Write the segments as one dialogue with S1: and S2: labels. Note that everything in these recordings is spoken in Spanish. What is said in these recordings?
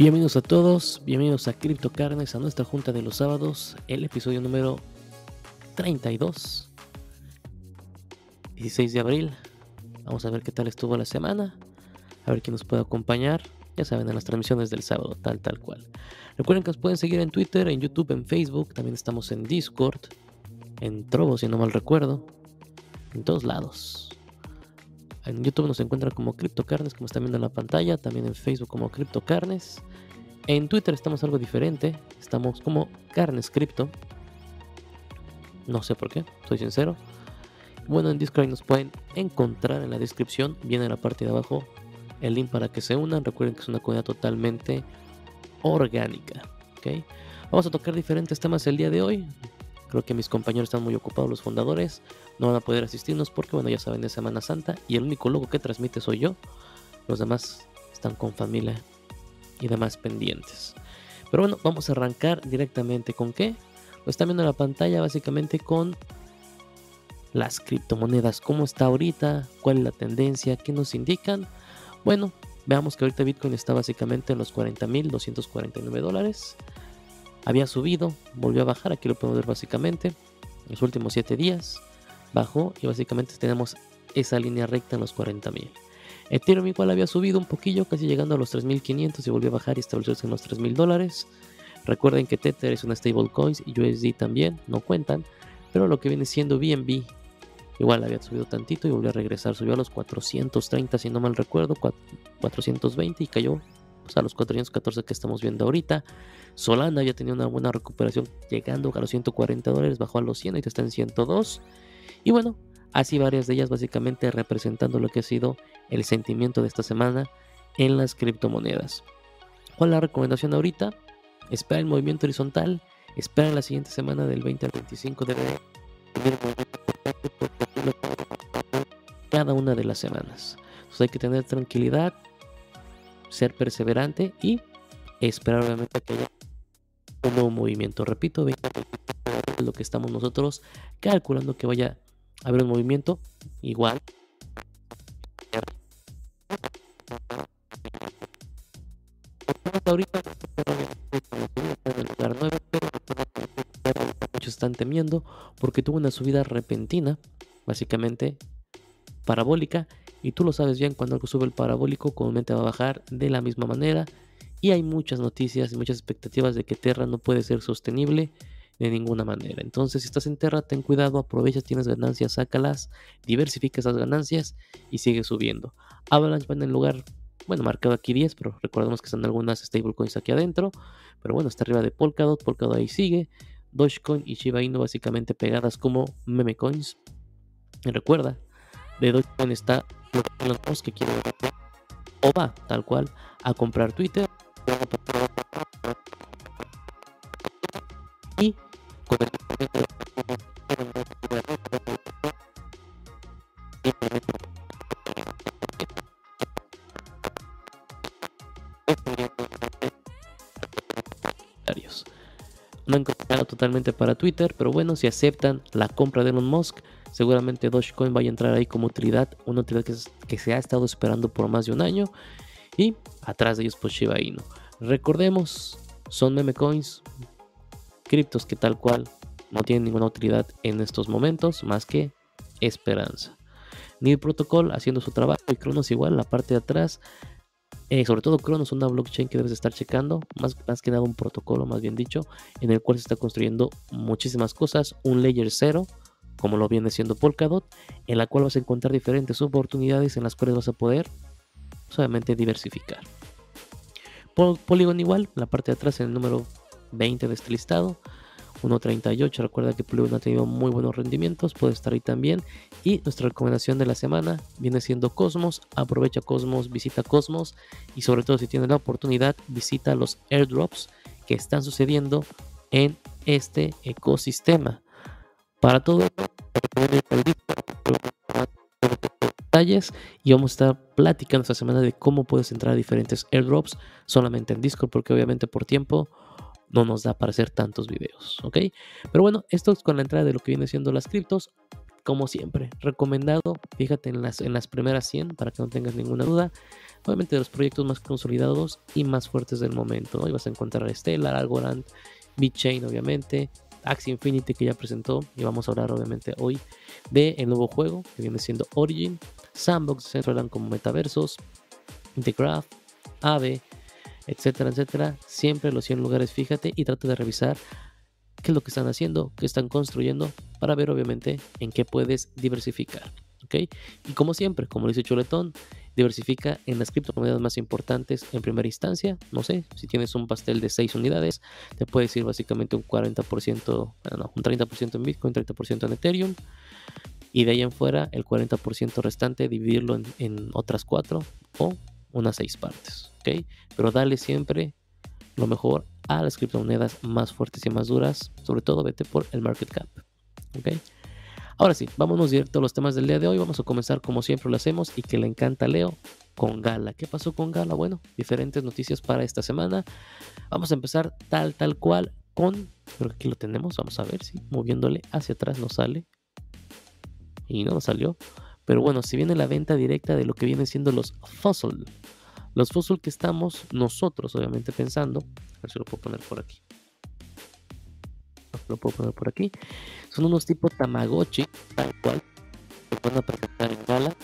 S1: Bienvenidos a todos, bienvenidos a Cripto Carnes, a nuestra junta de los sábados, el episodio número 32, 16 de abril. Vamos a ver qué tal estuvo la semana, a ver quién nos puede acompañar. Ya saben, en las transmisiones del sábado, tal, tal cual. Recuerden que nos pueden seguir en Twitter, en YouTube, en Facebook, también estamos en Discord, en Trovo, si no mal recuerdo, en todos lados. En YouTube nos encuentran como CryptoCarnes, como están viendo en la pantalla. También en Facebook como CryptoCarnes. En Twitter estamos algo diferente. Estamos como Carnes Crypto. No sé por qué, soy sincero. Bueno, en Discord nos pueden encontrar en la descripción. Viene en la parte de abajo el link para que se unan. Recuerden que es una comunidad totalmente orgánica. ¿okay? Vamos a tocar diferentes temas el día de hoy. Creo que mis compañeros están muy ocupados, los fundadores. No van a poder asistirnos porque, bueno, ya saben, es Semana Santa y el único logo que transmite soy yo. Los demás están con familia y demás pendientes. Pero bueno, vamos a arrancar directamente con qué. Lo están viendo en la pantalla básicamente con las criptomonedas. ¿Cómo está ahorita? ¿Cuál es la tendencia? ¿Qué nos indican? Bueno, veamos que ahorita Bitcoin está básicamente en los 40.249 dólares había subido, volvió a bajar, aquí lo podemos ver básicamente, en los últimos 7 días, bajó y básicamente tenemos esa línea recta en los 40.000. Ethereum igual había subido un poquillo, casi llegando a los 3.500 y volvió a bajar y establecerse en los 3.000 dólares. Recuerden que Tether es una stablecoin y USD también, no cuentan, pero lo que viene siendo BNB igual había subido tantito y volvió a regresar, subió a los 430 si no mal recuerdo, 420 y cayó pues, a los 414 que estamos viendo ahorita. Solana ya tenía una buena recuperación llegando a los 140 dólares, bajó a los 100 y está en 102. Y bueno, así varias de ellas básicamente representando lo que ha sido el sentimiento de esta semana en las criptomonedas. ¿Cuál es la recomendación ahorita? Espera el movimiento horizontal, espera la siguiente semana del 20 al 25 de cada una de las semanas. Entonces hay que tener tranquilidad, ser perseverante y esperar obviamente que haya un nuevo movimiento. Repito, es lo que estamos nosotros calculando que vaya a haber un movimiento igual. Ahorita muchos están temiendo porque tuvo una subida repentina, básicamente parabólica, y tú lo sabes bien, cuando algo sube el parabólico, comúnmente va a bajar de la misma manera. Y hay muchas noticias y muchas expectativas de que Terra no puede ser sostenible de ninguna manera. Entonces, si estás en Terra, ten cuidado, aprovecha, tienes ganancias, sácalas, diversifica esas ganancias y sigue subiendo. Avalanche va en el lugar, bueno, marcado aquí 10, pero recordemos que están algunas stablecoins aquí adentro. Pero bueno, está arriba de Polkadot, Polkadot ahí sigue. Dogecoin y Shiba Inu básicamente pegadas como meme coins. Y recuerda, de Dogecoin está los que quieren o va tal cual a comprar Twitter y no encontrado totalmente para Twitter, pero bueno, si aceptan la compra de Elon Musk, Seguramente Dogecoin vaya a entrar ahí como utilidad, una utilidad que, se ha estado esperando por más de un año. Y atrás de ellos pues Shiba Inu. Recordemos, son meme coins, criptos que tal cual no tienen ninguna utilidad en estos momentos más que esperanza. Ni Protocol haciendo su trabajo y Cronos igual, la parte de atrás. Eh, sobre todo Cronos, una blockchain que debes estar checando, más, más que nada un protocolo, más bien dicho, en el cual se está construyendo muchísimas cosas, un layer 0 como lo viene siendo Polkadot, en la cual vas a encontrar diferentes oportunidades en las cuales vas a poder solamente diversificar. Polygon igual, la parte de atrás en el número 20 de este listado, 1.38, recuerda que Polygon ha tenido muy buenos rendimientos, puede estar ahí también. Y nuestra recomendación de la semana viene siendo Cosmos, aprovecha Cosmos, visita Cosmos y sobre todo si tienes la oportunidad, visita los airdrops que están sucediendo en este ecosistema. Para todo detalles y vamos a estar platicando esta semana de cómo puedes entrar a diferentes airdrops solamente en Discord porque obviamente por tiempo no nos da para hacer tantos videos, ¿ok? Pero bueno, esto es con la entrada de lo que viene siendo las criptos. como siempre, recomendado. Fíjate en las, en las primeras 100 para que no tengas ninguna duda. Obviamente de los proyectos más consolidados y más fuertes del momento. ¿no? Y vas a encontrar Stellar, Algorand, BitChain obviamente, Axie Infinity que ya presentó y vamos a hablar obviamente hoy de el nuevo juego que viene siendo Origin, Sandbox, se como metaversos, The Graph, Ave, etcétera, etcétera. Siempre los 100 lugares, fíjate y trata de revisar qué es lo que están haciendo, qué están construyendo, para ver obviamente en qué puedes diversificar. ¿ok? Y como siempre, como dice Chuletón, diversifica en las criptomonedas más importantes en primera instancia. No sé, si tienes un pastel de 6 unidades, te puedes ir básicamente un 40%, no, un 30% en Bitcoin, 30% en Ethereum. Y de ahí en fuera, el 40% restante, dividirlo en, otras 4 o unas 6 partes. ¿ok? Pero dale siempre lo mejor a las criptomonedas más fuertes y más duras. Sobre todo vete por el market cap. ¿ok? Ahora sí, vámonos directo a los temas del día de hoy. Vamos a comenzar como siempre lo hacemos y que le encanta Leo con Gala. ¿Qué pasó con Gala? Bueno, diferentes noticias para esta semana. Vamos a empezar tal, tal cual con, creo que aquí lo tenemos, vamos a ver si moviéndole hacia atrás nos sale. Y no nos salió. Pero bueno, si viene la venta directa de lo que vienen siendo los fossil. Los fossil que estamos nosotros obviamente pensando. A ver si lo puedo poner por aquí lo puedo poner por aquí. Son unos tipo Tamagotchi, tal cual. Se van a presentar en Gala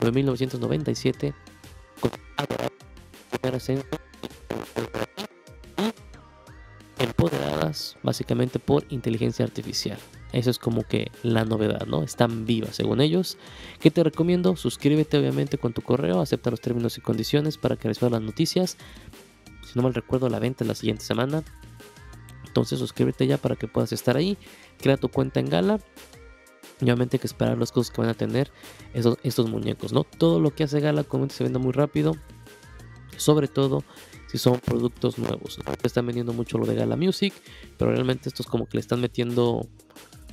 S1: de 1997 con y empoderadas básicamente por inteligencia artificial. Eso es como que la novedad, ¿no? Están vivas según ellos. ¿Qué te recomiendo? Suscríbete obviamente con tu correo, acepta los términos y condiciones para que recibas las noticias. Si no mal recuerdo, la venta es la siguiente semana. Entonces suscríbete ya para que puedas estar ahí. Crea tu cuenta en Gala. Y obviamente hay que esperar las cosas que van a tener esos, estos muñecos, ¿no? Todo lo que hace Gala comúnmente se vende muy rápido. Sobre todo si son productos nuevos. Están vendiendo mucho lo de Gala Music, pero realmente estos como que le están metiendo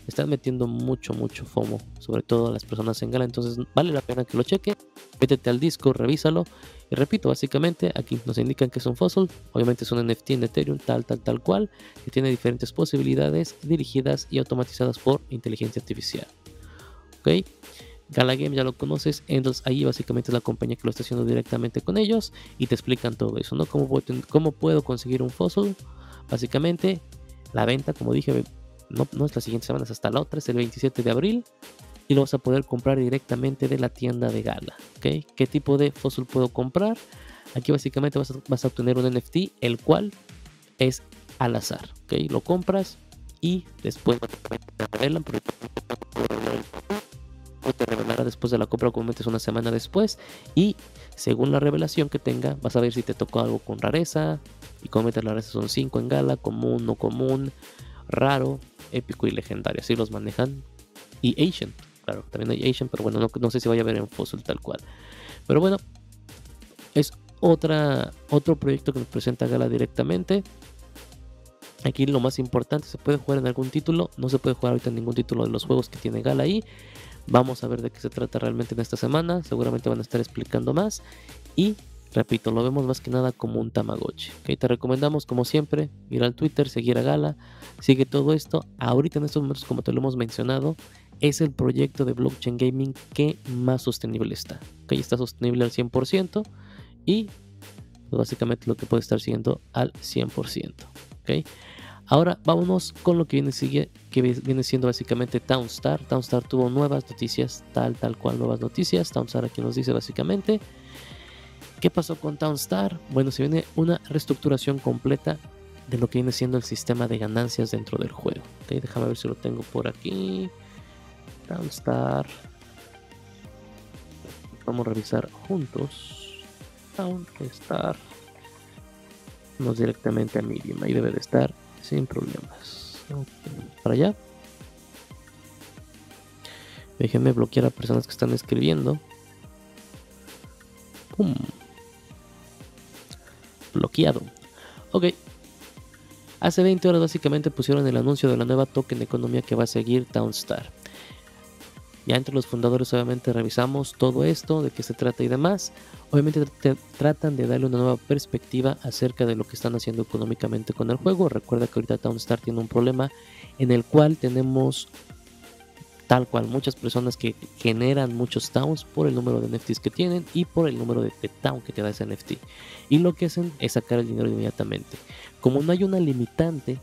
S1: están metiendo mucho, mucho FOMO, sobre todo a las personas en Gala. Entonces vale la pena que lo cheque. Métete al disco, revísalo. Y repito, básicamente aquí nos indican que es un fossil. Obviamente es un NFT en Ethereum, tal, tal, tal cual. Que tiene diferentes posibilidades dirigidas y automatizadas por inteligencia artificial. Ok. Gala Game ya lo conoces, entonces ahí básicamente es la compañía que lo está haciendo directamente con ellos y te explican todo eso, ¿no? ¿Cómo cómo puedo conseguir un fossil? Básicamente, la venta, como dije, no, no es la siguiente semana, es hasta la otra, es el 27 de abril. Y lo vas a poder comprar directamente de la tienda de Gala. ¿okay? ¿Qué tipo de fósil puedo comprar? Aquí básicamente vas a, vas a, obtener un NFT, el cual es al azar. ¿okay? Lo compras y después te revelan. Porque te revelará después de la compra, como metes una semana después. Y según la revelación que tenga, vas a ver si te tocó algo con rareza. Y como metes la rareza son 5 en gala, común, no común, raro, épico y legendario. Así los manejan. Y Asian, claro, también hay Asian, pero bueno, no, sé si vaya a ver en Fossil tal cual. Pero bueno, es otra, otro proyecto que nos presenta Gala directamente. Aquí lo más importante, se puede jugar en algún título, no se puede jugar ahorita en ningún título de los juegos que tiene Gala ahí. Vamos a ver de qué se trata realmente en esta semana, seguramente van a estar explicando más. Y repito, lo vemos más que nada como un Tamagotchi. Te recomendamos como siempre ir al Twitter, seguir a Gala, sigue todo esto. Ahorita en estos momentos, como te lo hemos mencionado, es el proyecto de blockchain gaming que más sostenible está. Está sostenible al 100% y básicamente lo que puede estar siguiendo al 100%. ¿okay? Ahora vámonos con lo que viene, sigue, que viene siendo básicamente Townstar. Townstar tuvo nuevas noticias, tal, tal cual nuevas noticias. Townstar aquí nos dice básicamente ¿Qué pasó con Townstar? Bueno, se viene una reestructuración completa de lo que viene siendo el sistema de ganancias dentro del juego. déjame ver si lo tengo por aquí. Townstar. Vamos a revisar juntos. Townstar. Vamos directamente a Medium. Ahí debe de estar sin problemas. Para allá. Déjenme bloquear a personas que están escribiendo. ¡Pum! Bloqueado. Ok. Hace 20 horas básicamente pusieron el anuncio de la nueva token de economía que va a seguir Townstar. Ya entre los fundadores obviamente revisamos todo esto, de qué se trata y demás. Obviamente tratan de darle una nueva perspectiva acerca de lo que están haciendo económicamente con el juego. Recuerda que ahorita Townstar tiene un problema en el cual tenemos tal cual muchas personas que generan muchos towns por el número de NFTs que tienen y por el número de, de town que te da ese NFT. Y lo que hacen es sacar el dinero inmediatamente. Como no hay una limitante,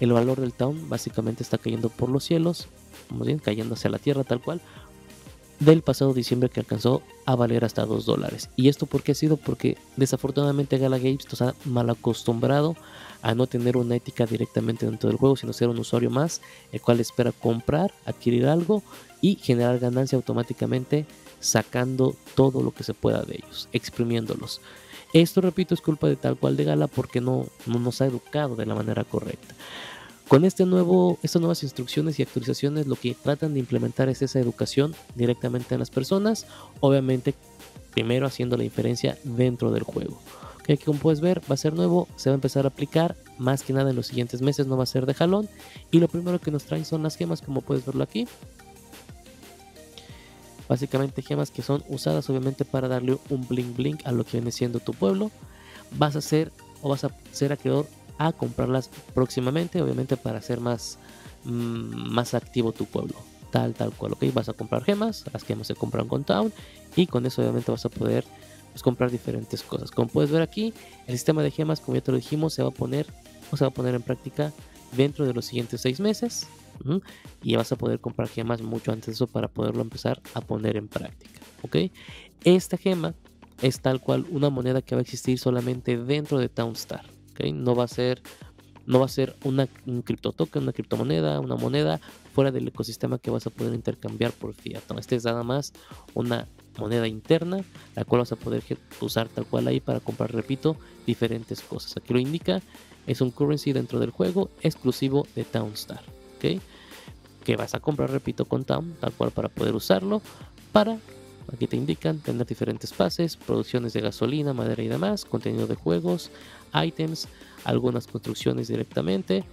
S1: el valor del town básicamente está cayendo por los cielos, vamos bien, cayendo hacia la tierra tal cual, del pasado diciembre que alcanzó a valer hasta 2 dólares. ¿Y esto por qué ha sido? Porque desafortunadamente Gala Games nos ha mal acostumbrado a no tener una ética directamente dentro del juego, sino ser un usuario más, el cual espera comprar, adquirir algo y generar ganancia automáticamente sacando todo lo que se pueda de ellos, exprimiéndolos. Esto, repito, es culpa de tal cual de Gala porque no, no nos ha educado de la manera correcta. Con este nuevo, estas nuevas instrucciones y actualizaciones lo que tratan de implementar es esa educación directamente en las personas, obviamente primero haciendo la diferencia dentro del juego. Que como puedes ver va a ser nuevo, se va a empezar a aplicar más que nada en los siguientes meses, no va a ser de jalón. Y lo primero que nos traen son las gemas, como puedes verlo aquí. Básicamente gemas que son usadas obviamente para darle un bling bling a lo que viene siendo tu pueblo. Vas a ser o vas a ser acreedor a comprarlas próximamente, obviamente para hacer más, mm, más activo tu pueblo. Tal, tal cual, ok. Vas a comprar gemas, las gemas se compran con Town y con eso obviamente vas a poder pues, comprar diferentes cosas. Como puedes ver aquí, el sistema de gemas, como ya te lo dijimos, se va a poner o se va a poner en práctica dentro de los siguientes seis meses. Y vas a poder comprar gemas mucho antes de eso para poderlo empezar a poner en práctica. ¿ok? Esta gema es tal cual una moneda que va a existir solamente dentro de Townstar. No va a ser, no va a ser una, un cripto token, una criptomoneda, una moneda fuera del ecosistema que vas a poder intercambiar por fiat. No, este es nada más una moneda interna, la cual vas a poder usar tal cual ahí para comprar, repito, diferentes cosas. Aquí lo indica, es un currency dentro del juego exclusivo de Townstar, ¿ok? Que vas a comprar, repito, con Town, tal cual para poder usarlo para Aquí te indican tener diferentes pases, producciones de gasolina, madera y demás, contenido de juegos, items, algunas construcciones directamente,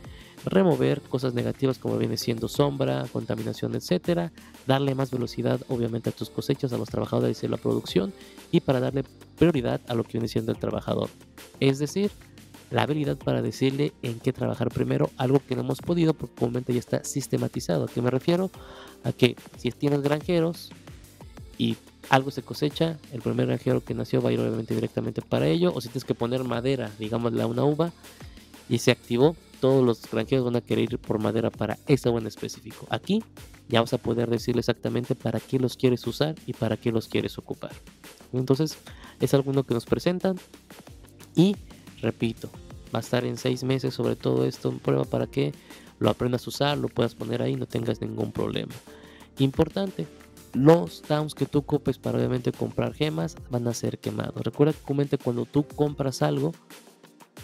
S1: remover cosas negativas como viene siendo sombra, contaminación, etcétera, darle más velocidad obviamente a tus cosechas, a los trabajadores y a la producción y para darle prioridad a lo que viene siendo el trabajador. Es decir, la habilidad para decirle en qué trabajar primero, algo que no hemos podido porque momento ya está sistematizado. ¿A qué me refiero? A que si tienes granjeros, y algo se cosecha, el primer granjero que nació va a ir obviamente directamente para ello, o si tienes que poner madera, digamos a una uva, y se activó, todos los granjeros van a querer ir por madera para esa uva en específico. Aquí ya vas a poder decirle exactamente para qué los quieres usar y para qué los quieres ocupar. Entonces, es alguno que nos presentan y repito, va a estar en seis meses sobre todo esto en prueba para que lo aprendas a usar, lo puedas poner ahí, no tengas ningún problema. Importante, los towns que tú ocupes para obviamente comprar gemas van a ser quemados. Recuerda que cuando tú compras algo,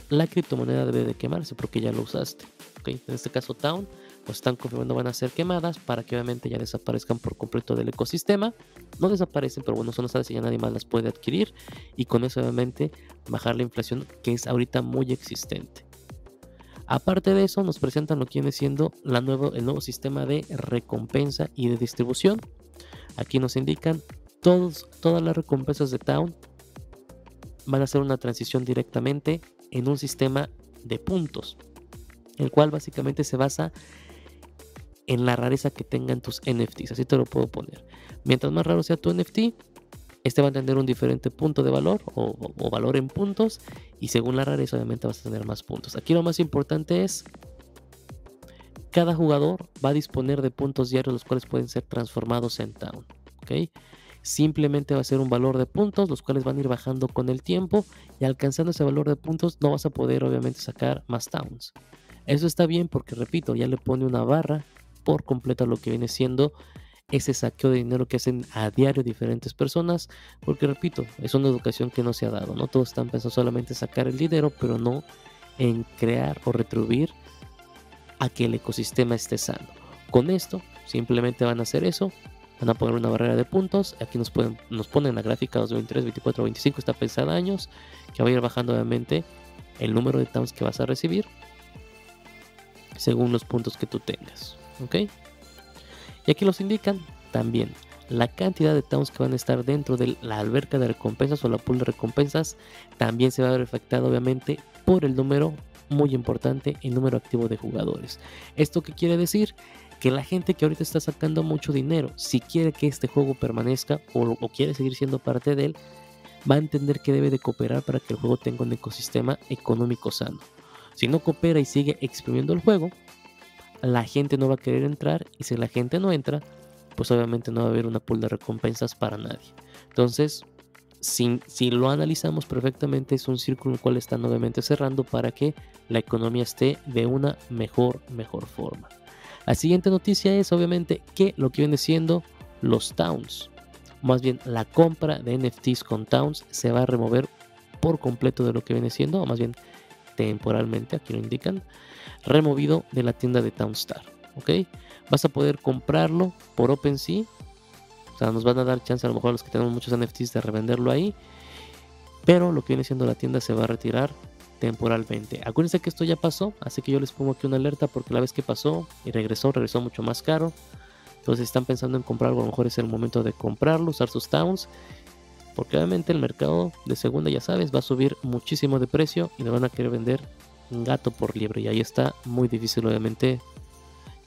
S1: la criptomoneda debe de quemarse porque ya lo usaste. En este caso town, pues están confirmando van a ser quemadas para que obviamente ya desaparezcan por completo del ecosistema. No desaparecen, pero bueno, son las y ya nadie más las puede adquirir y con eso obviamente bajar la inflación que es ahorita muy existente. Aparte de eso, nos presentan lo que viene siendo la nuevo, el nuevo sistema de recompensa y de distribución. Aquí nos indican todos, todas las recompensas de Town van a hacer una transición directamente en un sistema de puntos, el cual básicamente se basa en la rareza que tengan tus NFTs. Así te lo puedo poner. Mientras más raro sea tu NFT, este va a tener un diferente punto de valor o, o, valor en puntos y según la rareza obviamente vas a tener más puntos. Aquí lo más importante es cada jugador va a disponer de puntos diarios los cuales pueden ser transformados en town. ¿ok? Simplemente va a ser un valor de puntos los cuales van a ir bajando con el tiempo y alcanzando ese valor de puntos no vas a poder obviamente sacar más towns. Eso está bien porque repito, ya le pone una barra por completo a lo que viene siendo ese saqueo de dinero que hacen a diario diferentes personas, porque repito, es una educación que no se ha dado, no todos están pensando solamente en sacar el dinero, pero no en crear o retribuir a que el ecosistema esté sano. Con esto, simplemente van a hacer eso, van a poner una barrera de puntos, aquí nos, pueden, nos ponen la gráfica 2023, 24, 25, está pensada años, que va a ir bajando obviamente el número de towns que vas a recibir según los puntos que tú tengas. ¿Ok? Y aquí los indican también la cantidad de towns que van a estar dentro de la alberca de recompensas o la pool de recompensas también se va a ver afectado obviamente por el número muy importante el número activo de jugadores. ¿Esto qué quiere decir? que la gente que ahorita está sacando mucho dinero, si quiere que este juego permanezca o, o quiere seguir siendo parte de él, va a entender que debe de cooperar para que el juego tenga un ecosistema económico sano. Si no coopera y sigue exprimiendo el juego, la gente no va a querer entrar y si la gente no entra, pues obviamente no va a haber una pool de recompensas para nadie. Entonces, si, lo analizamos perfectamente, es un círculo el cual está nuevamente cerrando para que la economía esté de una mejor, mejor forma. La siguiente noticia es obviamente que lo que viene siendo los towns, más bien la compra de NFTs con towns se va a remover por completo de lo que viene siendo, o más bien temporalmente, aquí lo indican, removido de la tienda de Townstar. ¿Ok? Vas a poder comprarlo por OpenSea. O sea, nos van a dar chance a lo mejor a los que tenemos muchos NFTs de revenderlo ahí. Pero lo que viene siendo la tienda se va a retirar temporalmente. Acuérdense que esto ya pasó, así que yo les pongo aquí una alerta porque la vez que pasó y regresó, regresó mucho más caro. Entonces, si están pensando en comprar a lo mejor es el momento de comprarlo, usar sus towns. Porque obviamente el mercado de segunda, ya sabes, va a subir muchísimo de precio y le van a querer vender gato por liebre. Y ahí está muy difícil, obviamente,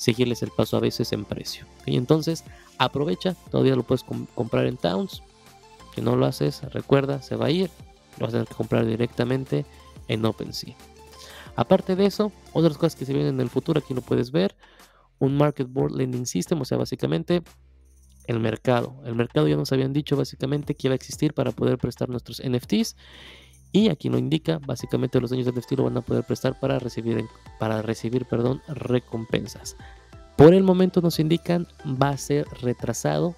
S1: seguirles el paso a veces en precio. Y entonces, aprovecha, todavía lo puedes comprar en towns. Si no lo haces, recuerda, se va a ir. Lo vas a tener que comprar directamente en OpenSea. Aparte de eso, otras cosas que se vienen en el futuro, aquí lo puedes ver, un Market Board Lending System, o sea, básicamente el mercado. El mercado ya nos habían dicho básicamente que iba a existir para poder prestar nuestros NFTs. Y aquí lo indica, básicamente los dueños de NFT lo van a poder prestar para recibir, para recibir perdón, recompensas. Por el momento nos indican va a ser retrasado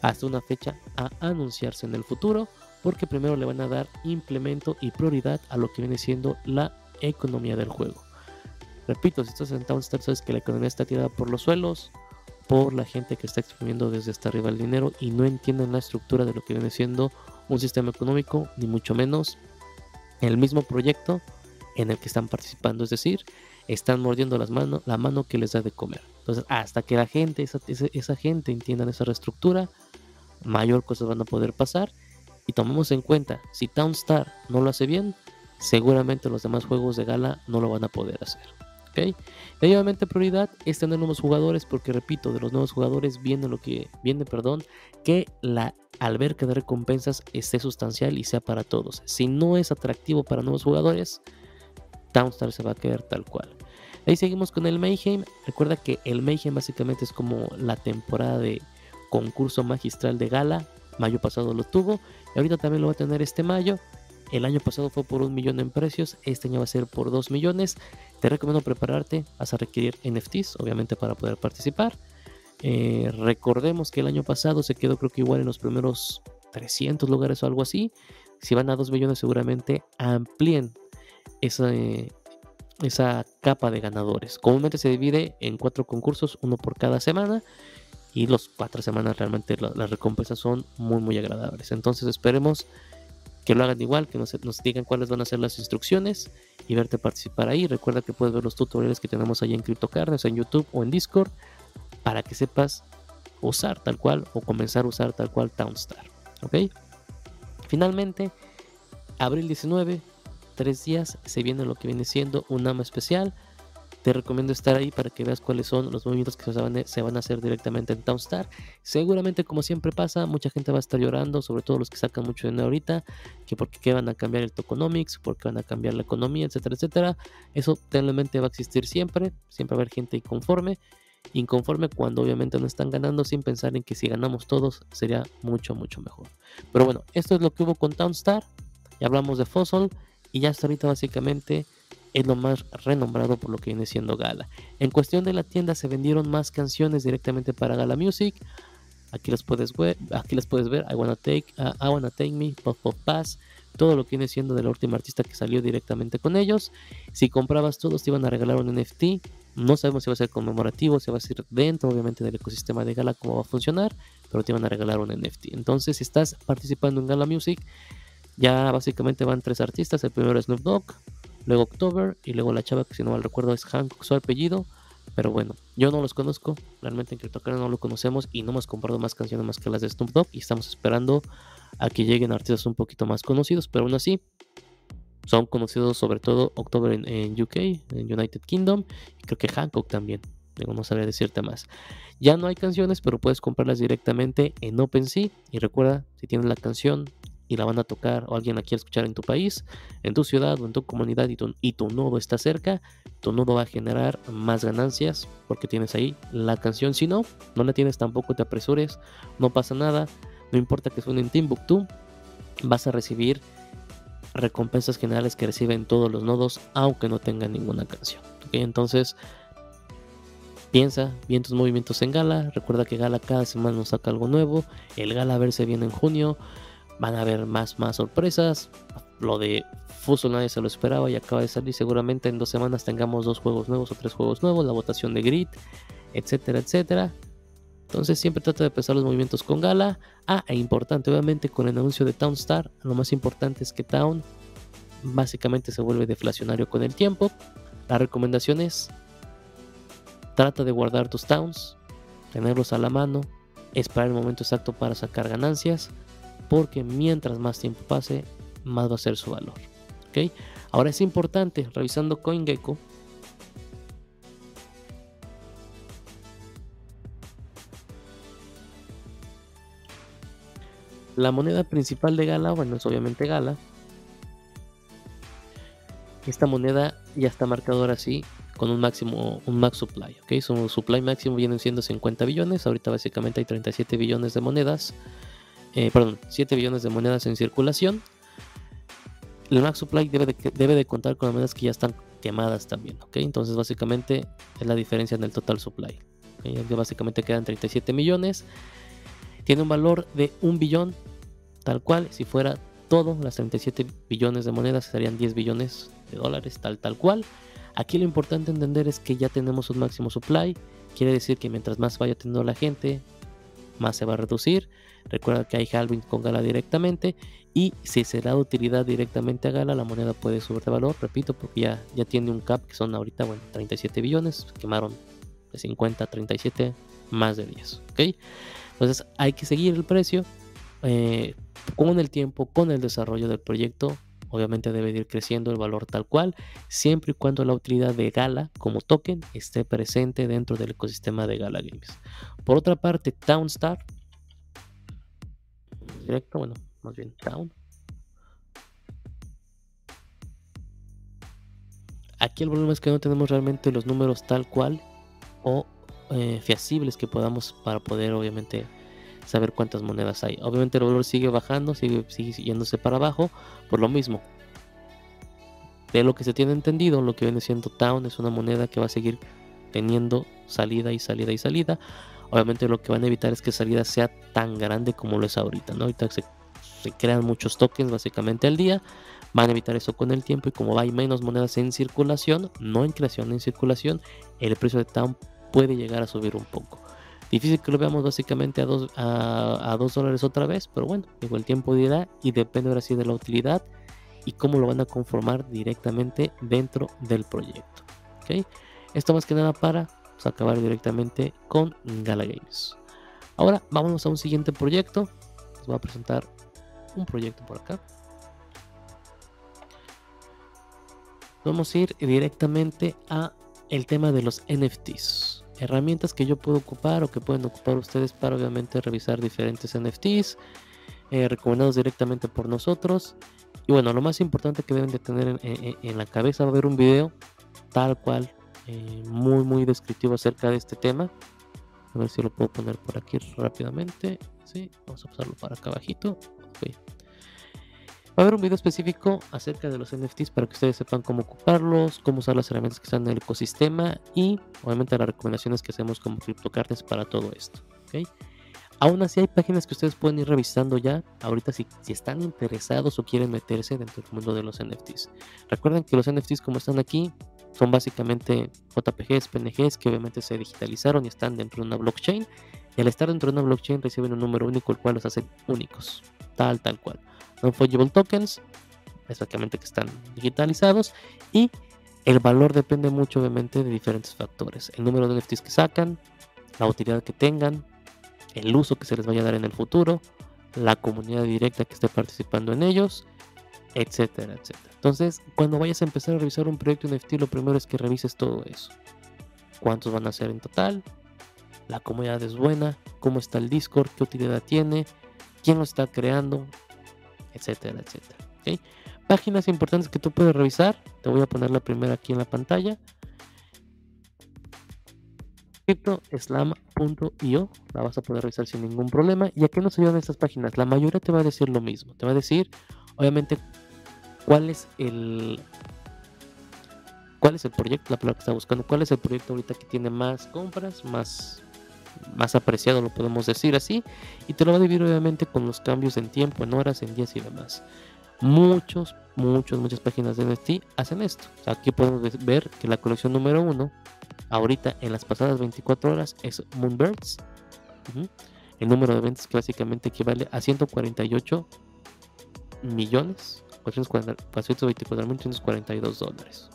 S1: hasta una fecha a anunciarse en el futuro porque primero le van a dar implemento y prioridad a lo que viene siendo la economía del juego. Repito, si estás en Townstar sabes que la economía está tirada por los suelos, por la gente que está exprimiendo desde hasta arriba el dinero y no entienden la estructura de lo que viene siendo un sistema económico, ni mucho menos el mismo proyecto en el que están participando. Es decir, están mordiendo las manos, la mano que les da de comer. Entonces, hasta que la gente, esa, esa gente entienda esa reestructura, mayor cosas van a poder pasar y tomemos en cuenta, si Townstar no lo hace bien, seguramente los demás juegos de gala no lo van a poder hacer. ¿Ok? Y obviamente prioridad es tener nuevos jugadores porque repito, de los nuevos jugadores viene lo que viene, perdón, que la alberca de recompensas esté sustancial y sea para todos. Si no es atractivo para nuevos jugadores, Townstar se va a quedar tal cual. Ahí seguimos con el Mayhem. Recuerda que el Mayhem básicamente es como la temporada de concurso magistral de gala Mayo pasado lo tuvo y ahorita también lo va a tener este mayo. El año pasado fue por un millón en precios, este año va a ser por dos millones. Te recomiendo prepararte, vas a requerir NFTs, obviamente, para poder participar. Eh, recordemos que el año pasado se quedó, creo que igual en los primeros 300 lugares o algo así. Si van a 2 millones, seguramente amplíen esa, esa capa de ganadores. Comúnmente se divide en cuatro concursos, uno por cada semana y los cuatro semanas realmente las recompensas son muy muy agradables. Entonces esperemos que lo hagan igual, que nos, digan cuáles van a ser las instrucciones y verte participar ahí. Recuerda que puedes ver los tutoriales que tenemos ahí en CryptoCarnes, en YouTube o en Discord, para que sepas usar tal cual o comenzar a usar tal cual Townstar. ¿Ok? Finalmente, abril 19, tres días, se viene lo que viene siendo un AMA especial te recomiendo estar ahí para que veas cuáles son los movimientos que se van, a hacer directamente en Townstar. Seguramente, como siempre pasa, mucha gente va a estar llorando, sobre todo los que sacan mucho dinero ahorita, que porque van a cambiar el tokenomics, porque van a cambiar la economía, etcétera, etcétera. Eso realmente va a existir siempre, siempre va a haber gente inconforme. Inconforme cuando obviamente no están ganando sin pensar en que si ganamos todos sería mucho, mucho mejor. Pero bueno, esto es lo que hubo con Townstar. Ya hablamos de Fossil y ya hasta ahorita básicamente es lo más renombrado por lo que viene siendo Gala. En cuestión de la tienda se vendieron más canciones directamente para Gala Music. Aquí las puedes ver, aquí las puedes ver. I Wanna Take, uh, I Wanna Take Me, Pop Pop Pass, todo lo que viene siendo de la última artista que salió directamente con ellos. Si comprabas todos te iban a regalar un NFT. No sabemos si va a ser conmemorativo, si va a ser dentro obviamente del ecosistema de Gala cómo va a funcionar, pero te iban a regalar un NFT. Entonces, si estás participando en Gala Music, ya básicamente van tres artistas. El primero es Snoop Dogg, luego October y luego la chava que si no mal recuerdo es Hancock su apellido. Pero bueno, yo no los conozco, realmente en CryptoCarnes no lo conocemos y no hemos comprado más canciones más que las de Snoop Dogg y estamos esperando a que lleguen artistas un poquito más conocidos, pero aún así son conocidos sobre todo October en, UK, en United Kingdom y creo que Hancock también. Digo, no sabría decirte más. Ya no hay canciones, pero puedes comprarlas directamente en OpenSea. Y recuerda, si tienes la canción y la van a tocar o alguien la quiere escuchar en tu país, en tu ciudad o en tu comunidad y tu, nodo está cerca, tu nodo va a generar más ganancias porque tienes ahí la canción. Si no, no la tienes tampoco, te apresures, no pasa nada. No importa que suene en Timbuktu, vas a recibir recompensas generales que reciben todos los nodos, aunque no tengan ninguna canción. Entonces, piensa bien tus movimientos en Gala. Recuerda que Gala cada semana nos saca algo nuevo. El Gala a verse viene en junio. Van a haber más, más sorpresas. Lo de Fuso nadie se lo esperaba y acaba de salir. Seguramente en dos semanas tengamos dos juegos nuevos o tres juegos nuevos. La votación de Grid, etcétera, etcétera. Entonces siempre trata de empezar los movimientos con Gala. Ah, e importante, obviamente con el anuncio de Town Star, lo más importante es que Town básicamente se vuelve deflacionario con el tiempo. La recomendación es, trata de guardar tus Towns, tenerlos a la mano, esperar el momento exacto para sacar ganancias, porque mientras más tiempo pase, más va a ser su valor. ¿ok? Ahora es importante, revisando CoinGecko, La moneda principal de Gala, bueno, es obviamente Gala. Esta moneda ya está marcada ahora sí con un máximo, un max supply, ¿ok? Su supply máximo vienen siendo 50 billones, ahorita básicamente hay 37 billones de monedas, eh, perdón, 7 billones de monedas en circulación. El max supply debe de, contar con las monedas que ya están quemadas también, ¿ok? Entonces básicamente es la diferencia en el total supply. ¿okay? Básicamente quedan 37 millones tiene un valor de un billón, tal cual, si fuera todo, las 37 billones de monedas serían 10 billones de dólares, tal, tal cual. Aquí lo importante entender es que ya tenemos un máximo supply, quiere decir que mientras más vaya teniendo la gente, más se va a reducir. Recuerda que hay halving con Gala directamente y si se da utilidad directamente a Gala, la moneda puede subir de valor, repito, porque ya, ya tiene un cap que son ahorita, bueno, 37 billones, quemaron de 50 a 37, más de 10, ¿ok? Entonces hay que seguir el precio eh, con el tiempo, con el desarrollo del proyecto. Obviamente debe ir creciendo el valor tal cual, siempre y cuando la utilidad de Gala como token esté presente dentro del ecosistema de Gala Games. Por otra parte, Townstar, directo, bueno, más bien Town. Aquí el problema es que no tenemos realmente los números tal cual o eh, feasibles que podamos para poder obviamente saber cuántas monedas hay. Obviamente el valor sigue bajando, sigue, sigue yéndose para abajo por lo mismo. De lo que se tiene entendido, lo que viene siendo Town es una moneda que va a seguir teniendo salida y salida y salida. Obviamente lo que van a evitar es que salida sea tan grande como lo es ahorita. ¿no? Ahorita se, se crean muchos tokens básicamente al día. Van a evitar eso con el tiempo y como hay menos monedas en circulación, no en creación, en circulación, el precio de Town puede llegar a subir un poco. Difícil que lo veamos básicamente a 2 a, dólares otra vez, pero bueno, igual el tiempo dirá y depende ahora sí de la utilidad y cómo lo van a conformar directamente dentro del proyecto. ¿okay? Esto más que nada para pues, acabar directamente con Gala Games. Ahora vámonos a un siguiente proyecto. Les voy a presentar un proyecto por acá. Vamos a ir directamente a el tema de los NFTs herramientas que yo puedo ocupar o que pueden ocupar ustedes para obviamente revisar diferentes NFTs eh, recomendados directamente por nosotros. Y bueno, lo más importante que deben de tener en, la cabeza va a haber un video tal cual, eh, muy muy descriptivo acerca de este tema. A ver si lo puedo poner por aquí rápidamente. Sí, vamos a pasarlo para acá abajito. Va a haber un video específico acerca de los NFTs para que ustedes sepan cómo ocuparlos, cómo usar las herramientas que están en el ecosistema y obviamente las recomendaciones que hacemos como CryptoCartes para todo esto. ¿okay? Aún así hay páginas que ustedes pueden ir revisando ya ahorita si, si están interesados o quieren meterse dentro del mundo de los NFTs. Recuerden que los NFTs como están aquí son básicamente JPGs, PNGs que obviamente se digitalizaron y están dentro de una blockchain. Y al estar dentro de una blockchain reciben un número único el cual los hace únicos, tal, tal cual non-fungible tokens, exactamente que están digitalizados, y el valor depende mucho obviamente de diferentes factores, el número de NFTs que sacan, la utilidad que tengan, el uso que se les vaya a dar en el futuro, la comunidad directa que esté participando en ellos, etcétera, etcétera. Entonces, cuando vayas a empezar a revisar un proyecto NFT, lo primero es que revises todo eso. cuántos van a ser en total, la comunidad es buena, cómo está el Discord, qué utilidad tiene, quién lo está creando, etcétera, etcétera. Páginas importantes que tú puedes revisar, te voy a poner la primera aquí en la pantalla. CryptoSlam.io, la vas a poder revisar sin ningún problema. ¿Y a qué nos ayudan estas páginas? La mayoría te va a decir lo mismo, te va a decir, obviamente, cuál es el cuál es el proyecto, la palabra que está buscando, cuál es el proyecto ahorita que tiene más compras, más más apreciado, lo podemos decir así, y te lo va a dividir obviamente con los cambios en tiempo, en horas, en días y demás. Muchos, muchos, muchas páginas de NFT hacen esto. aquí podemos ver que la colección número uno, ahorita en las pasadas 24 horas, es Moonbirds. El número de ventas básicamente equivale a 148 millones 424.342 dólares.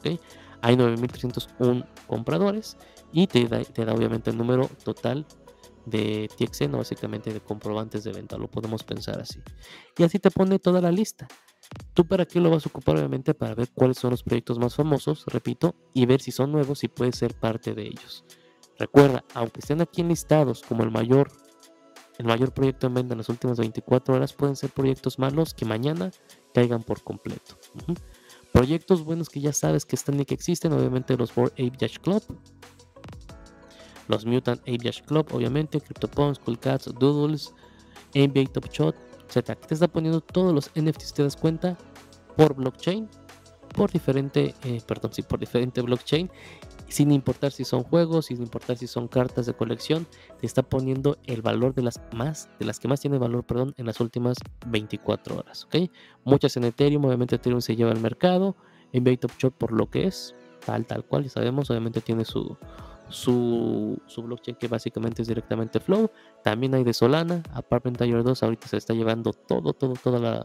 S1: Hay 9.301 compradores y te da, te da obviamente el número total de TXN, básicamente de comprobantes de venta, lo podemos pensar así. Y así te pone toda la lista. ¿Tú para qué lo vas a ocupar? Obviamente para ver cuáles son los proyectos más famosos, repito, y ver si son nuevos y puedes ser parte de ellos. Recuerda, aunque estén aquí enlistados como el mayor, el mayor proyecto en venta en las últimas 24 horas, pueden ser proyectos malos que mañana caigan por completo. Proyectos buenos que ya sabes que están y que existen, obviamente los Board Ape Yacht Club, los Mutant Ape Club, obviamente, CryptoPunks, Cool Cats, Doodles, NBA Top Shot, etc. Te está poniendo todos los NFTs, te das cuenta, por blockchain, por diferente, eh, perdón, sí, por diferente blockchain, sin importar si son juegos, sin importar si son cartas de colección, te está poniendo el valor de las más, de las que más tiene valor, perdón, en las últimas 24 horas, ¿ok? Muchas en Ethereum, obviamente Ethereum se lleva al mercado, en Top Shot por lo que es, tal, tal cual, ya sabemos, obviamente tiene su, su, su, blockchain que básicamente es directamente Flow. También hay de Solana. Apartment Tiger 2 ahorita se está llevando todo, todo, toda la,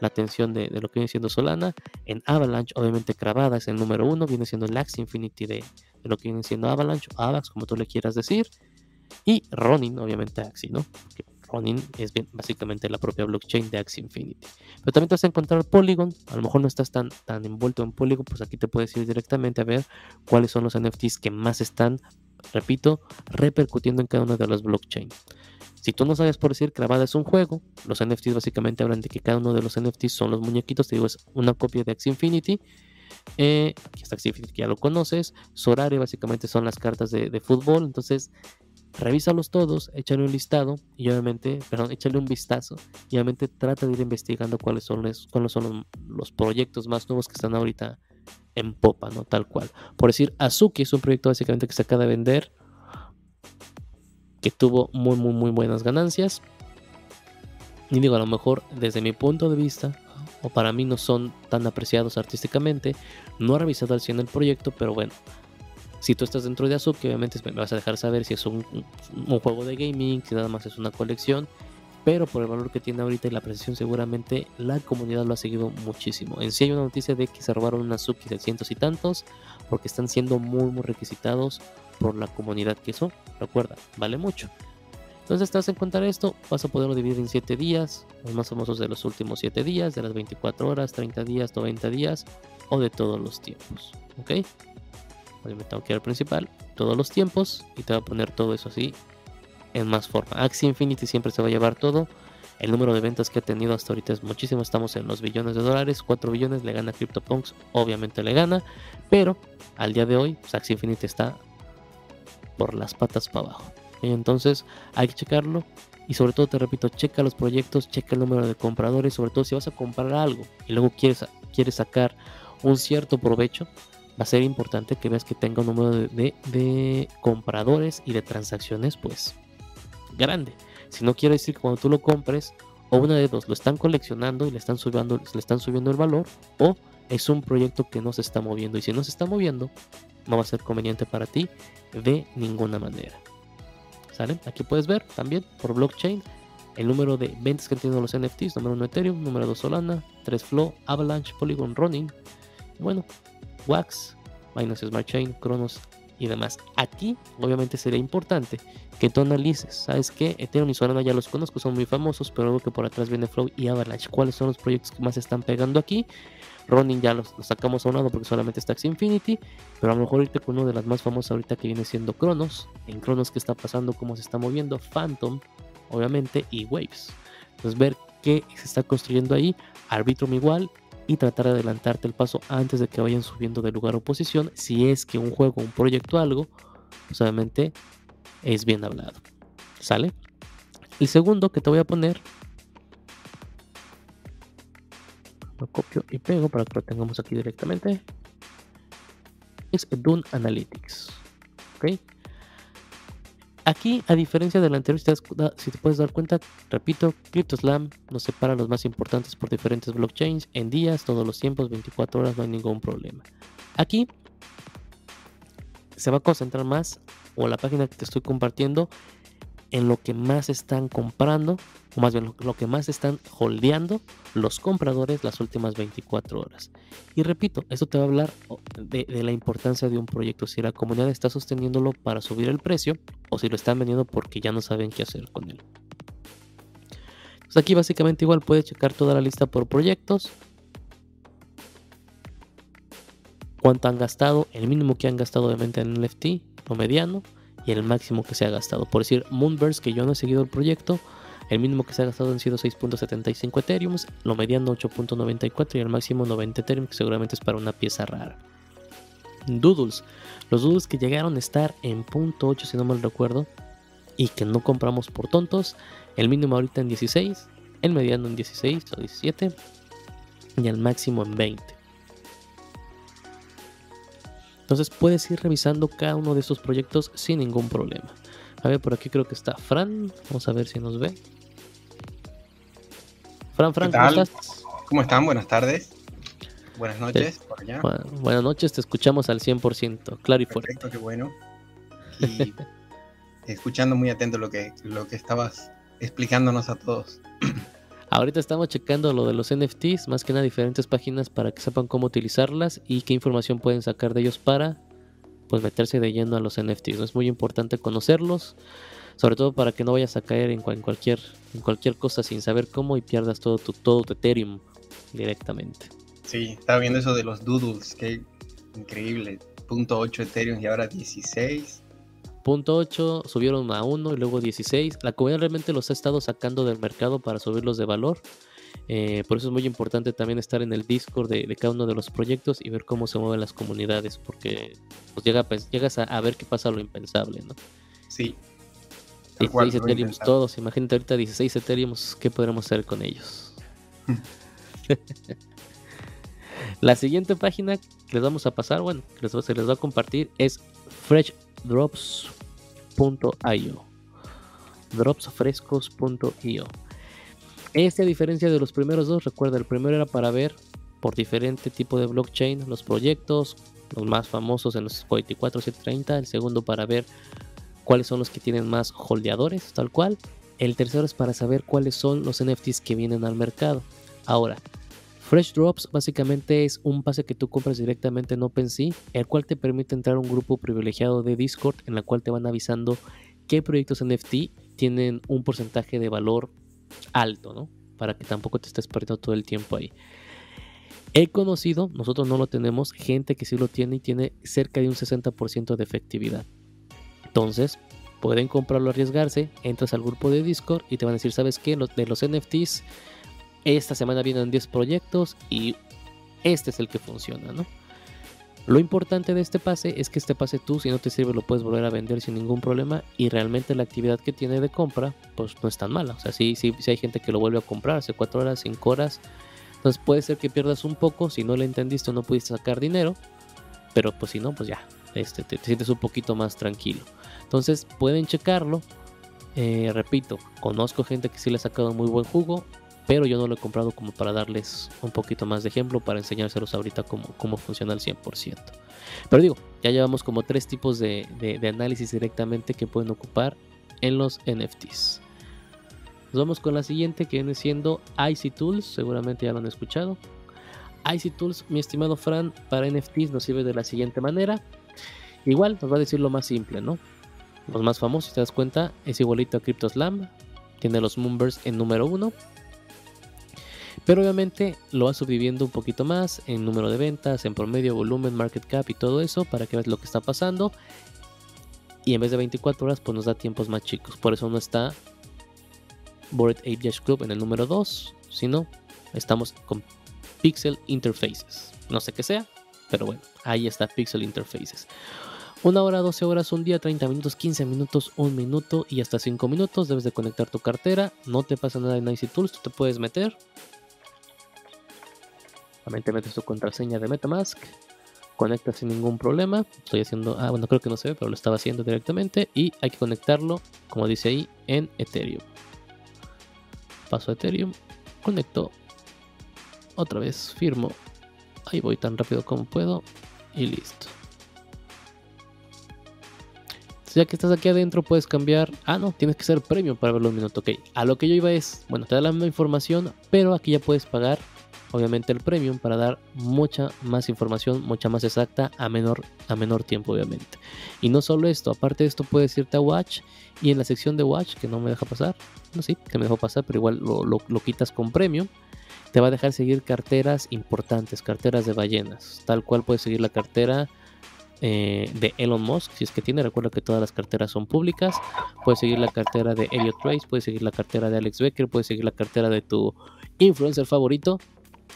S1: la atención de, lo que viene siendo Solana. En Avalanche, obviamente Cravada es el número uno, viene siendo el Axe Infinity de, lo que viene siendo Avalanche o Avax, como tú le quieras decir. Y Ronin, obviamente Axie, ¿no? Ronin es básicamente la propia blockchain de Axie Infinity. Pero también te vas a encontrar Polygon, a lo mejor no estás tan, tan envuelto en Polygon, pues aquí te puedes ir directamente a ver cuáles son los NFTs que más están, repito, repercutiendo en cada una de las blockchains. Si tú no sabes por decir Cravada es un juego, los NFTs básicamente hablan de que cada uno de los NFTs son los muñequitos, te digo, es una copia de Axie Infinity. Eh, que Axie Infinity ya lo conoces. Sorare básicamente son las cartas de, fútbol. Entonces, revísalos todos, échale un listado y obviamente, perdón, échale un vistazo y obviamente trata de ir investigando cuáles son los, cuáles son los, proyectos más nuevos que están ahorita en popa, ¿no? Tal cual. Por decir, Azuki es un proyecto básicamente que se acaba de vender, que tuvo muy, muy, muy buenas ganancias. Y digo, a lo mejor desde mi punto de vista, o para mí no son tan apreciados artísticamente, no he revisado al 100 el proyecto, pero bueno, si tú estás dentro de Azuki, obviamente me vas a dejar saber si es un, juego de gaming, si nada más es una colección. Pero por el valor que tiene ahorita y la precisión, seguramente la comunidad lo ha seguido muchísimo. En sí hay una noticia de que se robaron una Azuki de cientos y tantos, porque están siendo muy, muy requisitados por la comunidad que son. Recuerda, vale mucho. Entonces te vas a encontrar esto, vas a poderlo dividir en 7 días, los más famosos de los últimos 7 días, de las 24 horas, 30 días, 90 días o de todos los tiempos. ¿Ok? obviamente tengo que ir al principal, todos los tiempos y te va a poner todo eso así en más forma. Axie Infinity siempre se va a llevar todo. El número de ventas que ha tenido hasta ahorita es muchísimo. Estamos en los billones de dólares. 4 billones le gana CryptoPunks. Obviamente le gana. Pero al día de hoy, pues, Axie Infinity está por las patas para abajo. Y entonces hay que checarlo. Y sobre todo, te repito, checa los proyectos, checa el número de compradores. Sobre todo si vas a comprar algo y luego quieres, quieres sacar un cierto provecho, va a ser importante que veas que tenga un número de, compradores y de transacciones pues grande. Si no quiere decir que cuando tú lo compres, o una de dos, lo están coleccionando y le están subiendo, le están subiendo el valor, o es un proyecto que no se está moviendo. Y si no se está moviendo, no va a ser conveniente para ti de ninguna manera. ¿Sale? Aquí puedes ver también por blockchain el número de ventas que han tenido los NFTs, número 1 Ethereum, número 2 Solana, 3 Flow, Avalanche, Polygon, Running. Bueno, Wax, Binance Smart Chain, Cronos y demás. Aquí, obviamente, sería importante que tú analices. ¿Sabes qué? Ethereum y Solana ya los conozco, son muy famosos, pero luego que por atrás viene Flow y Avalanche. ¿Cuáles son los proyectos que más están pegando aquí? Ronin ya lo, sacamos a un lado porque solamente está Infinity, pero a lo mejor ahorita con uno de las más famosas ahorita que viene siendo Cronos, en Cronos que está pasando, cómo se está moviendo, Phantom, obviamente, y Waves. Entonces ver qué se está construyendo ahí, Arbitrum igual, y tratar de adelantarte el paso antes de que vayan subiendo de lugar o posición, si es que un juego, un proyecto, algo, pues obviamente es bien hablado. ¿Sale? El segundo que te voy a poner lo copio y pego para que lo tengamos aquí directamente es Dune Analytics ok aquí a diferencia del anterior si te, puedes dar cuenta repito CryptoSlam nos separa los más importantes por diferentes blockchains en días todos los tiempos 24 horas no hay ningún problema. Aquí se va a concentrar más o la página que te estoy compartiendo en lo que más están comprando, o más bien lo, que más están holdeando los compradores las últimas 24 horas. Y repito, eso te va a hablar de, la importancia de un proyecto, si la comunidad está sosteniéndolo para subir el precio o si lo están vendiendo porque ya no saben qué hacer con él. Entonces aquí básicamente igual puedes checar toda la lista por proyectos, cuánto han gastado, el mínimo que han gastado obviamente en NFT, lo mediano, y el máximo que se ha gastado. Por decir, Moonverse, que yo no he seguido el proyecto, el mínimo que se ha gastado han sido 6.75 Ethereum, lo mediano 8.94 y el máximo 90 Ethereum, que seguramente es para una pieza rara. Doodles, los doodles que llegaron a estar en punto .8 si no mal recuerdo y que no compramos por tontos, el mínimo ahorita en 16, el mediano en 16 o 17 y el máximo en 20. Entonces puedes ir revisando cada uno de estos proyectos sin ningún problema. A ver, por aquí creo que está Fran. Vamos a ver si nos ve.
S2: Fran, Fran, ¿cómo estás? ¿Cómo están? Buenas tardes. Buenas noches, por allá.
S1: buenas noches, te escuchamos al 100%, claro y fuerte.
S2: Perfecto, qué bueno. Y escuchando muy atento lo que, lo que estabas explicándonos a todos.
S1: Ahorita estamos checando lo de los NFTs, más que nada diferentes páginas para que sepan cómo utilizarlas y qué información pueden sacar de ellos para pues meterse de lleno a los NFTs. Es muy importante conocerlos, sobre todo para que no vayas a caer en, cualquier, en cualquier cosa sin saber cómo y pierdas todo tu, todo tu Ethereum directamente.
S2: Sí, estaba viendo eso de los doodles, que increíble. Punto .8 Ethereum y ahora 16.
S1: Punto 8 subieron a 1 y luego 16. La comunidad realmente los ha estado sacando del mercado para subirlos de valor. Eh, por eso es muy importante también estar en el Discord de, cada uno de los proyectos y ver cómo se mueven las comunidades, porque pues, llega, pues, llegas a, ver qué pasa lo impensable, ¿no?
S2: Sí.
S1: 16 Ethereum todos, imagínate ahorita 16 Ethereum, ¿qué podremos hacer con ellos? La siguiente página que les vamos a pasar, bueno, que se les va a compartir es Fresh drops.io. Dropsfrescos.io. Este, a diferencia de los primeros dos, recuerda, el primero era para ver por diferente tipo de blockchain los proyectos, los más famosos en los 44, 730. El segundo para ver cuáles son los que tienen más holdeadores, tal cual. El tercero es para saber cuáles son los NFTs que vienen al mercado. Ahora, Fresh Drops básicamente es un pase que tú compras directamente en OpenSea, el cual te permite entrar a un grupo privilegiado de Discord en la cual te van avisando qué proyectos NFT tienen un porcentaje de valor alto, ¿no? Para que tampoco te estés perdiendo todo el tiempo ahí. He conocido, nosotros no lo tenemos, gente que sí lo tiene y tiene cerca de un 60% de efectividad. Entonces, pueden comprarlo, arriesgarse, entras al grupo de Discord y te van a decir, ¿sabes qué? de los NFTs esta semana vienen 10 proyectos y este es el que funciona, ¿no? Lo importante de este pase es que este pase tú, si no te sirve, lo puedes volver a vender sin ningún problema y realmente la actividad que tiene de compra, pues no es tan mala. O sea, sí, sí, sí hay gente que lo vuelve a comprar hace 4 horas, 5 horas. Entonces puede ser que pierdas un poco si no le entendiste o no pudiste sacar dinero, pero pues si no, pues ya, este, te, sientes un poquito más tranquilo. Entonces pueden checarlo. Eh, repito, conozco gente que sí le ha sacado muy buen jugo pero yo no lo he comprado como para darles un poquito más de ejemplo, para enseñárselos ahorita cómo, cómo funciona al 100%. Pero digo, ya llevamos como tres tipos de, análisis directamente que pueden ocupar en los NFTs. Nos vamos con la siguiente que viene siendo IC Tools, seguramente ya lo han escuchado. IC Tools, mi estimado Fran, para NFTs nos sirve de la siguiente manera. Igual nos va a decir lo más simple, ¿no? Los más famosos, si te das cuenta, es igualito a CryptoSlam. Tiene los Moonbirds en número 1 Pero obviamente lo vas subdividiendo un poquito más en número de ventas, en promedio, volumen, market cap y todo eso para que veas lo que está pasando. Y en vez de 24 horas, pues nos da tiempos más chicos. Por eso no está Bored Ape Club en el número 2, sino estamos con Pixel Interfaces. No sé qué sea, pero bueno, ahí está Pixel Interfaces. Una hora, 12 horas, un día, 30 minutos, 15 minutos, un minuto y hasta 5 minutos. Debes de conectar tu cartera. No te pasa nada en Icy Tools, tú te puedes meter. También te metes tu contraseña de Metamask. Conectas sin ningún problema. Estoy haciendo. Ah, bueno, creo que no se ve, pero lo estaba haciendo directamente. Y hay que conectarlo, como dice ahí, en Ethereum. Paso a Ethereum. Conecto. Otra vez firmo. Ahí voy tan rápido como puedo. Y listo. ya que estás aquí adentro puedes cambiar. Ah, no, tienes que ser premium para verlo un minuto. Ok, a lo que yo iba es, bueno, te da la misma información, pero aquí ya puedes pagar, obviamente, el premium para dar mucha más información, mucha más exacta a menor, a menor tiempo, obviamente. Y no solo esto, aparte de esto puedes irte a Watch y en la sección de Watch, que no me deja pasar, no sí, que me dejó pasar, pero igual lo, lo quitas con premium te va a dejar seguir carteras importantes, carteras de ballenas. Tal cual puedes seguir la cartera eh, de Elon Musk, si es que tiene, recuerda que todas las carteras son públicas, puedes seguir la cartera de Elliot Trace, puedes seguir la cartera de Alex Becker, puedes seguir la cartera de tu influencer favorito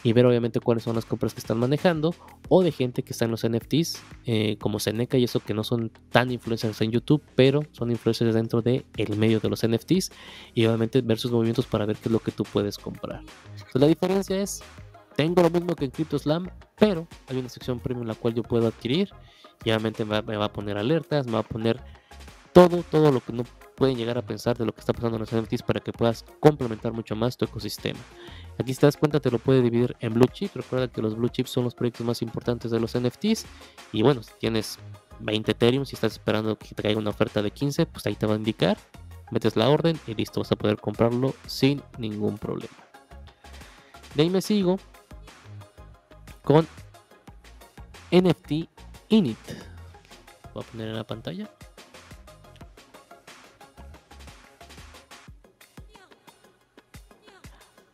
S1: y ver obviamente cuáles son las compras que están manejando o de gente que está en los NFTs eh, como Seneca y eso que no son tan influencers en YouTube pero son influencers dentro del el medio de los NFTs y obviamente ver sus movimientos para ver qué es lo que tú puedes comprar. la diferencia es tengo lo mismo que en CryptoSlam pero hay una sección premium la cual yo puedo adquirir y obviamente me va, a poner alertas, me va a poner todo, todo lo que no pueden llegar a pensar de lo que está pasando en los NFTs para que puedas complementar mucho más tu ecosistema. Aquí si te das cuenta te lo puede dividir en blue chip. Recuerda que los blue chips son los proyectos más importantes de los NFTs. Y bueno, si tienes 20 Ethereum, si estás esperando que te caiga una oferta de 15, pues ahí te va a indicar. Metes la orden y listo, vas a poder comprarlo sin ningún problema. De ahí me sigo con NFT init. Voy a poner en la pantalla.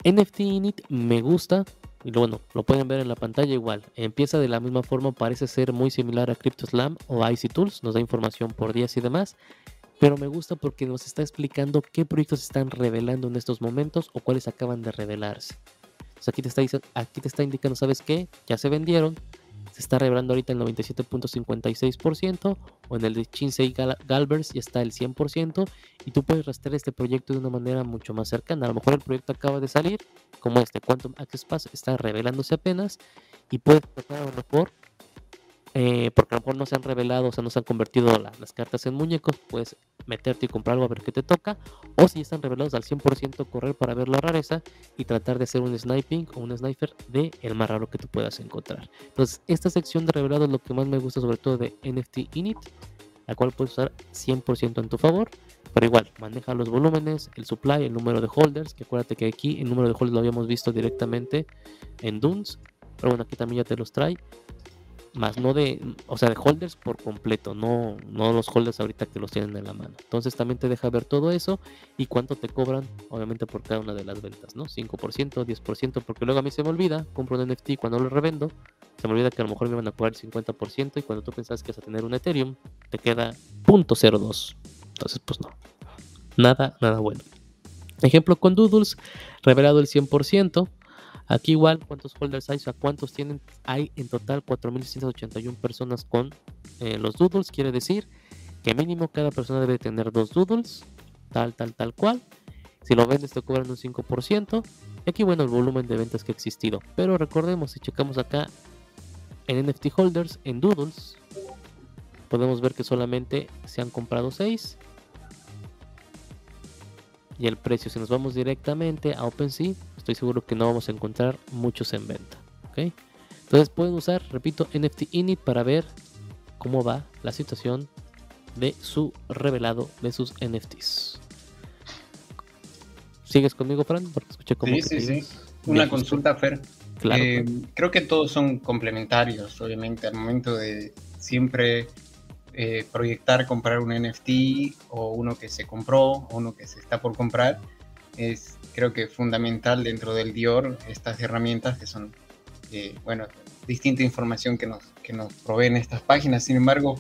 S1: NFT init me gusta. Y bueno, lo pueden ver en la pantalla igual. Empieza de la misma forma, parece ser muy similar a CryptoSlam o Icy Tools. Nos da información por días y demás. Pero me gusta porque nos está explicando qué proyectos están revelando en estos momentos o cuáles acaban de revelarse. aquí, te está, aquí te está indicando, ¿sabes qué? Ya se vendieron, se está revelando ahorita el 97.56% o en el de Chinsei Galvers ya está el 100% y tú puedes rastrear este proyecto de una manera mucho más cercana. A lo mejor el proyecto acaba de salir, como este Quantum Access Pass está revelándose apenas y puedes tratar a lo mejor eh, porque a lo mejor no se han revelado, o sea, no se han convertido las cartas en muñecos, puedes meterte y comprar algo a ver qué te toca, o si están revelados al 100% correr para ver la rareza y tratar de hacer un sniping o un sniper de el más raro que tú puedas encontrar. Entonces, esta sección de revelados es lo que más me gusta sobre todo de NFT Init, la cual puedes usar 100% en tu favor, pero igual, maneja los volúmenes, el supply, el número de holders, que acuérdate que aquí el número de holders lo habíamos visto directamente en Dunes, pero bueno, aquí también ya te los trae más no de, o sea, de holders por completo, no, no los holders ahorita que los tienen en la mano. Entonces también te deja ver todo eso y cuánto te cobran, obviamente por cada una de las ventas, ¿no? 5%, 10%, porque luego a mí se me olvida, compro un NFT cuando lo revendo, se me olvida que a lo mejor me van a cobrar el 50% y cuando tú pensás que vas a tener un Ethereum, te queda 0.02. Entonces, pues no. Nada, nada bueno. Ejemplo con Doodles, revelado el 100%, Aquí igual, ¿cuántos holders hay? O sea, ¿cuántos tienen? Hay en total 4.681 personas con eh, los doodles. Quiere decir que mínimo cada persona debe tener dos doodles, tal, tal, tal cual. Si lo vendes te cobran un 5%. Y aquí, bueno, el volumen de ventas que ha existido. Pero recordemos, si checamos acá en NFT holders, en doodles, podemos ver que solamente se han comprado 6 y el precio. Si nos vamos directamente a OpenSea, estoy seguro que no vamos a encontrar muchos en venta. ¿ok? Entonces pueden usar, repito, NFT Init para ver cómo va la situación de su revelado de sus NFTs. ¿Sigues conmigo, Fran?
S2: Porque escuché como sí, sí, sí. Una consulta, Fer. Claro, eh, Creo que todos son complementarios, obviamente, al momento de siempre eh, proyectar comprar un NFT o uno que se compró o uno que se está por comprar, es creo que fundamental dentro del Dior estas herramientas que son, eh, bueno, distinta información que nos, que nos proveen estas páginas. Sin embargo,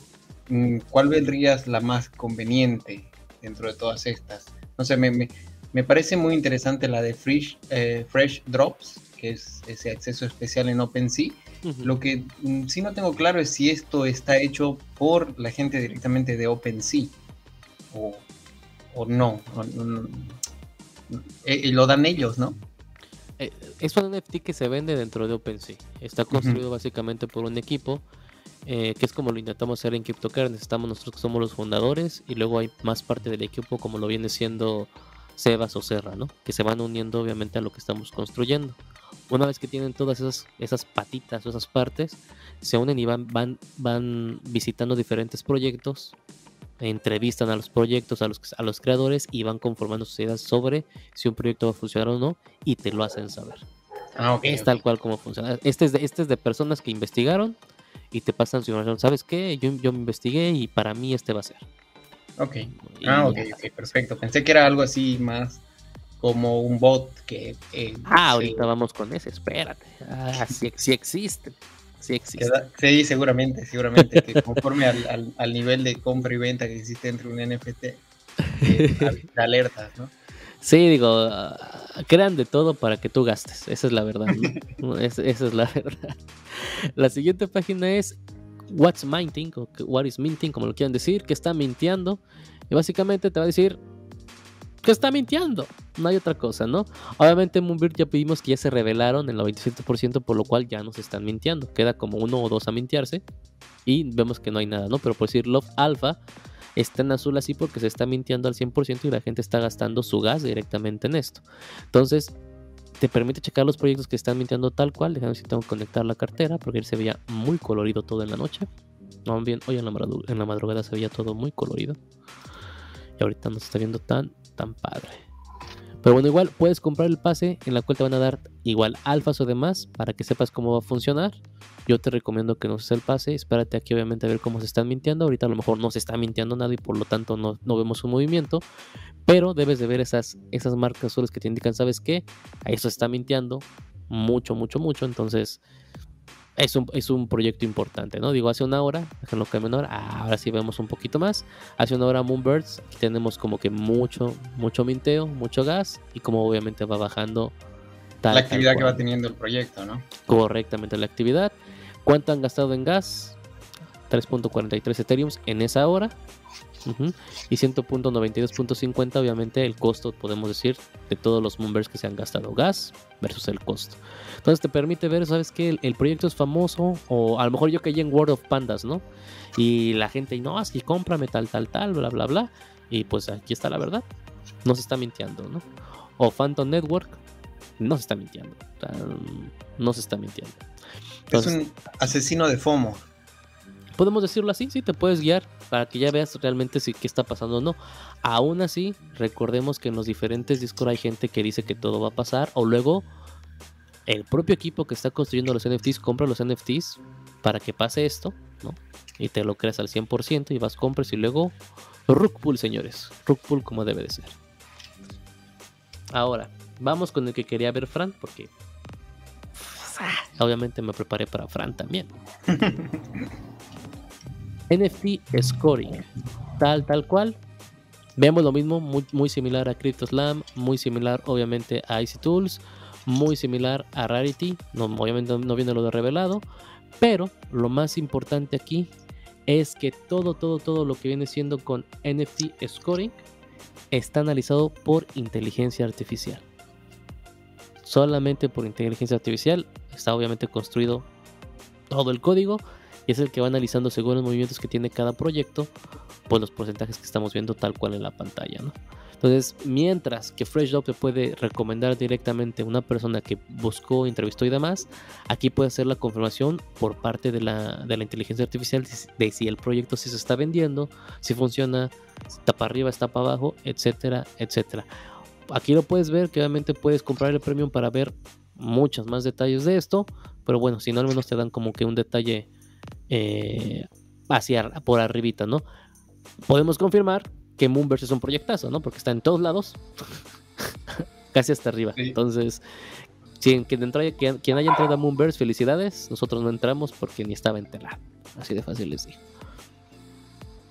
S2: mm, ¿cuál vendrías la más conveniente dentro de todas estas? No sé, me, me, parece muy interesante la de Fresh, eh, Fresh Drops, que es ese acceso especial en OpenSea. Lo que mm, sí no tengo claro es si esto está hecho por la gente directamente de OpenSea o, o no. Eh, y lo dan ellos, ¿no?
S1: Eh, es un NFT que se vende dentro de OpenSea. Está construido básicamente por un equipo, eh, que es como lo intentamos hacer en CryptoCurrency. Estamos nosotros que somos los fundadores y luego hay más parte del equipo como lo viene siendo Sebas o Serra, ¿no? Que se van uniendo obviamente a lo que estamos construyendo. Una vez que tienen todas esas, esas patitas o esas partes, se unen y van, van, van visitando diferentes proyectos entrevistan a los proyectos, a los, a los creadores y van conformando sus ideas sobre si un proyecto va a funcionar o no y te lo hacen saber. Ah, es tal cual como funciona. Este es, de, este es de personas que investigaron y te pasan su información. ¿Sabes qué? Yo, yo me investigué y para mí este va a ser.
S2: Ok. Ah, ok, ok, perfecto. Pensé que era algo así más como un bot que...
S1: Eh, ah, ahorita vamos con ese, espérate. Ah, sí, sí existe.
S2: Sí, seguramente, seguramente, que conforme al, nivel de compra y venta que existe entre un NFT, eh, alertas, ¿no?
S1: Sí, digo, uh, crean de todo para que tú gastes, esa es la verdad, esa es la verdad. La siguiente página es What's Minting, o What is Minting, como lo quieran decir, que está mintiendo, y básicamente te va a decir que está mintiendo. No hay otra cosa, ¿no? Obviamente en Moonbird ya vimos que ya se revelaron en el 97%, por lo cual ya nos están mintiendo. Queda como uno o dos a mintiarse y vemos que no hay nada, ¿no? Pero por decir Love Alpha está en azul así porque se está mintiendo al 100% y la gente está gastando su gas directamente en esto. Entonces, te permite checar los proyectos que están mintiendo tal cual. Déjame si tengo que conectar la cartera porque él se veía muy colorido todo en la noche. No, bien, hoy en la madrugada se veía todo muy colorido. Y ahorita no se está viendo tan tan padre. Pero bueno, igual puedes comprar el pase en la cual te van a dar igual alfas o demás para que sepas cómo va a funcionar. Yo te recomiendo que no uses el pase. Espérate aquí obviamente a ver cómo se están mintiendo. Ahorita a lo mejor no se está mintiendo nada y por lo tanto no, no vemos un movimiento. Pero debes de ver esas, esas marcas azules que te indican, ¿sabes qué? A eso se está mintiendo mucho, mucho, mucho. Entonces es un, es un proyecto importante, ¿no? Digo, hace una hora, déjenlo que menor, ahora sí vemos un poquito más. Hace una hora Moonbirds, aquí tenemos como que mucho, mucho minteo, mucho gas y como obviamente va bajando
S2: la actividad que va teniendo el proyecto, ¿no?
S1: Correctamente la actividad. ¿Cuánto han gastado en gas? 3.43 Ethereum en esa hora. Y 100.92.50, obviamente el costo, podemos decir, de todos los Moonbirds que se han gastado gas versus el costo. Entonces te permite ver, ¿sabes que el, proyecto es famoso o a lo mejor yo caí en World of Pandas, ¿no? Y la gente, no, así cómprame tal, tal, tal, bla, bla, bla. Y pues aquí está la verdad. No se está mintiendo, ¿no? O Phantom Network, no se está mintiendo. no se está mintiendo.
S2: es un asesino de FOMO.
S1: Podemos decirlo así, sí, te puedes guiar para que ya veas realmente si qué está pasando o no. Aún así, recordemos que en los diferentes Discord hay gente que dice que todo va a pasar o luego el propio equipo que está construyendo los NFTs compra los NFTs para que pase esto, ¿no? Y te lo creas al 100% y vas, compras y luego Rookpool, señores. Rookpool como debe de ser. Ahora, vamos con el que quería ver Fran, porque obviamente me preparé para Fran también. NFT Scoring. Tal, tal cual. Vemos lo mismo, muy, muy similar a CryptoSlam, muy similar obviamente a Icy Tools, muy similar a Rarity. Obviamente no viene lo de revelado. Pero lo más importante aquí es que todo, todo, todo lo que viene siendo con NFT Scoring está analizado por inteligencia artificial. Solamente por inteligencia artificial está obviamente construido todo el código y es el que va analizando según los movimientos que tiene cada proyecto, pues los porcentajes que estamos viendo tal cual en la pantalla. Entonces, mientras que FreshDog te puede recomendar directamente una persona que buscó, entrevistó y demás, aquí puede hacer la confirmación por parte de la, de la inteligencia artificial de si el proyecto sí se está vendiendo, si funciona, está para arriba, está para abajo, etcétera, etcétera. Aquí lo puedes ver, que obviamente puedes comprar el premium para ver muchos más detalles de esto, pero bueno, si no al menos te dan como que un detalle eh, hacia por arribita, ¿no? Podemos confirmar que Moonverse es un proyectazo, ¿no? Porque está en todos lados. casi hasta arriba. Entonces, quien, quien, quien, haya entrado a Moonverse, felicidades. Nosotros no entramos porque ni estaba enterado. Así de fácil les digo.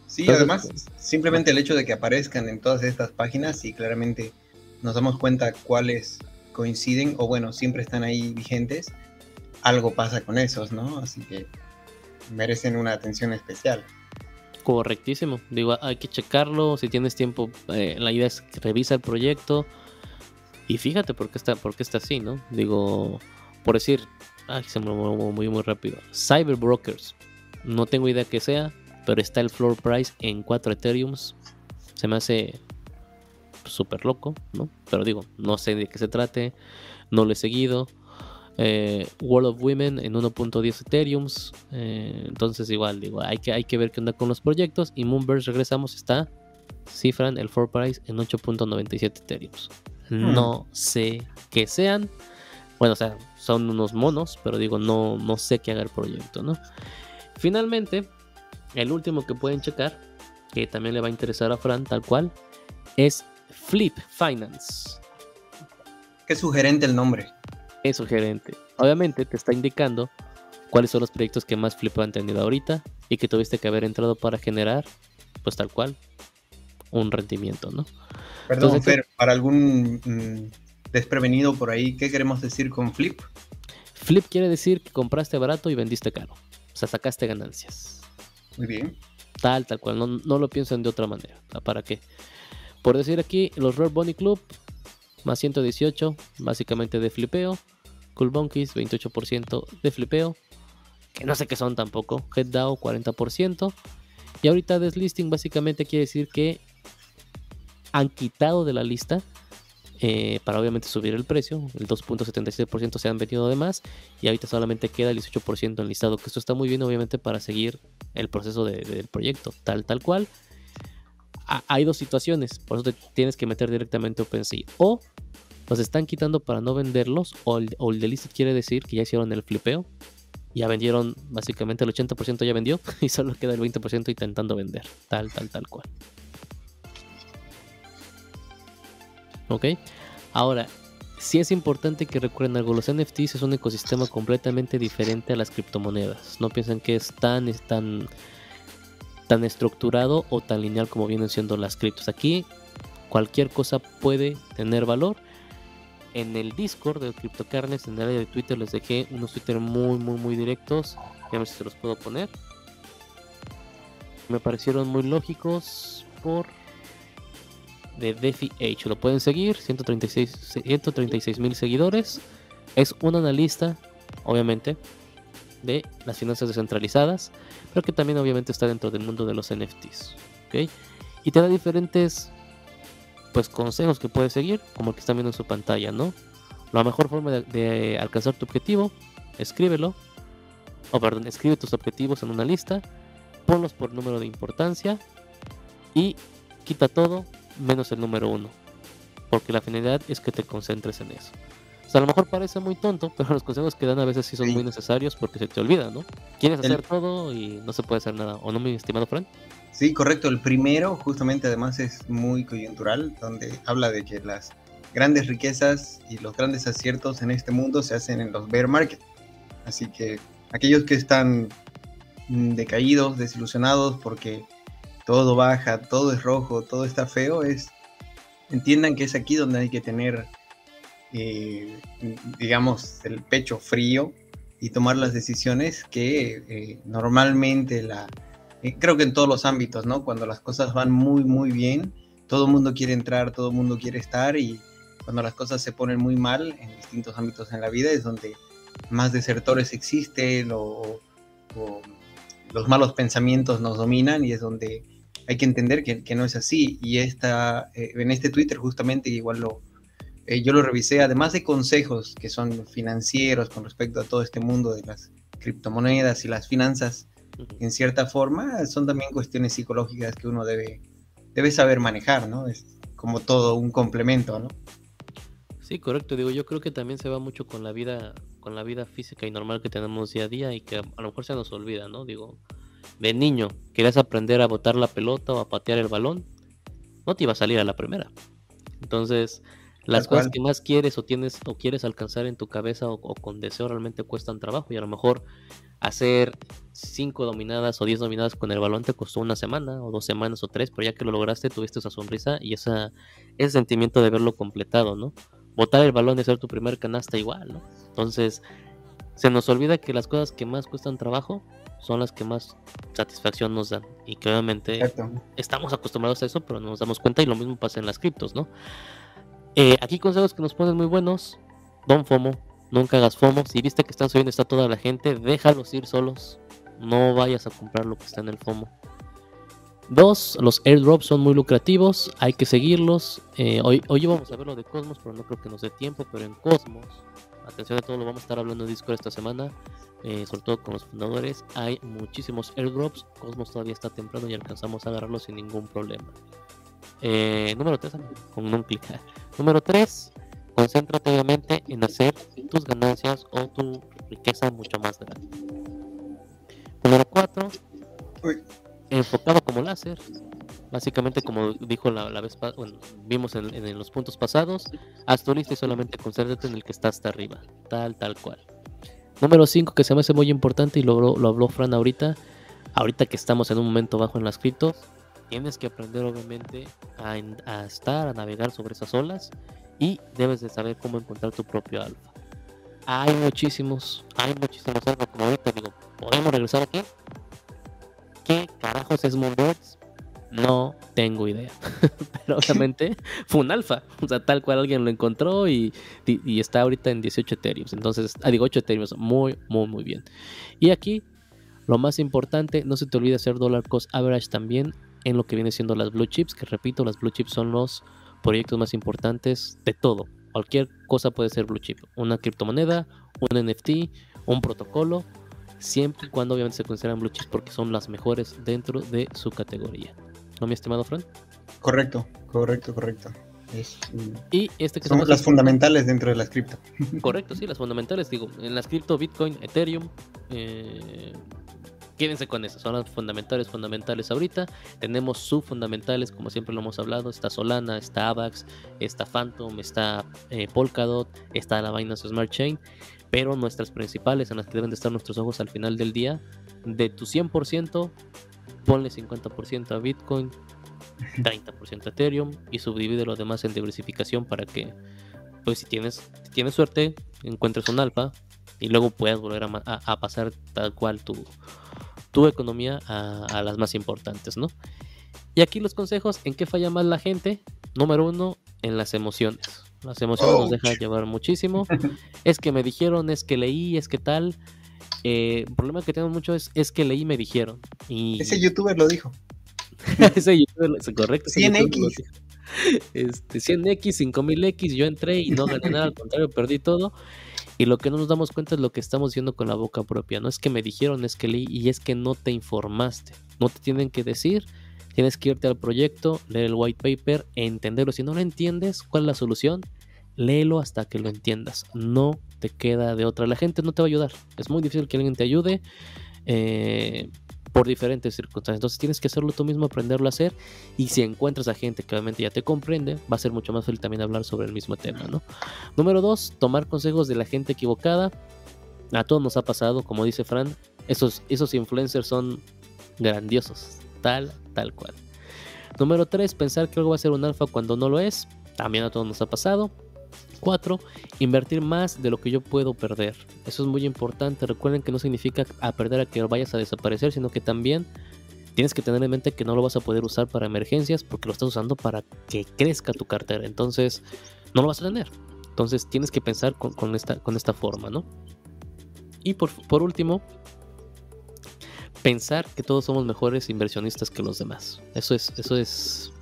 S2: Sí, además, pues, simplemente el hecho de que aparezcan en todas estas páginas y claramente nos damos cuenta cuáles coinciden o bueno, siempre están ahí vigentes, algo pasa con esos, ¿no? Así que merecen una atención especial.
S1: Correctísimo. Digo, hay que checarlo. Si tienes tiempo, eh, la idea es que revisa el proyecto. Y fíjate por qué está, por qué está así, ¿no? Digo, por decir, ay, se me movió muy, muy rápido. Cyber Brokers. No tengo idea qué sea, pero está el floor price en 4 Ethereums. Se me hace súper loco, ¿no? Pero digo, no sé de qué se trate, no lo he seguido. Eh, World of Women en 1.10 Ethereums. Eh, entonces, igual, digo, hay que, hay que ver qué onda con los proyectos. Y Moonverse, regresamos, está cifran el floor price en 8.97 Ethereums. Hmm. No sé qué sean. Bueno, o sea, son unos monos, pero digo, no, no sé qué haga el proyecto, ¿no? Finalmente, el último que pueden checar, que también le va a interesar a Fran, tal cual, es Flip Finance.
S2: Qué sugerente el nombre.
S1: Es sugerente. Obviamente te está indicando cuáles son los proyectos que más flip han tenido ahorita y que tuviste que haber entrado para generar, pues tal cual, un rendimiento, ¿no?
S2: Perdón, Fer, para algún mm, desprevenido por ahí, ¿qué queremos decir con flip?
S1: Flip quiere decir que compraste barato y vendiste caro. O sea, sacaste ganancias.
S2: Muy bien.
S1: Tal, tal cual. No, lo piensan de otra manera. ¿Para qué? Por decir aquí, los Rare Bunny Club, más 118, básicamente de flipeo. Cool Monkeys, 28% de flipeo. Que no sé qué son tampoco. HeadDAO, 40%. Y ahorita deslisting básicamente quiere decir que han quitado de la lista eh, para obviamente subir el precio. El 2.76% se han vendido de más y ahorita solamente queda el 18% en listado, que esto está muy bien obviamente para seguir el proceso del proyecto, tal, tal cual. hay dos situaciones, por eso te tienes que meter directamente OpenSea. O los están quitando para no venderlos, o el, o el delisted quiere decir que ya hicieron el flipeo. Ya vendieron, básicamente el 80% ya vendió y solo queda el 20% intentando vender. Tal, tal, tal cual. ¿Ok? Ahora, sí es importante que recuerden algo, los NFTs es un ecosistema completamente diferente a las criptomonedas. No piensen que es tan, tan, tan estructurado o tan lineal como vienen siendo las criptos. Aquí cualquier cosa puede tener valor. En el Discord de CryptoCarnes, en el área de Twitter, les dejé unos Twitter muy, muy, muy directos. Ya ver si se los puedo poner. Me parecieron muy lógicos por de Defi H. Lo pueden seguir, 136 mil seguidores. Es un analista, obviamente, de las finanzas descentralizadas, pero que también obviamente está dentro del mundo de los NFTs. Y te da diferentes pues consejos que puedes seguir, como el que están viendo en su pantalla, ¿no? La mejor forma de, alcanzar tu objetivo, escríbelo, o perdón, escribe tus objetivos en una lista, ponlos por número de importancia y quita todo menos el número uno. Porque la finalidad es que te concentres en eso. O sea, a lo mejor parece muy tonto, pero los consejos que dan a veces sí son muy necesarios porque se te olvida, ¿no? Quieres hacer todo y no se puede hacer nada. ¿O no, mi estimado Fran?
S2: Sí, correcto. El primero, justamente, además es muy coyuntural, donde habla de que las grandes riquezas y los grandes aciertos en este mundo se hacen en los bear market. Así que aquellos que están mm, decaídos, desilusionados porque todo baja, todo es rojo, todo está feo, es entiendan que es aquí donde hay que tener, eh, digamos, el pecho frío y tomar las decisiones que eh, normalmente la, creo que en todos los ámbitos, ¿no? Cuando las cosas van muy, muy bien, todo el mundo quiere entrar, todo el mundo quiere estar y cuando las cosas se ponen muy mal en distintos ámbitos en la vida es donde más desertores existen o los malos pensamientos nos dominan y es donde hay que entender que, no es así. Y esta, eh, en este Twitter justamente igual lo, eh, yo lo revisé, además de consejos que son financieros con respecto a todo este mundo de las criptomonedas y las finanzas, en cierta forma, son también cuestiones psicológicas que uno debe, debe saber manejar, ¿no? Es como todo un complemento, ¿no?
S1: Sí, correcto. Digo, yo creo que también se va mucho con la vida, con la vida física y normal que tenemos día a día y que a lo mejor se nos olvida, ¿no? Digo, de niño querías aprender a botar la pelota o a patear el balón, no te iba a salir a la primera. Entonces, Las cosas que más quieres o tienes o quieres alcanzar en tu cabeza o, con deseo realmente cuestan trabajo y a lo mejor hacer cinco dominadas o diez dominadas con el balón te costó una semana o dos semanas o tres, pero ya que lo lograste tuviste esa sonrisa y esa, ese sentimiento de verlo completado, ¿no? Botar el balón y hacer tu primer canasta igual, ¿no? Entonces, se nos olvida que las cosas que más cuestan trabajo son las que más satisfacción nos dan y que obviamente estamos acostumbrados a eso, pero no nos damos cuenta y lo mismo pasa en las criptos, ¿no? Eh, aquí consejos que nos ponen muy buenos. Don FOMO, nunca hagas FOMO. Si viste que están subiendo está toda la gente, déjalos ir solos. No vayas a comprar lo que está en el FOMO. Dos, los airdrops son muy lucrativos, hay que seguirlos. Eh, hoy, hoy vamos a ver lo de Cosmos, pero no creo que nos dé tiempo. Pero en Cosmos, atención a todo, lo vamos a estar hablando en Discord esta semana, eh, sobre todo con los fundadores. Hay muchísimos airdrops. Cosmos todavía está temprano y alcanzamos a agarrarlo sin ningún problema. Eh, número 3, con un clic. Número 3, concéntrate obviamente en hacer tus ganancias o tu riqueza mucho más grande. Número 4, enfocado como láser. Básicamente, como dijo la, vez bueno, vimos en, los puntos pasados, haz tu lista y solamente concéntrate en el que está hasta arriba, tal, tal cual. Número 5, que se me hace muy importante y lo, lo habló Fran ahorita, ahorita que estamos en un momento bajo en las criptos, tienes que aprender obviamente a, estar, a navegar sobre esas olas y debes de saber cómo encontrar tu propio alfa. Hay muchísimos, hay muchísimos alfa, como ahorita digo, ¿podemos regresar aquí? ¿Qué carajos es Moonbirds? No tengo idea. Pero obviamente fue un alfa. O sea, tal cual alguien lo encontró y, está ahorita en 18 Ethereum. Entonces, ah, digo 8 Ethereum. Muy, muy, muy bien. Y aquí, lo más importante, no se te olvide hacer dollar cost average también en lo que viene siendo las blue chips, que repito, las blue chips son los proyectos más importantes de todo. Cualquier cosa puede ser blue chip, una criptomoneda, un NFT, un protocolo, siempre y cuando obviamente se consideran blue chips porque son las mejores dentro de su categoría. ¿No, mi estimado Fran?
S2: Correcto, correcto, correcto.
S1: y este
S2: que son las fundamentales dentro de las cripto.
S1: Correcto, sí, las fundamentales. Digo, en las cripto, Bitcoin, Ethereum, eh, quédense con eso, son las fundamentales, fundamentales ahorita. Tenemos subfundamentales, como siempre lo hemos hablado, está Solana, está AVAX, está Phantom, está eh, Polkadot, está la Binance Smart Chain, pero nuestras principales en las que deben de estar nuestros ojos al final del día, de tu 100%, ponle 50% a Bitcoin, 30% a Ethereum y subdivide lo demás en diversificación para que, pues si tienes, si tienes suerte, encuentres un alfa y luego puedas volver a pasar tal cual tu, tu economía a, las más importantes, ¿no? Y aquí los consejos, ¿en qué falla más la gente? Número uno, en las emociones. Las emociones nos dejan llevar muchísimo. Es que me dijeron, es que leí, es que tal. Eh, el problema que tengo mucho es, es que leí me dijeron. Y...
S2: Ese youtuber lo dijo.
S1: ese youtuber, es correcto.
S2: 100x.
S1: Este, 100x, 5000x, yo entré y no gané nada, al contrario, perdí todo. Y lo que no nos damos cuenta es lo que estamos diciendo con la boca propia. No es que me dijeron, es que leí y es que no te informaste. No te tienen que decir. Tienes que irte al proyecto, leer el white paper, entenderlo. Si no lo entiendes, ¿cuál es la solución? Léelo hasta que lo entiendas. No te queda de otra. La gente no te va a ayudar. Es muy difícil que alguien te ayude. Eh, por diferentes circunstancias. Entonces tienes que hacerlo tú mismo, aprenderlo a hacer. Y si encuentras a gente que obviamente ya te comprende, va a ser mucho más fácil también hablar sobre el mismo tema, ¿no? Número dos, tomar consejos de la gente equivocada. A todos nos ha pasado, como dice Fran, esos, esos influencers son grandiosos, tal, tal cual. Número tres, pensar que algo va a ser un alfa cuando no lo es. También a todos nos ha pasado. 4. Invertir más de lo que yo puedo perder. Eso es muy importante. Recuerden que no significa a perder a que vayas a desaparecer, sino que también tienes que tener en mente que no lo vas a poder usar para emergencias porque lo estás usando para que crezca tu cartera. Entonces, no lo vas a tener. Entonces, tienes que pensar con, esta, con esta forma, ¿no? Y por, por último, pensar que todos somos mejores inversionistas que los demás. Eso es, eso es,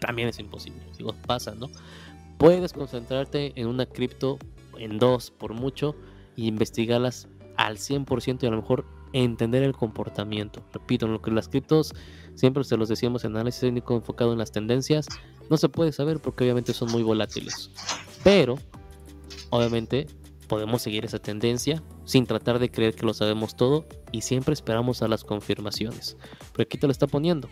S1: también es imposible. Digo, pasa, ¿no? Puedes concentrarte en una cripto, en dos por mucho, e investigarlas al 100% y a lo mejor entender el comportamiento. Repito, en lo que las criptos siempre se los decíamos en análisis técnico enfocado en las tendencias, no se puede saber porque obviamente son muy volátiles. Pero, obviamente, podemos seguir esa tendencia sin tratar de creer que lo sabemos todo y siempre esperamos a las confirmaciones. Pero aquí te lo está poniendo.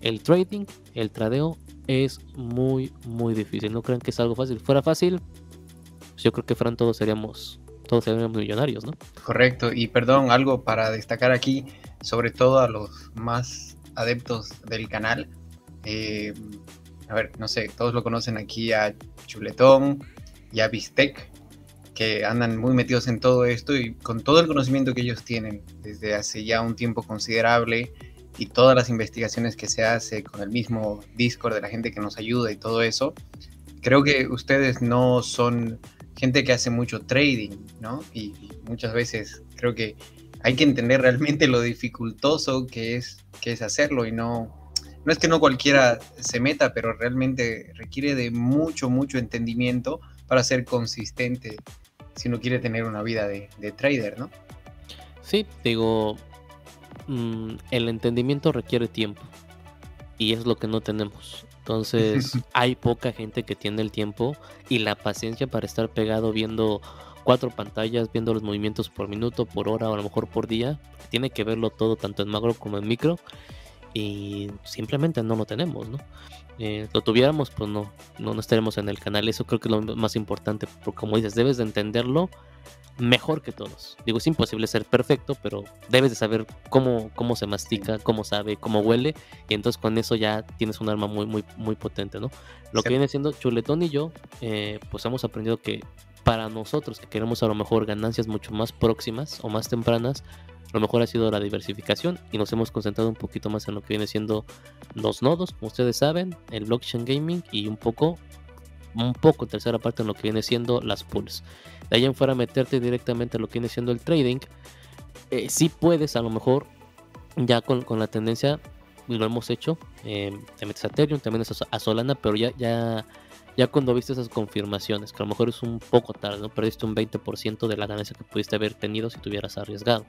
S1: El trading, el tradeo es muy, muy difícil. No crean que es algo fácil. Fuera fácil, pues yo creo que fueran todos seríamos, todos seríamos millonarios, ¿no?
S2: Correcto. Y perdón, algo para destacar aquí, sobre todo a los más adeptos del canal. Eh, a ver, no sé, todos lo conocen aquí a Chuletón y a Bistec, que andan muy metidos en todo esto y con todo el conocimiento que ellos tienen desde hace ya un tiempo considerable y todas las investigaciones que se hace con el mismo Discord de la gente que nos ayuda y todo eso, creo que ustedes no son gente que hace mucho trading, ¿no? Y, muchas veces creo que hay que entender realmente lo dificultoso que es, que es hacerlo y no, no es que no cualquiera se meta, pero realmente requiere de mucho, mucho entendimiento para ser consistente si uno quiere tener una vida de, de trader, ¿no?
S1: Sí, digo, Mm, el entendimiento requiere tiempo y es lo que no tenemos. Entonces hay poca gente que tiene el tiempo y la paciencia para estar pegado viendo cuatro pantallas, viendo los movimientos por minuto, por hora o a lo mejor por día. Tiene que verlo todo tanto en macro como en micro y simplemente no lo tenemos, ¿no? Eh, lo tuviéramos, pues no, no, no estaremos en el canal. Eso creo que es lo más importante, porque como dices, debes de entenderlo mejor que todos. Digo, es imposible ser perfecto, pero debes de saber cómo, cómo se mastica, cómo sabe, cómo huele, y entonces con eso ya tienes un arma muy, muy, muy potente, ¿no? Lo que viene siendo Chuletón y yo, eh, pues hemos aprendido que para nosotros que queremos a lo mejor ganancias mucho más próximas o más tempranas, lo mejor ha sido la diversificación y nos hemos concentrado un poquito más en lo que viene siendo los nodos, como ustedes saben, el blockchain gaming y un poco, un poco tercera parte en lo que viene siendo las pools de ahí en fuera meterte directamente a lo que viene siendo el trading, eh, si puedes a lo mejor ya con, la tendencia, y lo hemos hecho, eh, te metes a Ethereum, metes a, Solana, pero ya, ya, ya cuando viste esas confirmaciones, que a lo mejor es un poco tarde, ¿no? Perdiste un 20% de la ganancia que pudiste haber tenido si te hubieras arriesgado.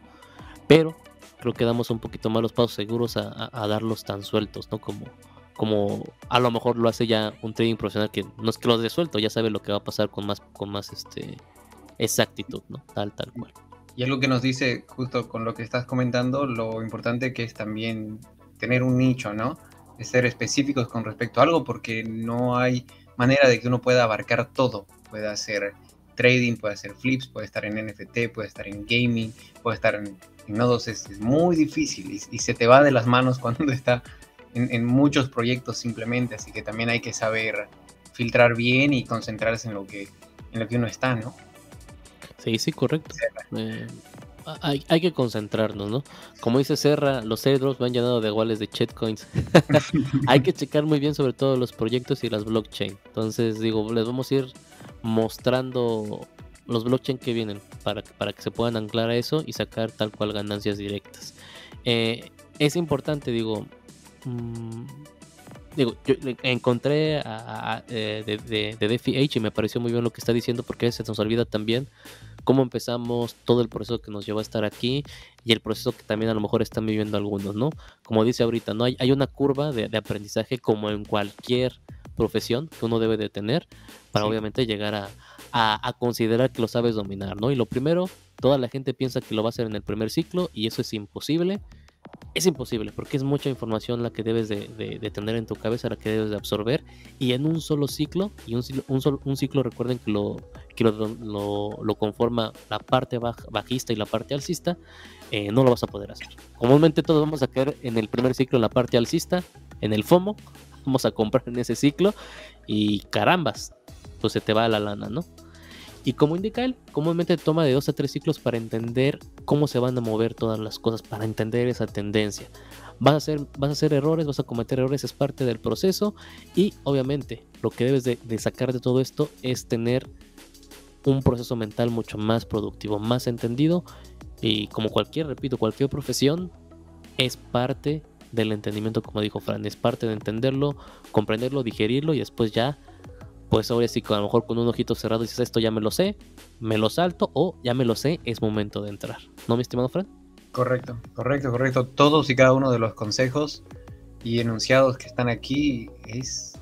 S1: Pero creo que damos un poquito más los pasos seguros a, darlos tan sueltos, ¿no? Como, como a lo mejor lo hace ya un trading profesional que no es que lo dé suelto, ya sabe lo que va a pasar con más, con más este exactitud, ¿no? Tal, tal cual.
S2: Y algo que nos dice, justo con lo que estás comentando, lo importante que es también tener un nicho, ¿no? De ser específicos con respecto a algo, porque no hay manera de que uno pueda abarcar todo. Puede hacer trading, puede hacer flips, puede estar en NFT, puede estar en gaming, puede estar en, nodos. Es, muy difícil y, se te va de las manos cuando está en, en muchos proyectos simplemente. Así que también hay que saber filtrar bien y concentrarse en lo que, en lo que uno está, ¿no?
S1: Sí, sí, correcto. Eh, hay, hay, que concentrarnos, ¿no? Como dice Serra, los airdrops van llenado de iguales de chatcoins. hay que checar muy bien sobre todo los proyectos y las blockchain. Entonces, digo, les vamos a ir mostrando los blockchain que vienen para, para que se puedan anclar a eso y sacar tal cual ganancias directas. Eh, es importante, digo, mm, digo, yo encontré a, eh, de, de, de y me pareció muy bien lo que está diciendo porque se nos olvida también cómo empezamos, todo el proceso que nos llevó a estar aquí y el proceso que también a lo mejor están viviendo algunos, ¿no? Como dice ahorita, ¿no? Hay, hay una curva de, aprendizaje como en cualquier profesión que uno debe de tener para obviamente llegar a, a, considerar que lo sabes dominar, ¿no? Y lo primero, toda la gente piensa que lo va a hacer en el primer ciclo y eso es imposible es imposible porque es mucha información la que debes de, tener en tu cabeza, la que debes de absorber y en un solo ciclo, y un, un, un ciclo recuerden que, lo, que lo, lo, conforma la parte bajista y la parte alcista, eh, no lo vas a poder hacer. Comúnmente todos vamos a caer en el primer ciclo en la parte alcista, en el FOMO, vamos a comprar en ese ciclo y carambas, pues se te va la lana, ¿no? Y como indica él, comúnmente toma de dos a tres ciclos para entender cómo se van a mover todas las cosas, para entender esa tendencia. Vas a hacer, vas a hacer errores, vas a cometer errores, es parte del proceso. Y obviamente lo que debes de, sacar de todo esto es tener un proceso mental mucho más productivo, más entendido. Y como cualquier, repito, cualquier profesión, es parte del entendimiento, como dijo Fran, es parte de entenderlo, comprenderlo, digerirlo y después ya pues ahora sí, a lo mejor con un ojito cerrado dices esto ya me lo sé, me lo salto o ya me lo sé, es momento de entrar. ¿No, mi estimado Fran?
S2: Correcto, correcto, correcto. Todos y cada uno de los consejos y enunciados que están aquí es,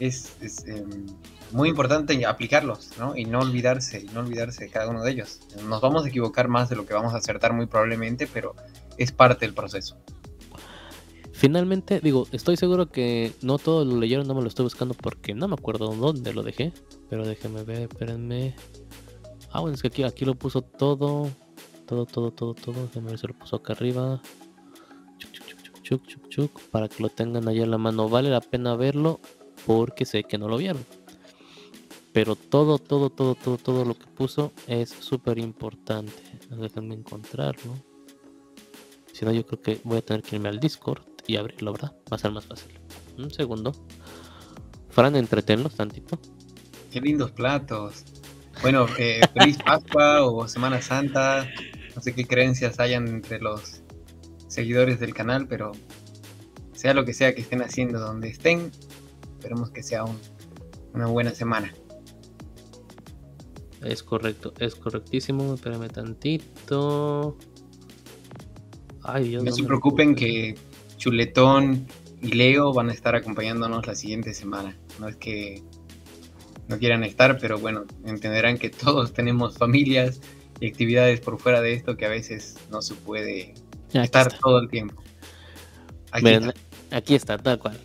S2: es, em, muy importante aplicarlos, ¿no? Y no olvidarse, no olvidarse de cada uno de ellos. Nos vamos a equivocar más de lo que vamos a acertar muy probablemente, pero es parte del proceso.
S1: Finalmente, digo, estoy seguro que no todos lo leyeron, no me lo estoy buscando porque no me acuerdo dónde lo dejé. Pero déjenme ver, espérenme. Ah, bueno, es que aquí, aquí lo puso todo. Todo, todo, todo, todo. Déjenme ver si lo puso acá arriba. Chuc, chuc, chuc, chuc, para que lo tengan ahí en la mano. Vale la pena verlo porque sé que no lo vieron. Pero todo, todo, todo, todo, todo lo que puso es súper importante. Déjenme encontrarlo. Si no, yo creo que voy a tener que irme al Discord y abrirlo, ¿verdad? Va a ser más fácil. Un segundo. Fran, entretenlos tantito.
S2: Qué lindos platos. Bueno, eh, feliz Pascua o Semana Santa. No sé qué creencias hayan entre los seguidores del canal, pero sea lo que sea que estén haciendo donde estén, esperemos que sea una buena semana.
S1: Es correcto, es correctísimo. Espérame tantito.
S2: Ay, Dios, no, se preocupen que Chuletón y Leo van a estar acompañándonos la siguiente semana. No es que no quieran estar, pero bueno, entenderán que todos tenemos familias y actividades por fuera de esto que a veces no se puede estar todo el tiempo.
S1: Aquí, está. aquí está, tal cual.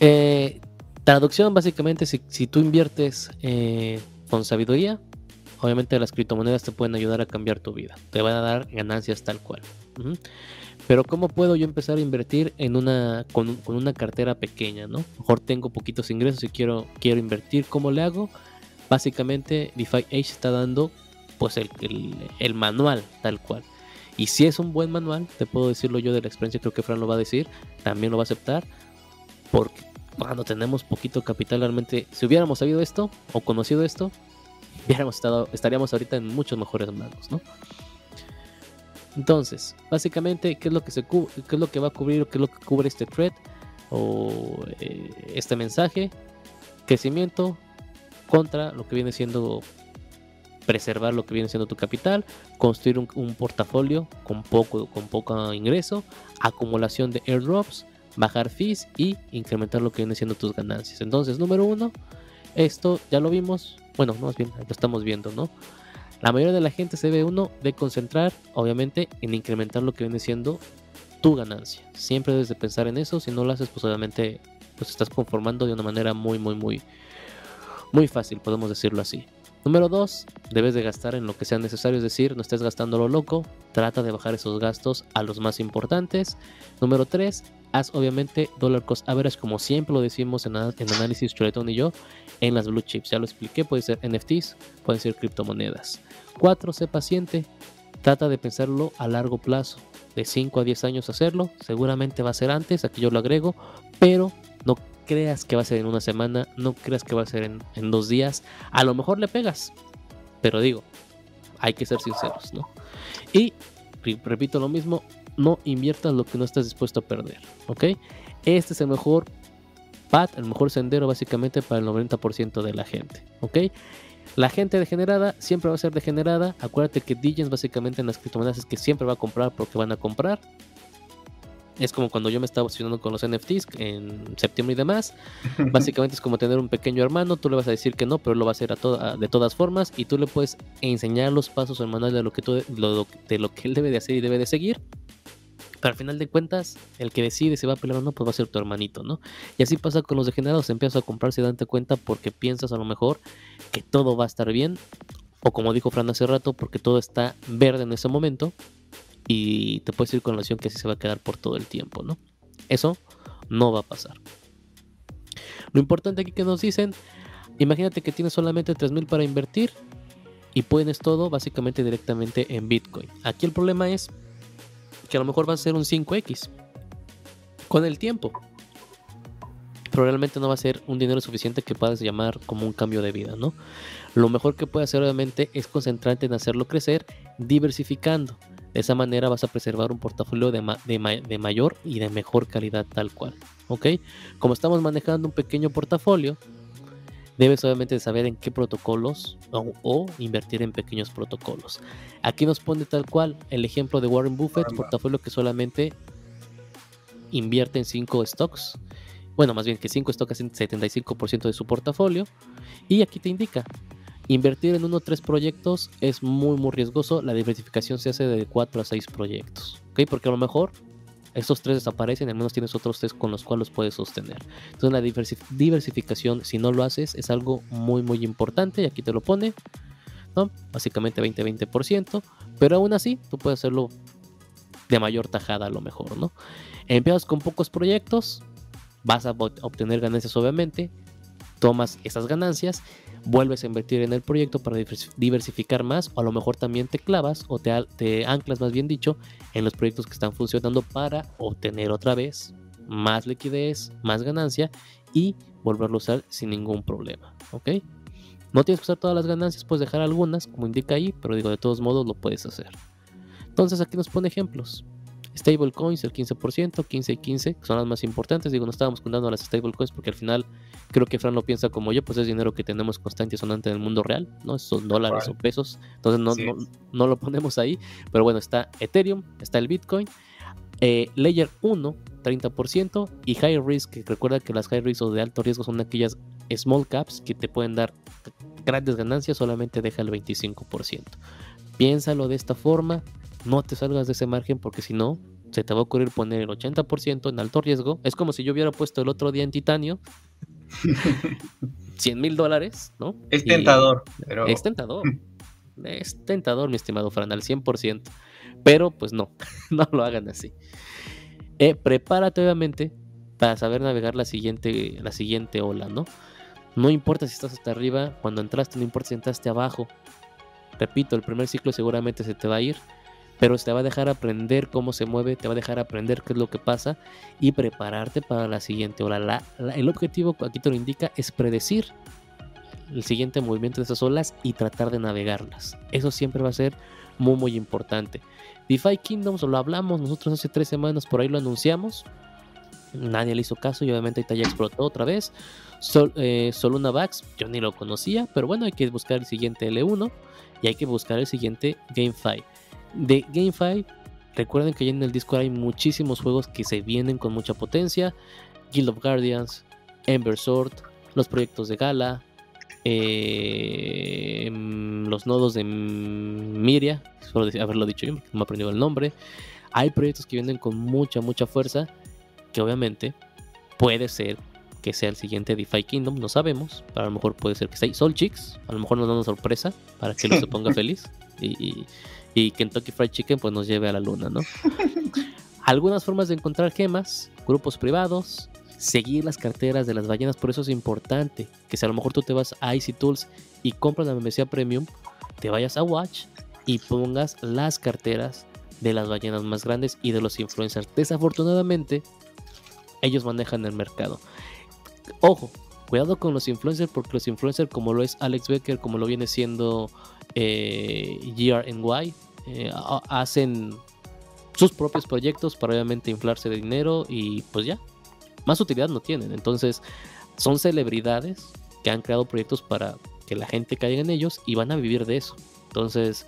S1: Eh, traducción, básicamente, si, si tú inviertes eh, con sabiduría, obviamente las criptomonedas te pueden ayudar a cambiar tu vida. Te van a dar ganancias tal cual. Pero ¿cómo puedo yo empezar a invertir en una con, una cartera pequeña, no? Mejor tengo poquitos ingresos y quiero quiero invertir. ¿Cómo le hago? Básicamente DeFi Age está dando pues el, el, manual tal cual. Y si es un buen manual, te puedo decirlo yo de la experiencia, creo que Fran lo va a decir, también lo va a aceptar, porque cuando tenemos poquito capital realmente, si hubiéramos sabido esto o conocido esto, hubiéramos estado, estaríamos ahorita en muchos mejores manos, ¿no? Entonces, básicamente, ¿qué es lo que se lo que va a cubrir qué es lo que cubre este thread o eh, este mensaje? Crecimiento contra lo que viene siendo preservar lo que viene siendo tu capital, construir un, un portafolio con poco con poco ingreso, acumulación de airdrops, bajar fees y incrementar lo que viene siendo tus ganancias. Entonces, número uno, esto ya lo vimos, bueno, más bien lo estamos viendo, ¿no? La mayoría de la gente se ve uno de concentrar, obviamente, en incrementar lo que viene siendo tu ganancia. Siempre debes de pensar en eso. Si no lo haces, pues obviamente, pues estás conformando de una manera muy, muy, muy, muy fácil, podemos decirlo así. Número dos, debes de gastar en lo que sea necesario, es decir, no estés gastando lo loco. Trata de bajar esos gastos a los más importantes. Número tres, haz obviamente dollar cost average como siempre lo decimos en, en análisis Chuletón y yo en las blue chips. Ya lo expliqué, puede ser NFTs, pueden ser criptomonedas. 4. Sé paciente. Trata de pensarlo a largo plazo. De 5 a 10 años hacerlo. Seguramente va a ser antes, aquí yo lo agrego. Pero no creas que va a ser en una semana. No creas que va a ser en, en dos días. A lo mejor le pegas. Pero digo, hay que ser sinceros, ¿no? Y repito lo mismo, no inviertas lo que no estás dispuesto a perder, ¿ok? Este es el mejor path, el mejor sendero básicamente para el 90% de la gente, ¿ok? La gente degenerada siempre va a ser degenerada. Acuérdate que DJs básicamente en las criptomonedas es que siempre va a comprar porque van a comprar. Es como cuando yo me estaba obsesionando con los NFTs en septiembre y demás. Básicamente es como tener un pequeño hermano. Tú le vas a decir que no, pero él lo va a hacer a de todas formas. Y tú le puedes enseñar los pasos el manual de lo, que tú, de lo que él debe de hacer y debe de seguir. Pero al final de cuentas, el que decide si va a pelear o no, pues va a ser tu hermanito, ¿no? Y así pasa con los degenerados, empiezas a comprarse y darte cuenta porque piensas a lo mejor que todo va a estar bien, o como dijo Fran hace rato, porque todo está verde en ese momento, y te puedes ir con la noción que así se va a quedar por todo el tiempo, ¿no? Eso no va a pasar. Lo importante aquí que nos dicen, imagínate que tienes solamente 3000 para invertir y pones todo básicamente directamente en Bitcoin. Aquí el problema es que a lo mejor va a ser un 5X con el tiempo. Probablemente no va a ser un dinero suficiente que puedas llamar como un cambio de vida, ¿no? Lo mejor que puedes hacer obviamente es concentrarte en hacerlo crecer diversificando. De esa manera vas a preservar un portafolio de, de, mayor y de mejor calidad tal cual. ¿Ok? Como estamos manejando un pequeño portafolio, debes obviamente saber en qué protocolos o, invertir en pequeños protocolos. Aquí nos pone tal cual el ejemplo de Warren Buffett, portafolio que solamente invierte en 5 stocks. Bueno, más bien que 5 stocks hacen 75% de su portafolio. Y aquí te indica, invertir en uno o tres proyectos es muy muy riesgoso. La diversificación se hace de 4 a 6 proyectos. Porque a lo mejor Estos tres desaparecen, al menos tienes otros tres con los cuales puedes sostener. Entonces la diversificación, si no lo haces, es algo muy muy importante y aquí te lo pone, ¿no? Básicamente 20-20%, pero aún así tú puedes hacerlo de mayor tajada a lo mejor, ¿no? Empiezas con pocos proyectos, vas a obtener ganancias obviamente, tomas esas ganancias, vuelves a invertir en el proyecto para diversificar más o a lo mejor también te clavas o te, anclas más bien dicho en los proyectos que están funcionando para obtener otra vez más liquidez, más ganancia y volverlo a usar sin ningún problema, ¿ok? No tienes que usar todas las ganancias, puedes dejar algunas, como indica ahí, pero digo, de todos modos lo puedes hacer. Entonces aquí nos pone ejemplos. Stablecoins, el 15%, 15 y 15, que son las más importantes. Digo, no estábamos contando las stablecoins porque al final creo que Fran lo piensa como yo, pues es dinero que tenemos constante y sonante en el mundo real, ¿no? Son dólares o pesos. Entonces no, no, lo ponemos ahí. Pero bueno, está Ethereum, está el Bitcoin. Eh, Layer 1, 30%. Y High Risk, que recuerda que las High Risk o de alto riesgo son aquellas small caps que te pueden dar grandes ganancias, solamente deja el 25%. Piénsalo de esta forma, no te salgas de ese margen porque si no, se te va a ocurrir poner el 80% en alto riesgo. Es como si yo hubiera puesto el otro día en titanio 100 mil dólares, ¿no?
S2: Es tentador, pero...
S1: Es tentador. es tentador, mi estimado Fran, al 100%. Pero pues no, no lo hagan así. Eh, prepárate obviamente para saber navegar la siguiente, la siguiente ola, ¿no? No importa si estás hasta arriba, cuando entraste, no importa si entraste abajo. Repito, el primer ciclo seguramente se te va a ir pero te va a dejar aprender cómo se mueve, te va a dejar aprender qué es lo que pasa y prepararte para la siguiente ola. el objetivo, aquí te lo indica, es predecir el siguiente movimiento de esas olas y tratar de navegarlas. Eso siempre va a ser muy, muy importante. DeFi Kingdoms lo hablamos nosotros hace tres semanas, por ahí lo anunciamos. Nadie le hizo caso y obviamente ahorita ya explotó otra vez. Sol, eh, Soluna Vax, yo ni lo conocía, pero bueno, hay que buscar el siguiente L1 y hay que buscar el siguiente GameFi. De GameFi, recuerden que ya en el disco hay muchísimos juegos que se vienen con mucha potencia. Guild of Guardians, Ember Sword, los proyectos de Gala, eh, los nodos de Miria, haberlo dicho yo, no me he aprendido el nombre. Hay proyectos que vienen con mucha, mucha fuerza, que obviamente puede ser que sea el siguiente DeFi Kingdom, no sabemos, pero a lo mejor puede ser que sea Soul Chicks, a lo mejor nos da una sorpresa para que él se ponga feliz y, y Kentucky Fried Chicken pues nos lleve a la luna, ¿no? Algunas formas de encontrar gemas, grupos privados, seguir las carteras de las ballenas, por eso es importante que si a lo mejor tú te vas a Easy Tools y compras la membresía premium, te vayas a Watch y pongas las carteras de las ballenas más grandes y de los influencers. Desafortunadamente, ellos manejan el mercado. Ojo, cuidado con los influencers porque los influencers como lo es Alex Becker, como lo viene siendo eh, GRNY, eh, hacen sus propios proyectos para obviamente inflarse de dinero y pues ya, más utilidad no tienen. Entonces son celebridades que han creado proyectos para que la gente caiga en ellos y van a vivir de eso. Entonces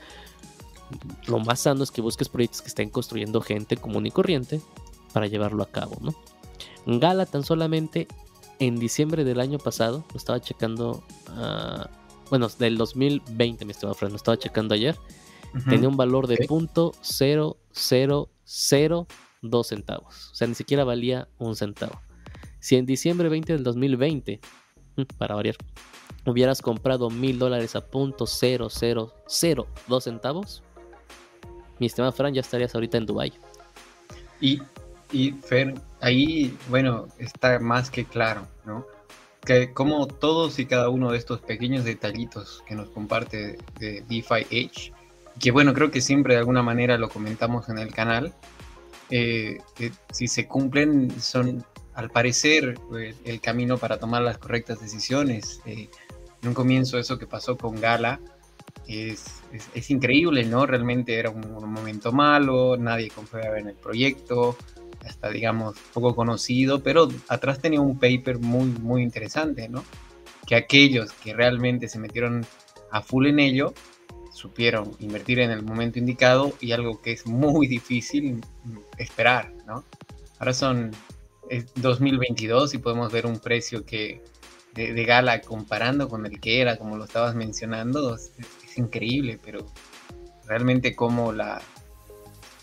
S1: lo más sano es que busques proyectos que estén construyendo gente común y corriente para llevarlo a cabo, ¿no? Gala tan solamente en diciembre del año pasado, lo estaba checando, uh, bueno, del 2020 me estaba lo estaba checando ayer, tenía un valor de punto .0002 centavos. O sea, ni siquiera valía un centavo. Si en diciembre 20 del 2020, mm, para variar, hubieras comprado mil dólares a punto .0002 centavos, mi estimado Fran, ya estarías ahorita en Dubai.
S2: Y, y Fer, ahí, bueno, está más que claro, ¿no? Que como todos y cada uno de estos pequeños detallitos que nos comparte de DeFi Edge que bueno, creo que siempre de alguna manera lo comentamos en el canal, eh, si se cumplen son al parecer el, camino para tomar las correctas decisiones. Eh, en un comienzo eso que pasó con Gala es, es, increíble, ¿no? Realmente era un, momento malo, nadie confiaba en el proyecto, hasta digamos poco conocido, pero atrás tenía un paper muy, muy interesante, ¿no? Que aquellos que realmente se metieron a full en ello, supieron invertir en el momento indicado y algo que es muy difícil esperar, ¿no? Ahora son 2022 y podemos ver un precio que de, gala comparando con el que era, como lo estabas mencionando, es, increíble, pero realmente como la,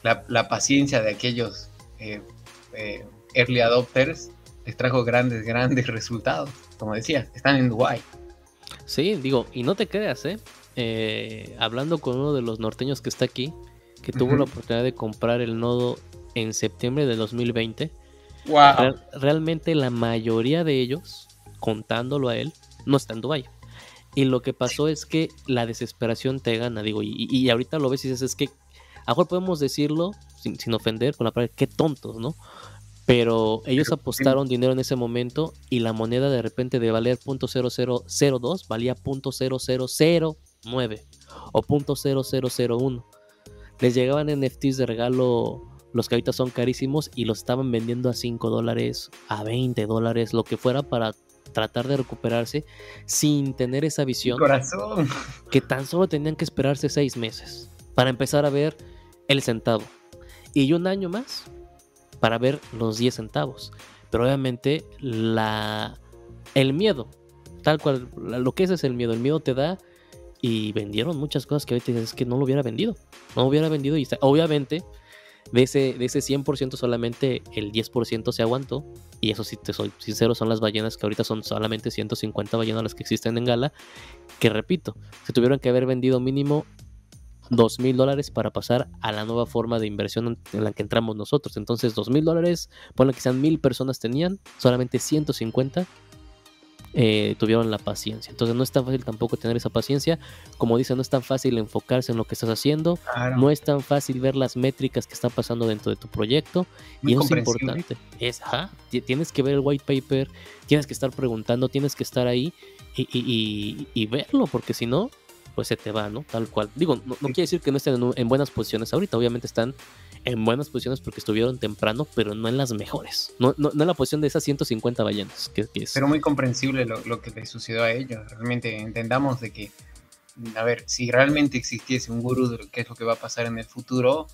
S2: la, paciencia de aquellos eh, eh, early adopters les trajo grandes, grandes resultados. Como decías, están en Dubai.
S1: Sí, digo, y no te creas, ¿eh? ¿eh? hablando con uno de los norteños que está aquí, que tuvo la oportunidad de comprar el nodo en septiembre de 2020.
S2: Wow.
S1: realmente la mayoría de ellos, contándolo a él, no está en Dubai. Y lo que pasó es que la desesperación te gana, digo, y, ahorita lo ves y dices, es que, a podemos decirlo sin, sin ofender con la palabra, qué tontos, ¿no? Pero ellos apostaron dinero en ese momento y la moneda de repente de valer .0002 valía .0009 o .0001. Les llegaban NFTs de regalo, los que ahorita son carísimos, y los estaban vendiendo a 5 dólares, a 20 dólares, lo que fuera para tratar de recuperarse sin tener esa visión.
S2: Corazón.
S1: Que tan solo tenían que esperarse 6 meses para empezar a ver el centavo. Y un año más para ver los 10 centavos. Pero obviamente la, el miedo, tal cual, lo que es es el miedo. El miedo te da y vendieron muchas cosas que ahorita es que no lo hubiera vendido. No lo hubiera vendido y obviamente de ese, de ese 100% solamente el 10% se aguantó. Y eso sí te soy sincero, son las ballenas que ahorita son solamente 150 ballenas las que existen en Gala. Que repito, se tuvieron que haber vendido mínimo dos mil dólares para pasar a la nueva forma de inversión en la que entramos nosotros. Entonces, dos mil dólares, ponle que sean mil personas tenían, solamente 150 eh, tuvieron la paciencia. Entonces, no es tan fácil tampoco tener esa paciencia. Como dice, no es tan fácil enfocarse en lo que estás haciendo, no es tan fácil ver las métricas que están pasando dentro de tu proyecto. y eso es importante. Es, tienes que ver el white paper, tienes que estar preguntando, tienes que estar ahí y verlo, porque si no, pues se te va, ¿no? Tal cual. Digo, no, quiere decir que no estén en, buenas posiciones ahorita, obviamente están en buenas posiciones porque estuvieron temprano, pero no en las mejores. No, no, en la posición de esas 150 ballenas. Que, es.
S2: Pero muy comprensible lo, que le sucedió a ellos. Realmente entendamos de que, a ver, si realmente existiese un gurú de qué es lo que va a pasar en el futuro,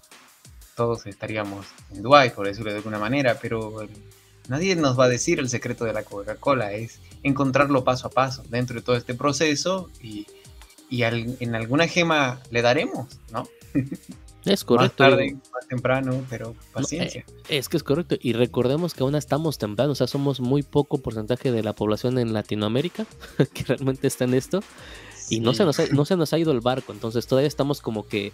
S2: todos estaríamos en Dubai, por decirlo de alguna manera, pero nadie nos va a decir el secreto de la Coca-Cola, es encontrarlo paso a paso dentro de todo este proceso y y en alguna gema le daremos, ¿no?
S1: Es correcto.
S2: Más tarde, más temprano, pero paciencia.
S1: Eh, es que es correcto. Y recordemos que aún estamos temprano, o sea, somos muy poco porcentaje de la población en Latinoamérica que realmente está en esto. Y no se, nos ha, no se nos ha ido el barco, entonces todavía estamos como que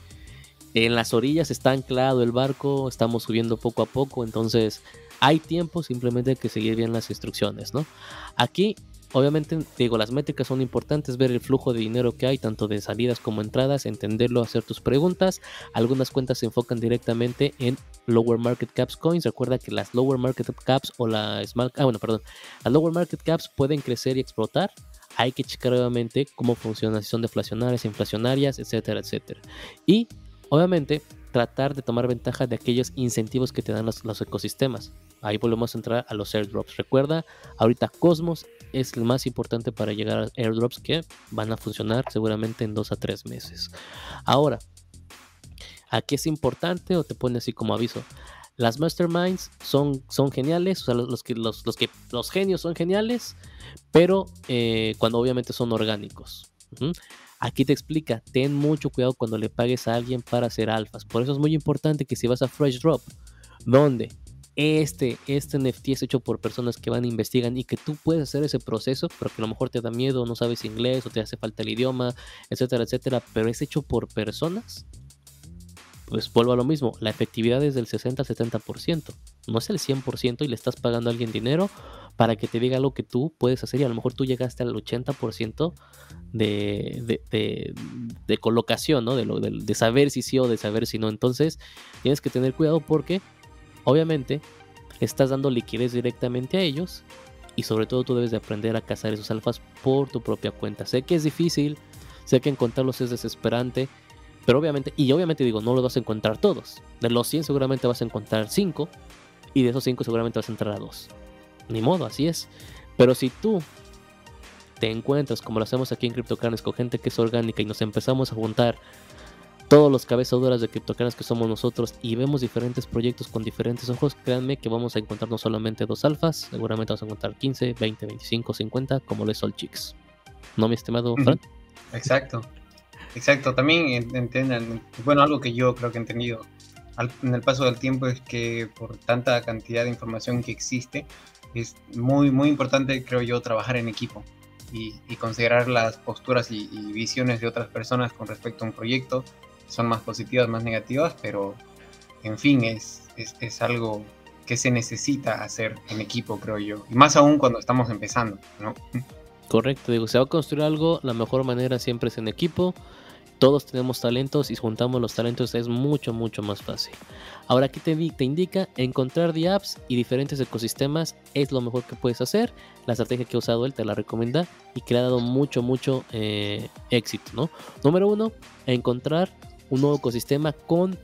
S1: en las orillas está anclado el barco, estamos subiendo poco a poco, entonces hay tiempo, simplemente hay que seguir bien las instrucciones, ¿no? Aquí Obviamente, digo, las métricas son importantes, ver el flujo de dinero que hay, tanto de salidas como entradas, entenderlo, hacer tus preguntas. Algunas cuentas se enfocan directamente en lower market caps coins. Recuerda que las lower market caps o la small, ah, bueno, perdón, las lower market caps pueden crecer y explotar. Hay que checar obviamente cómo funcionan, si son deflacionarias, inflacionarias, etcétera, etcétera. Y obviamente tratar de tomar ventaja de aquellos incentivos que te dan los, los ecosistemas. Ahí volvemos a entrar a los airdrops. Recuerda, ahorita Cosmos es el más importante para llegar a airdrops que van a funcionar seguramente en dos a tres meses. Ahora, aquí es importante o te pone así como aviso. Las masterminds son, son geniales, o sea, los, que, los, que los genios son geniales, pero eh, cuando obviamente son orgánicos. Aquí te explica, ten mucho cuidado cuando le pagues a alguien para hacer alfas. Por eso es muy importante que si vas a Fresh Drop, donde este, este NFT es hecho por personas que van a investigar y que tú puedes hacer ese proceso, pero que a lo mejor te da miedo, no sabes inglés o te hace falta el idioma, etcétera, etcétera, pero es hecho por personas, pues vuelvo a lo mismo, la efectividad es del 60-70%, no es el 100% y le estás pagando a alguien dinero para que te diga algo que tú puedes hacer y a lo mejor tú llegaste al 80% de, de, de, de, colocación, ¿no? De, lo, de saber si sí o de saber si no. Entonces tienes que tener cuidado porque Obviamente, estás dando liquidez directamente a ellos y sobre todo tú debes de aprender a cazar esos alfas por tu propia cuenta. Sé que es difícil, sé que encontrarlos es desesperante, pero obviamente, y obviamente digo, no los vas a encontrar todos. De los 100 seguramente vas a encontrar 5 y de esos 5 seguramente vas a entrar a 2. Ni modo, así es. Pero si tú te encuentras, como lo hacemos aquí en CryptoCranes, con gente que es orgánica y nos empezamos a juntar todos los cabezaduras de criptocanas que somos nosotros y vemos diferentes proyectos con diferentes ojos, créanme que vamos a encontrar no solamente dos alfas, seguramente vamos a encontrar 15, 20, 25, 50, como lo es Chicks. ¿No, mi estimado Fran?
S2: Exacto, exacto. También entiendan, bueno, algo que yo creo que he entendido en el paso del tiempo es que por tanta cantidad de información que existe, es muy, muy importante, creo yo, trabajar en equipo y, considerar las posturas y, visiones de otras personas con respecto a un proyecto. Son más positivas, más negativas, pero en fin, es, es, algo que se necesita hacer en equipo, creo yo. Y más aún cuando estamos empezando, ¿no?
S1: Correcto, digo, se va a construir algo, la mejor manera siempre es en equipo todos tenemos talentos y juntamos los talentos es mucho, mucho más fácil. Ahora aquí te, te indica encontrar the apps y diferentes ecosistemas es lo mejor que puedes hacer. La estrategia que ha usado él te la recomienda y que le ha dado mucho, mucho eh, éxito. ¿no? Número uno, encontrar un nuevo ecosistema con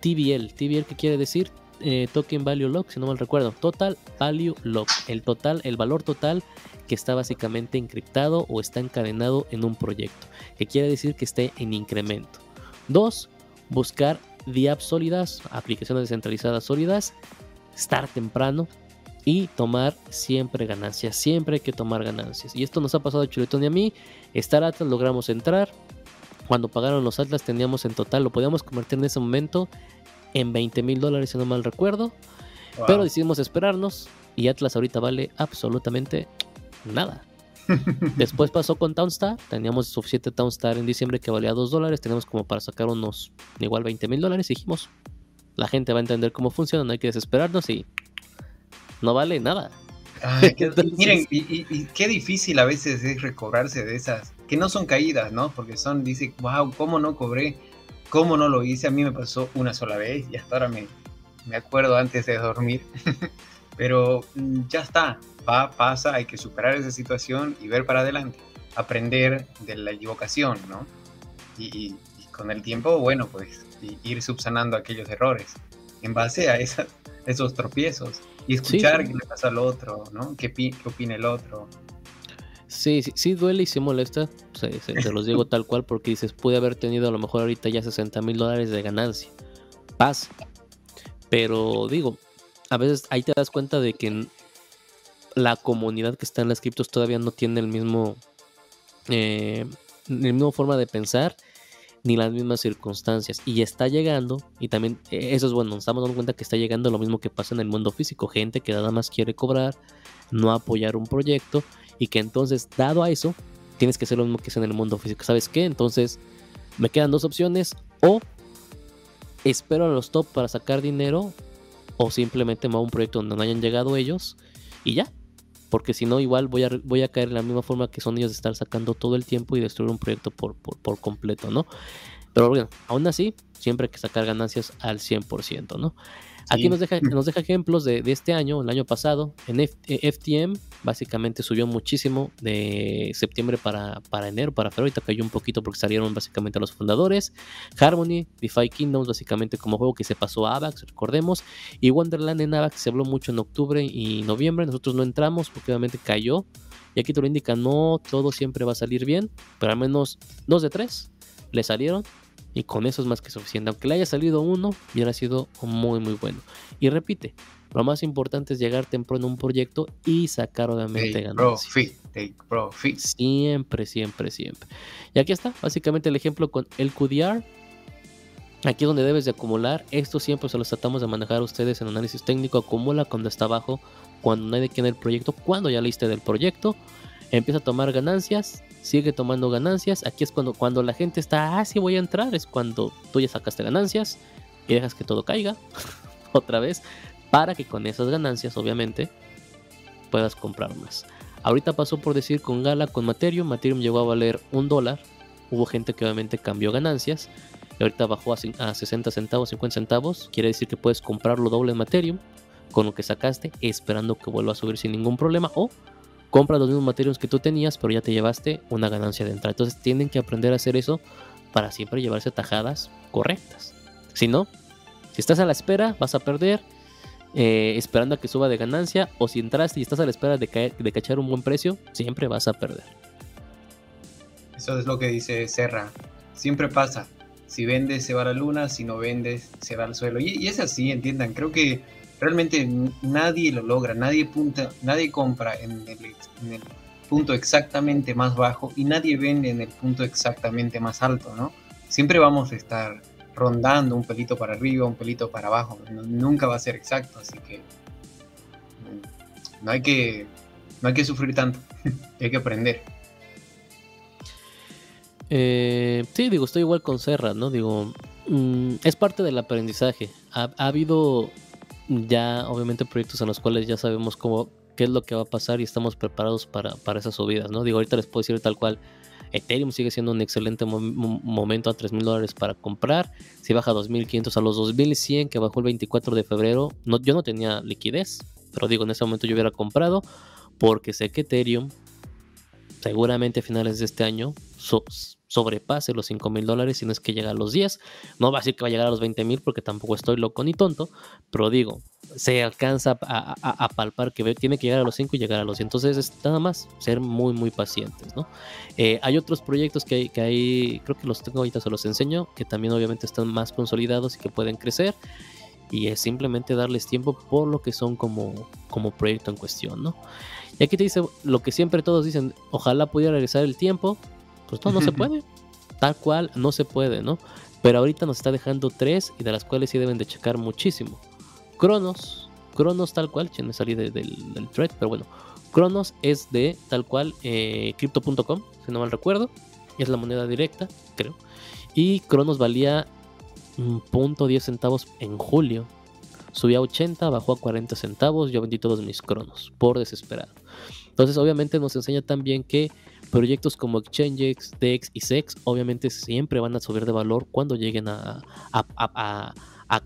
S1: TVL. TVL, ¿qué quiere decir? Eh, token Value Lock, si no mal recuerdo. Total Value Lock. El total, el valor total que está básicamente encriptado o está encadenado en un proyecto, que quiere decir que esté en incremento. Dos, buscar apps sólidas, aplicaciones descentralizadas sólidas, estar temprano y tomar siempre ganancias, siempre hay que tomar ganancias. Y esto nos ha pasado a Chuletón y a mí, Star Atlas logramos entrar, cuando pagaron los Atlas teníamos en total, lo podíamos convertir en ese momento en 20 mil dólares si no mal recuerdo, pero decidimos esperarnos y Atlas ahorita vale absolutamente nada. Después pasó con Townstar, teníamos suficiente Townstar en diciembre que valía 2 dólares, tenemos como para sacar unos igual 20 mil dólares y dijimos, la gente va a entender cómo funciona, no hay que desesperarnos y no vale nada.
S2: miren, y, qué difícil a veces es recobrarse de esas, que no son caídas, ¿no? Porque son, dice, wow, ¿cómo no cobré? ¿Cómo no lo hice? A mí me pasó una sola vez y hasta ahora me, me acuerdo antes de dormir. Pero mm, ya está, va, pasa, hay que superar esa situación y ver para adelante, aprender de la equivocación, ¿no? Y, con el tiempo, bueno, pues ir subsanando aquellos errores en base a esos tropiezos y escuchar qué le pasa al otro, ¿no? ¿Qué, qué opina el otro?
S1: Sí, sí, sí duele y se molesta, se, se, los digo tal cual, porque dices, pude haber tenido a lo mejor ahorita ya 60 mil dólares de ganancia. Paz. Pero digo, a veces ahí te das cuenta de que la comunidad que está en las criptos todavía no tiene el mismo, eh, la misma forma de pensar ni las mismas circunstancias. Y está llegando, y también eh, eso es bueno, nos estamos dando cuenta que está llegando lo mismo que pasa en el mundo físico. Gente que nada más quiere cobrar, no apoyar un proyecto, y que entonces, dado a eso, tienes que hacer lo mismo que es en el mundo físico. ¿Sabes qué? Entonces, me quedan dos opciones. O espero a los top para sacar dinero o simplemente me hago un proyecto donde no hayan llegado ellos y ya. Porque si no, igual voy a, voy a caer en la misma forma que son ellos de estar sacando todo el tiempo y destruir un proyecto por, por, completo, ¿no? Pero bueno, aún así, siempre hay que sacar ganancias al 100%, ¿no? Aquí nos deja, nos deja ejemplos de, este año, el año pasado. En FTM eh, básicamente subió muchísimo de septiembre para, para enero, para febrero. Ahorita cayó un poquito porque salieron básicamente los fundadores. Harmony, DeFi Kingdoms, básicamente como juego que se pasó a AVAX, recordemos. Y Wonderland en AVAX se habló mucho en octubre y noviembre. Nosotros no entramos porque obviamente cayó. Y aquí te lo indica, no todo siempre va a salir bien, pero al menos dos de tres le salieron y con eso es más que suficiente. Aunque le haya salido uno, hubiera sido muy, muy bueno. Y repite, lo más importante es llegar temprano a un proyecto y sacar obviamente ganancias.
S2: Profit, take profit.
S1: Siempre, siempre, siempre. Y aquí está, básicamente el ejemplo con el QDR. Aquí es donde debes de acumular. Esto siempre se los tratamos de manejar a ustedes en análisis técnico. Acumula cuando está abajo, cuando nadie quiere el proyecto, cuando ya liste del proyecto. Empieza a tomar ganancias sigue tomando ganancias. Aquí es cuando, cuando la gente está, ah, sí voy a entrar, es cuando tú ya sacaste ganancias y dejas que todo caiga otra vez para que con esas ganancias, obviamente, puedas comprar más. Ahorita pasó por decir con Gala, con Materium, Materium llegó a valer un dólar. Hubo gente que obviamente cambió ganancias y ahorita bajó a, a 60 centavos, 50 centavos. Quiere decir que puedes comprarlo doble en Materium con lo que sacaste, esperando que vuelva a subir sin ningún problema o compra los mismos materiales que tú tenías, pero ya te llevaste una ganancia de entrada. Entonces tienen que aprender a hacer eso para siempre llevarse tajadas correctas. Si no, si estás a la espera, vas a perder. Eh, esperando a que suba de ganancia, o si entraste y estás a la espera de, caer, de cachar un buen precio, siempre vas a perder.
S2: Eso es lo que dice Serra. Siempre pasa. Si vendes, se va a la luna. Si no vendes, se va al suelo. Y, y es así, entiendan. Creo que realmente nadie lo logra, nadie, punta, nadie compra en el, punto exactamente más bajo y nadie vende en el punto exactamente más alto, ¿no? Siempre vamos a estar rondando un pelito para arriba, un pelito para abajo. nunca va a ser exacto, así que mm, no hay que, no hay que sufrir tanto, hay que aprender.
S1: Eh, sí, digo, estoy igual con Serra, ¿no? Digo, mm, es parte del aprendizaje. Ha, habido ya, obviamente, proyectos en los cuales ya sabemos cómo, qué es lo que va a pasar y estamos preparados para, para esas subidas, ¿no? Digo, ahorita les puedo decir tal cual, Ethereum sigue siendo un excelente momento a 3 mil dólares para comprar. Si baja a 2500 a los 2100 que bajó el 24 de febrero, no, yo no tenía liquidez, pero digo, en ese momento yo hubiera comprado porque sé que Ethereum seguramente a finales de este año sobrepase los 5 mil dólares si no es que llega a los 10. No va a decir que va a llegar a los 20 mil porque tampoco estoy loco ni tonto, pero digo, se alcanza a, palpar que tiene que llegar a los 5 y llegar a los 10. Entonces es nada más ser muy, muy pacientes. ¿no? Eh, hay otros proyectos que hay, que hay, creo que los tengo ahorita, se los enseño, que también obviamente están más consolidados y que pueden crecer. Y es simplemente darles tiempo por lo que son como, como proyecto en cuestión, ¿no? Y aquí te dice lo que siempre todos dicen, ojalá pudiera regresar el tiempo, pues no, no se puede. Tal cual no se puede, ¿no? Pero ahorita nos está dejando tres y de las cuales sí deben de checar muchísimo. Cronos, Cronos tal cual, ya me salí del, del thread, pero bueno, Cronos es de tal cual eh, crypto.com, si no mal recuerdo, es la moneda directa, creo. Y Cronos valía punto 10 centavos en julio. Subía a 80, bajó a 40 centavos, yo vendí todos mis cronos, por desesperado. Entonces, obviamente nos enseña también que proyectos como Exchanges, DEX y SEX obviamente siempre van a subir de valor cuando lleguen a,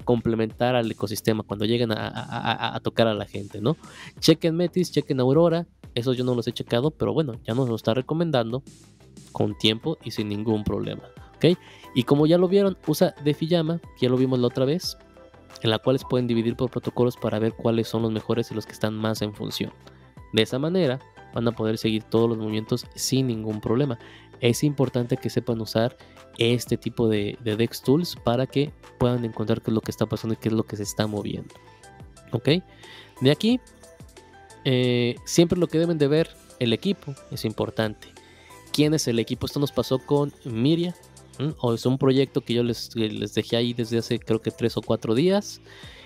S1: complementar al ecosistema, cuando lleguen a, tocar a la gente, ¿no? Chequen Metis, chequen Aurora, esos yo no los he checado, pero bueno, ya nos lo está recomendando con tiempo y sin ningún problema, ¿ok? Y como ya lo vieron, usa DeFi que ya lo vimos la otra vez, en la cual pueden dividir por protocolos para ver cuáles son los mejores y los que están más en función. De esa manera, van a poder seguir todos los movimientos sin ningún problema. Es importante que sepan usar este tipo de, DEX Tools para que puedan encontrar qué es lo que está pasando y qué es lo que se está moviendo. ¿Ok? De aquí, eh, siempre lo que deben de ver el equipo es importante. ¿Quién es el equipo? Esto nos pasó con Miria. O es un proyecto que yo les, les dejé ahí desde hace creo que tres o cuatro días.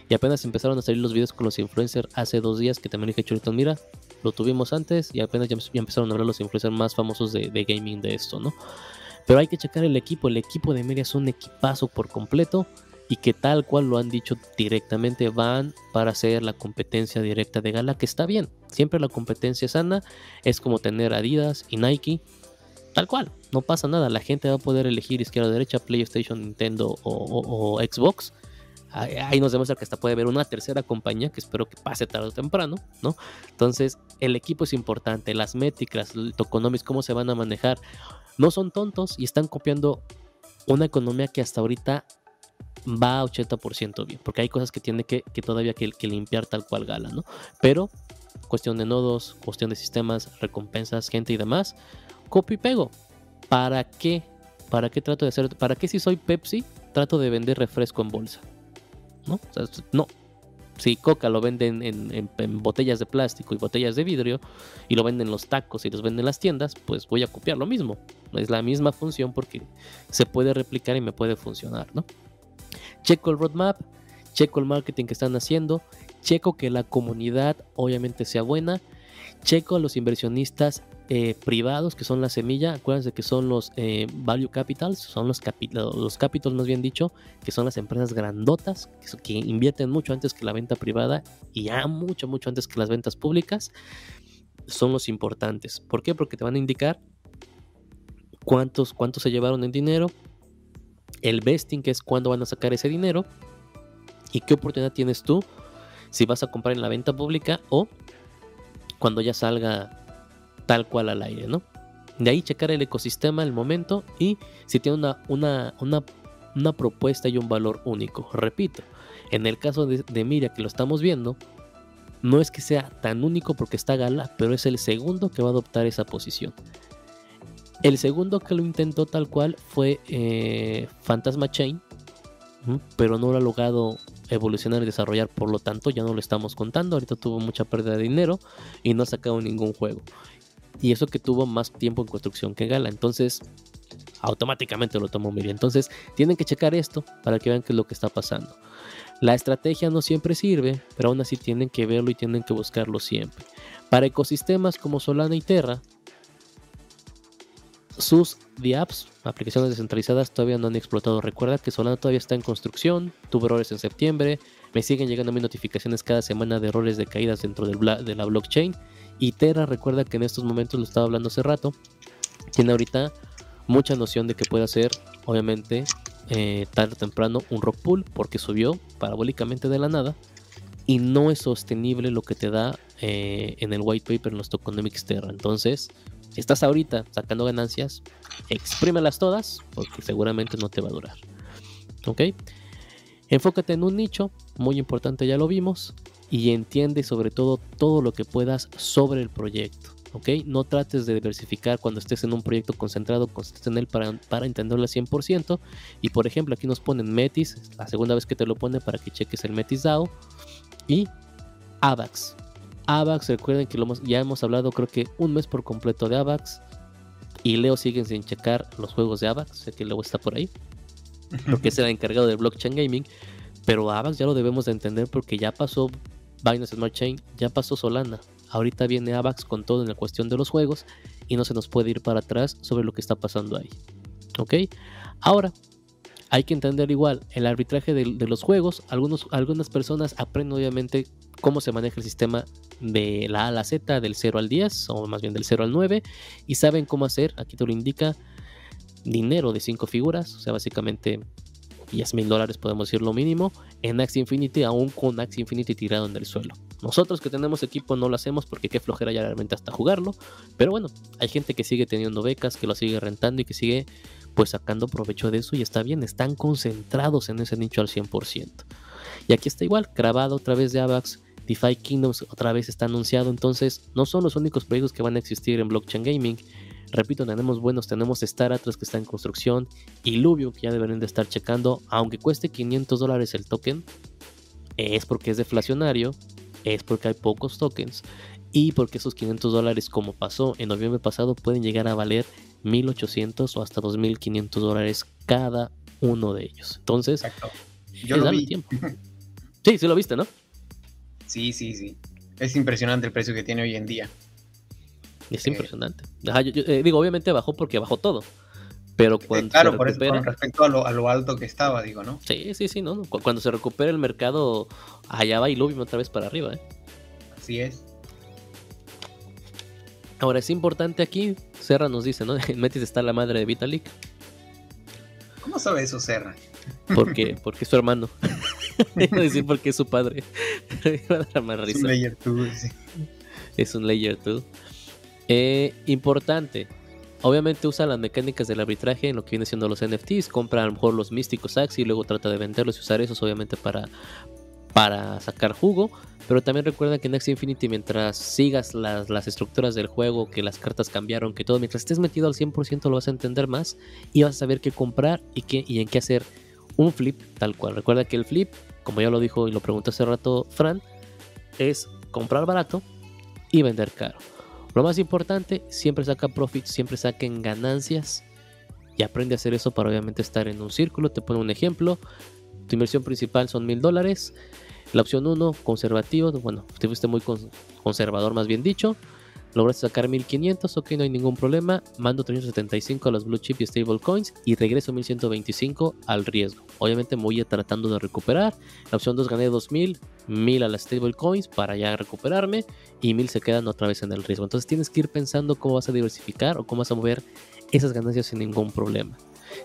S1: Y apenas empezaron a salir los videos con los influencers hace dos días que también dije, Churito, mira, lo tuvimos antes y apenas ya, empezaron a ver los influencers más famosos de, gaming de esto, ¿no? Pero hay que checar el equipo, el equipo de media es un equipazo por completo y que tal cual lo han dicho directamente van para hacer la competencia directa de Gala, que está bien, siempre la competencia sana es como tener Adidas y Nike, tal cual, no pasa nada, la gente va a poder elegir izquierda, derecha, PlayStation, Nintendo o Xbox ahí nos demuestra que hasta puede haber una tercera compañía que espero que pase tarde o temprano, ¿no? Entonces, el equipo es importante, las métricas, el tokenomics, cómo se van a manejar, no son tontos y están copiando una economía que hasta ahorita va a 80% bien, porque hay cosas que tiene que, todavía que, limpiar tal cual gala, ¿no? Pero, cuestión de nodos, cuestión de sistemas, recompensas, gente y demás, copio y pego. ¿Para qué? ¿Para qué trato de hacer? ¿Para qué si soy Pepsi trato de vender refresco en bolsa? ¿No? Si Coca lo venden en, botellas de plástico y botellas de vidrio y lo venden los tacos y los venden en las tiendas, pues voy a copiar lo mismo. Es la misma función porque se puede replicar y me puede funcionar, ¿no? Checo el roadmap, checo el marketing que están haciendo, checo que la comunidad obviamente sea buena, checo a los inversionistas eh, privados, que son la semilla, acuérdense que son los eh, value capitals, son los, los capitals más bien dicho, que son las empresas grandotas, que, invierten mucho antes que la venta privada y ya mucho, mucho antes que las ventas públicas, son los importantes. ¿Por qué? Porque te van a indicar cuántos, cuántos se llevaron en dinero, el vesting, que es cuándo van a sacar ese dinero, y qué oportunidad tienes tú si vas a comprar en la venta pública o cuando ya salga tal cual al aire, ¿no? De ahí checar el ecosistema, el momento y si tiene una, una, una, propuesta y un valor único. Repito, en el caso de, de Miria que lo estamos viendo, no es que sea tan único porque está Gala, pero es el segundo que va a adoptar esa posición. El segundo que lo intentó tal cual fue eh, Fantasma Chain, pero no lo ha logrado evolucionar y desarrollar, por lo tanto ya no lo estamos contando. Ahorita tuvo mucha pérdida de dinero y no ha sacado ningún juego. Y eso que tuvo más tiempo en construcción que Gala. Entonces, automáticamente lo toma un MIDI. Entonces tienen que checar esto para que vean qué es lo que está pasando. La estrategia no siempre sirve, pero aún así tienen que verlo y tienen que buscarlo siempre. Para ecosistemas como Solana y Terra, sus apps, aplicaciones descentralizadas, todavía no han explotado. Recuerda que Solana todavía está en construcción, tuvo errores en septiembre, me siguen llegando a mí notificaciones cada semana de errores de caídas dentro de la blockchain. Y Terra, recuerda que en estos momentos, lo estaba hablando hace rato, tiene ahorita mucha noción de que puede hacer, obviamente, eh, tarde o temprano un rock pool porque subió parabólicamente de la nada y no es sostenible lo que te da eh, en el white paper en los tokenomics Terra. Entonces, estás ahorita sacando ganancias, exprímelas todas porque seguramente no te va a durar. ¿Ok? Enfócate en un nicho, muy importante, ya lo vimos, y entiende sobre todo todo lo que puedas sobre el proyecto. ¿ok? No trates de diversificar cuando estés en un proyecto concentrado, concentrate en él para, para entenderlo al 100%. Y por ejemplo, aquí nos ponen Metis, la segunda vez que te lo pone para que cheques el Metis DAO. Y AVAX. AVAX, recuerden que lo ya hemos hablado creo que un mes por completo de AVAX. Y Leo sigue sin checar los juegos de AVAX, sé que Leo está por ahí. Porque es el encargado del blockchain gaming. Pero AVAX ya lo debemos de entender porque ya pasó Binance Smart Chain, ya pasó Solana. Ahorita viene AVAX con todo en la cuestión de los juegos y no se nos puede ir para atrás sobre lo que está pasando ahí. ¿Ok? Ahora, hay que entender igual el arbitraje de, los juegos. Algunos, algunas personas aprenden obviamente cómo se maneja el sistema de la A a la Z, del 0 al 10, o más bien del 0 al 9, y saben cómo hacer, aquí te lo indica, dinero de 5 figuras, o sea, básicamente 10 mil dólares podemos decir lo mínimo, en Axie Infinity, aún con Axie Infinity tirado en el suelo. Nosotros que tenemos equipo no lo hacemos porque qué flojera ya realmente hasta jugarlo. Pero bueno, hay gente que sigue teniendo becas, que lo sigue rentando y que sigue pues sacando provecho de eso y está bien, están concentrados en ese nicho al 100%. Y aquí está igual, grabado otra vez de AVAX, DeFi Kingdoms otra vez está anunciado, entonces no son los únicos proyectos que van a existir en blockchain gaming. Repito, tenemos buenos, tenemos Star Atlas que está en construcción, y Lubio que ya deberían de estar checando, aunque cueste 500 dólares el token, es porque es deflacionario es porque hay pocos tokens y porque esos 500 dólares, como pasó en noviembre pasado, pueden llegar a valer 1800 o hasta 2500 dólares cada uno de ellos. Entonces,
S2: yo lo vi. Tiempo.
S1: Sí, sí lo viste, ¿no?
S2: Sí, sí, sí. Es impresionante el precio que tiene hoy en día.
S1: Es impresionante. Eh, digo, obviamente bajó porque bajó todo. Pero eh, cuando
S2: claro, por eso, con respecto a lo, a lo, alto que estaba, digo, ¿no?
S1: Sí, sí, sí, ¿no? Cuando se recupera el mercado, allá va y Lubium otra vez para arriba, ¿eh?
S2: Así es.
S1: Ahora, es importante aquí, Serra nos dice, ¿no? En Metis está la madre de Vitalik.
S2: ¿Cómo sabe eso Serra?
S1: Porque, porque es su hermano. Iba a decir porque es su padre.
S2: Es un layer 2, sí.
S1: Es un layer 2. Eh, importante, Obviamente usa las mecánicas del arbitraje en lo que viene siendo los NFTs, compra a lo mejor los místicos Axie y luego trata de venderlos y usar esos obviamente para, para sacar jugo. Pero también recuerda que en Axie Infinity mientras sigas las, las, estructuras del juego, que las cartas cambiaron, que todo, mientras estés metido al 100% lo vas a entender más y vas a saber qué comprar y, qué, y en qué hacer un flip tal cual. Recuerda que el flip, como ya lo dijo y lo preguntó hace rato Fran, es comprar barato y vender caro. Lo más importante, siempre saca profit, siempre saquen ganancias y aprende a hacer eso para obviamente estar en un círculo. Te pongo un ejemplo. Tu inversión principal son mil dólares. La opción 1, conservativo. Bueno, te fuiste muy conservador, más bien dicho lograste sacar 1500, ok, no hay ningún problema. Mando 375 a los blue chip y stable coins y regreso 1125 al riesgo. Obviamente voy tratando de recuperar. La opción 2 gané 2000, 1000 a las stable coins para ya recuperarme y 1000 se quedan otra vez en el riesgo. Entonces tienes que ir pensando cómo vas a diversificar o cómo vas a mover esas ganancias sin ningún problema.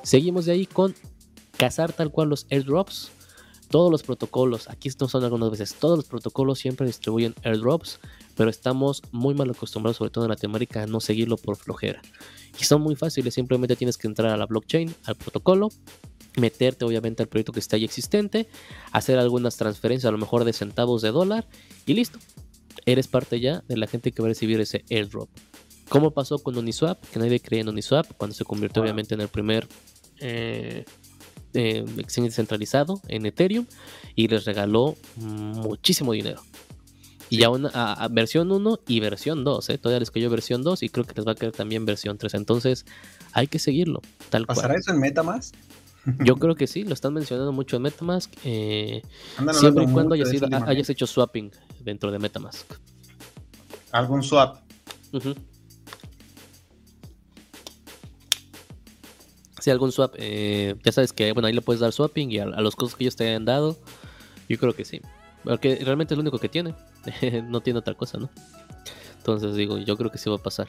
S1: Seguimos de ahí con cazar tal cual los airdrops todos los protocolos, aquí estos son algunas veces, todos los protocolos siempre distribuyen airdrops, pero estamos muy mal acostumbrados, sobre todo en Latinoamérica, a no seguirlo por flojera. Y son muy fáciles, simplemente tienes que entrar a la blockchain, al protocolo, meterte obviamente al proyecto que está ahí existente, hacer algunas transferencias a lo mejor de centavos de dólar y listo. Eres parte ya de la gente que va a recibir ese airdrop. ¿Cómo pasó con Uniswap? Que nadie creía en Uniswap cuando se convirtió obviamente en el primer eh, eh, exchange centralizado en Ethereum y les regaló muchísimo dinero. Y ya una a, versión 1 y versión 2, ¿eh? Todavía les cayó versión 2 y creo que les va a caer también versión 3. Entonces hay que seguirlo.
S2: Tal ¿Pasará eso en Metamask?
S1: Yo creo que sí, lo están mencionando mucho en Metamask. Eh, siempre y cuando hayas, hecho swapping dentro de Metamask.
S2: ¿Algún swap?
S1: Si algún swap. Eh, ya sabes que bueno, ahí le puedes dar swapping y a, los costos que ellos te hayan dado. Yo creo que sí. Porque realmente es lo único que tiene. no tiene otra cosa, ¿no? Entonces digo, yo creo que sí va a pasar.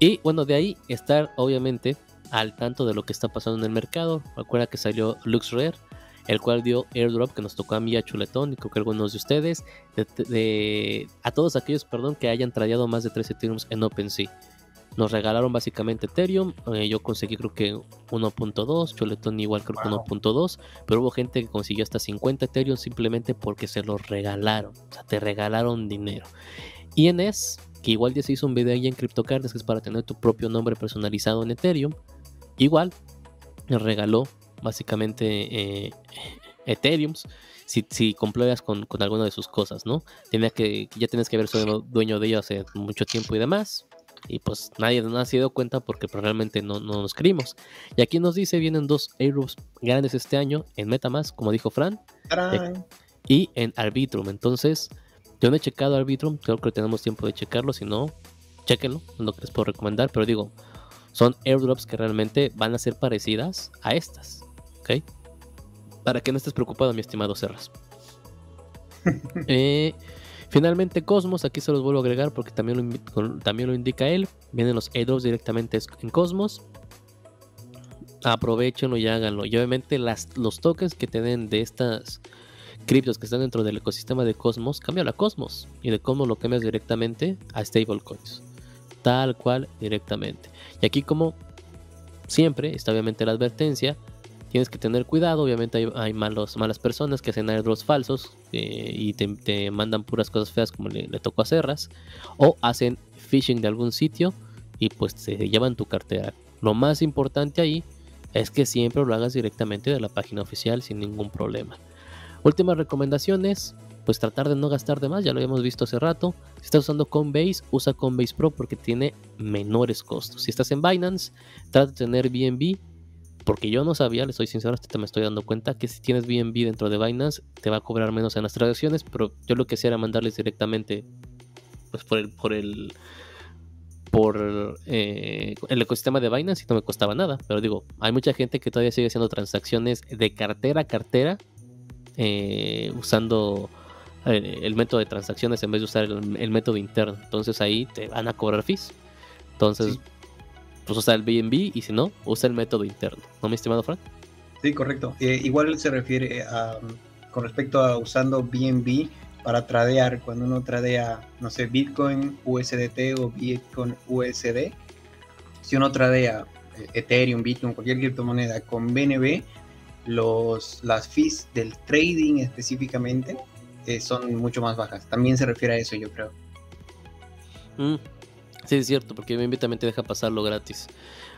S1: Y bueno, de ahí estar obviamente al tanto de lo que está pasando en el mercado. Recuerda que salió LuxRare, el cual dio airdrop que nos tocó a mí a Chuletón y creo que algunos de ustedes, de, a todos aquellos, perdón, que hayan tradeado más de 3 Ethereum en OpenSea. Nos regalaron básicamente Ethereum, eh, yo conseguí creo que 1.2, Chuletón igual creo que 1.2, pero hubo gente que consiguió hasta 50 Ethereum simplemente porque se los regalaron, o sea, te regalaron dinero. INS, que igual ya se hizo un video ahí en CryptoCards, que es para tener tu propio nombre personalizado en Ethereum, Igual, me regaló básicamente eh, Ethereums si, si compruebas con, con, alguna de sus cosas, ¿no? Tenía que, ya tienes que haber sido dueño de ellos hace mucho tiempo y demás. Y pues nadie nos ha sido cuenta porque pues, realmente no, no, nos creímos. Y aquí nos dice, vienen dos airdrops grandes este año en Metamask, como dijo Fran. Y en Arbitrum. Entonces, yo no he checado Arbitrum, creo que tenemos tiempo de checarlo. Si no, chequenlo, es lo que les puedo recomendar. Pero digo, son airdrops que realmente van a ser parecidas a estas. ¿Ok? Para que no estés preocupado, mi estimado Serras. Eh, finalmente, Cosmos, aquí se los vuelvo a agregar porque también lo, también lo indica él. Vienen los airdrops directamente en Cosmos. Aprovechenlo y háganlo. Y obviamente las, los tokens que te den de estas criptos que están dentro del ecosistema de Cosmos, cambia a Cosmos. Y de Cosmos lo cambias directamente a stablecoins. Tal cual directamente. Y aquí como siempre está obviamente la advertencia, tienes que tener cuidado, obviamente hay, malos, malas personas que hacen airdrops falsos eh, y te, mandan puras cosas feas como le, tocó a Serras, o hacen phishing de algún sitio y pues se llevan tu cartera. Lo más importante ahí es que siempre lo hagas directamente de la página oficial sin ningún problema. Últimas recomendaciones, pues tratar de no gastar de más, ya lo habíamos visto hace rato. Si estás usando Coinbase, usa Coinbase Pro porque tiene menores costos. Si estás en Binance, trata de tener BNB, porque yo no sabía, le soy sincero, hasta me estoy dando cuenta que si tienes BNB dentro de Binance, te va a cobrar menos en las transacciones, pero yo lo que hacía era mandarles directamente pues por el por el por eh, el ecosistema de Binance y no me costaba nada. Pero digo, hay mucha gente que todavía sigue haciendo transacciones de cartera a cartera eh, usando el, método de transacciones en vez de usar el, método interno. Entonces ahí te van a cobrar fees. Entonces, pues usa el BNB y si no, usa el método interno. ¿No, mi estimado Frank?
S2: Sí, correcto. Eh, igual se refiere a, con respecto a usando BNB para tradear, cuando uno tradea, no sé, Bitcoin, USDT o Bitcoin USD, si uno tradea eh, Ethereum, Bitcoin, cualquier criptomoneda con BNB, los, las fees del trading específicamente son mucho más bajas. También se refiere a eso, yo creo.
S1: Mm, sí, es cierto, porque BNB también te deja pasarlo gratis.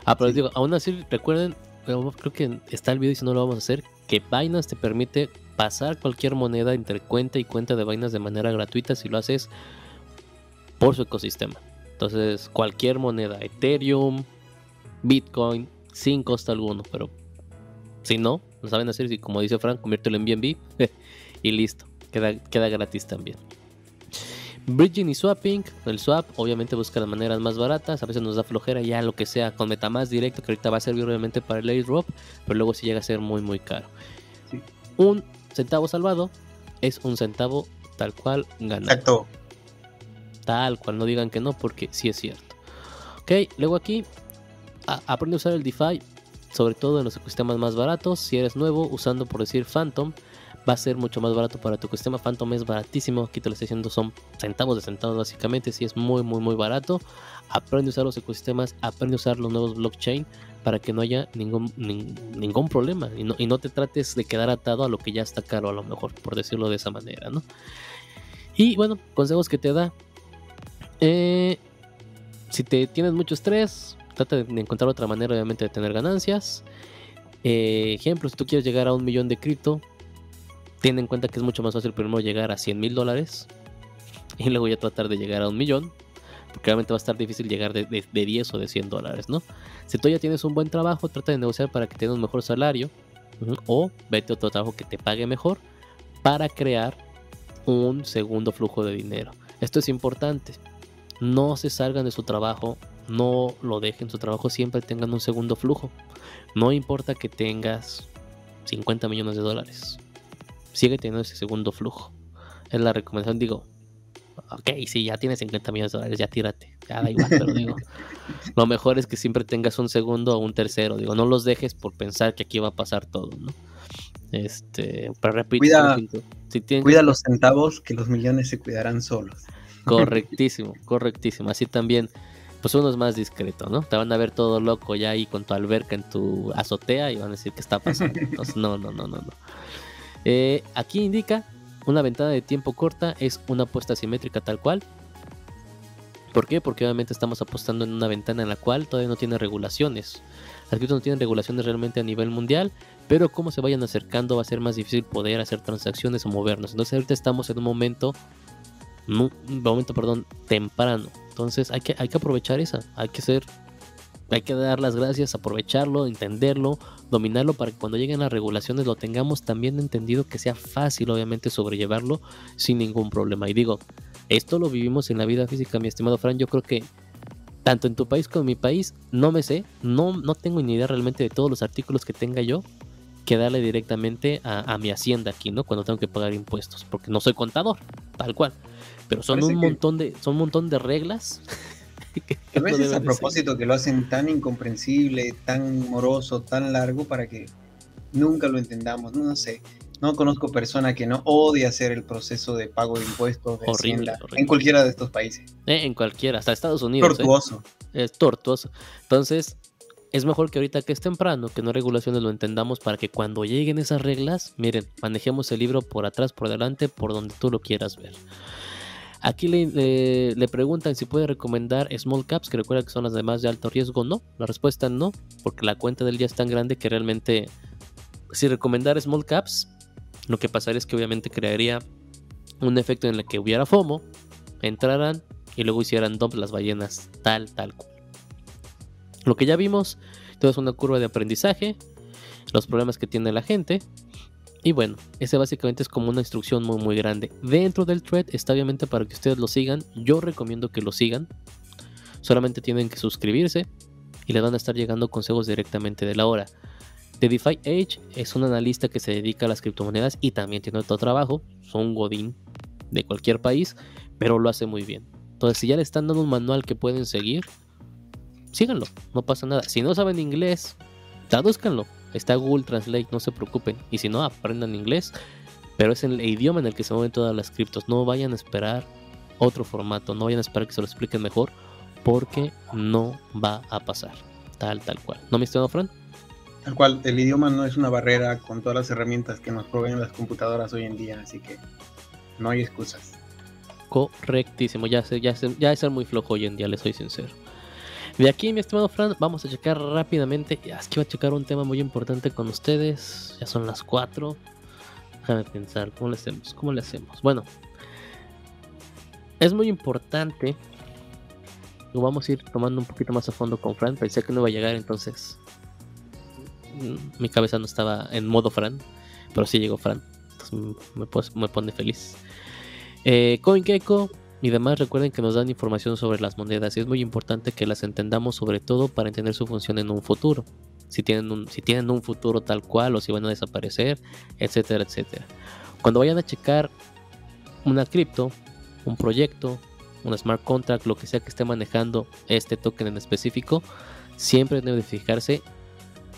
S1: Ah, pero digo, aún así, recuerden, creo que está el video y si no lo vamos a hacer, que Binance te permite pasar cualquier moneda entre cuenta y cuenta de Binance de manera gratuita si lo haces por su ecosistema. Entonces, cualquier moneda, Ethereum, Bitcoin, sin costo alguno, pero si no, lo saben hacer, y como dice Frank, conviértelo en BNB y listo queda, gratis también. Bridging y swapping, el swap obviamente busca las maneras más baratas, a veces nos da flojera ya lo que sea con MetaMask directo, que ahorita va a servir obviamente para el airdrop, pero luego si llega a ser muy muy caro. Un centavo salvado es un centavo tal cual ganado. Exacto. Tal cual, no digan que no, porque sí es cierto. Ok, luego aquí aprende a usar el DeFi, sobre todo en los ecosistemas más baratos. Si eres nuevo, usando por decir Phantom, va a ser mucho más barato para tu ecosistema. Phantom es baratísimo, aquí te lo estoy diciendo, son centavos de centavos básicamente, si es muy, muy, muy barato. Aprende a usar los ecosistemas, aprende a usar los nuevos blockchain para que no haya ningún, ningún problema y no, y no te trates de quedar atado a lo que ya está caro a lo mejor, por decirlo de esa manera, ¿no? Y bueno, consejos que te da. Eh, si te tienes mucho estrés, trata de encontrar otra manera obviamente de tener ganancias. Eh, ejemplo, si tú quieres llegar a un millón de cripto, ten en cuenta que es mucho más fácil primero llegar a 100 mil dólares y luego ya tratar de llegar a un millón. porque realmente va a estar difícil llegar de, 10 o de 100 dólares, ¿no? Si tú ya tienes un buen trabajo, trata de negociar para que tengas un mejor salario o vete a otro trabajo que te pague mejor para crear un segundo flujo de dinero. Esto es importante. No se salgan de su trabajo, no lo dejen su trabajo, siempre tengan un segundo flujo. No importa que tengas 50 millones de dólares, sigue teniendo ese segundo flujo. Es la recomendación, digo, ok, si ya tienes 50 millones de dólares, ya tírate, ya da igual, pero digo, lo mejor es que siempre tengas un segundo o un tercero, digo, no los dejes por pensar que aquí va a pasar todo, ¿no? Este, pero repito,
S2: cuida, si cuida los centavos que los millones se cuidarán solos.
S1: Correctísimo, correctísimo. Así también, pues uno es más discreto, ¿no? Te van a ver todo loco ya ahí con tu alberca en tu azotea y van a decir qué está pasando. Entonces, no, no, no, no, no. Eh, aquí indica una ventana de tiempo corta es una apuesta simétrica tal cual. ¿Por qué? Porque obviamente estamos apostando en una ventana en la cual todavía no tiene regulaciones. Las criptos no tienen regulaciones realmente a nivel mundial, pero como se vayan acercando va a ser más difícil poder hacer transacciones o movernos. Entonces ahorita estamos en un momento, momento, perdón, temprano. Entonces hay que, hay que aprovechar esa, hay que ser, hay que dar las gracias, aprovecharlo, entenderlo, dominarlo para que cuando lleguen las regulaciones lo tengamos también entendido que sea fácil obviamente sobrellevarlo sin ningún problema. Y digo, esto lo vivimos en la vida física, mi estimado Fran, yo creo que tanto en tu país como en mi país, no me sé, no, no tengo ni idea realmente de todos los artículos que tenga yo, que darle directamente a, mi hacienda aquí, ¿no? Cuando tengo que pagar impuestos, porque no soy contador, tal cual. Pero son un montón de, son un montón de reglas.
S2: A veces a propósito que lo hacen tan incomprensible, tan moroso, tan largo para que nunca lo entendamos, no, sé. No conozco persona que no odie hacer el proceso de pago de impuestos de horrible, en cualquiera de estos países.
S1: Eh, en cualquiera, hasta Estados Unidos.
S2: ¿eh? Tortuoso.
S1: Es tortuoso. Entonces, es mejor que ahorita que es temprano, que no regulaciones lo entendamos para que cuando lleguen esas reglas, miren, manejemos el libro por atrás, por delante, por donde tú lo quieras ver. Aquí le, preguntan si puede recomendar small caps, que recuerda que son las demás de alto riesgo. No, la respuesta no, porque la cuenta del día es tan grande que realmente, si recomendar small caps, lo que pasaría es que obviamente crearía un efecto en el que hubiera FOMO, entraran y luego hicieran dump las ballenas, tal, tal cual. Lo que ya vimos, todo es una curva de aprendizaje, los problemas que tiene la gente. Y bueno, ese básicamente es como una instrucción muy muy grande. Dentro del thread está obviamente para que ustedes lo sigan. Yo recomiendo que lo sigan. Solamente tienen que suscribirse y les van a estar llegando consejos directamente de la hora. The DeFi Age es un analista que se dedica a las criptomonedas y también tiene otro trabajo. Son godín de cualquier país, pero lo hace muy bien. Entonces, si ya le están dando un manual que pueden seguir, síganlo, no pasa nada. Si no saben inglés, traduzcanlo. Está Google Translate, no se preocupen. Y si no, aprendan inglés. Pero es el idioma en el que se mueven todas las criptos. No vayan a esperar otro formato, no vayan a esperar que se lo expliquen mejor, porque no va a pasar. Tal, tal cual. ¿No me estoy Fran?
S2: Tal cual, el idioma no es una barrera con todas las herramientas que nos proveen las computadoras hoy en día, así que no hay excusas.
S1: Correctísimo, ya, sé, ya, sé, ya es ser muy flojo hoy en día, les soy sincero. De aquí, mi estimado Fran, vamos a checar rápidamente. Es que iba a checar un tema muy importante con ustedes. Ya son las 4. Déjame pensar, ¿cómo le hacemos? ¿Cómo le hacemos? Bueno, es muy importante. Lo vamos a ir tomando un poquito más a fondo con Fran. Pensé que no iba a llegar, entonces. Mi cabeza no estaba en modo Fran. Pero sí llegó Fran. Entonces me, pone feliz. Eh, y demás recuerden que nos dan información sobre las monedas y es muy importante que las entendamos sobre todo para entender su función en un futuro. Si tienen un, si tienen un futuro tal cual o si van a desaparecer, etcétera, etcétera. Cuando vayan a checar una cripto, un proyecto, un smart contract, lo que sea que esté manejando este token en específico, siempre debe fijarse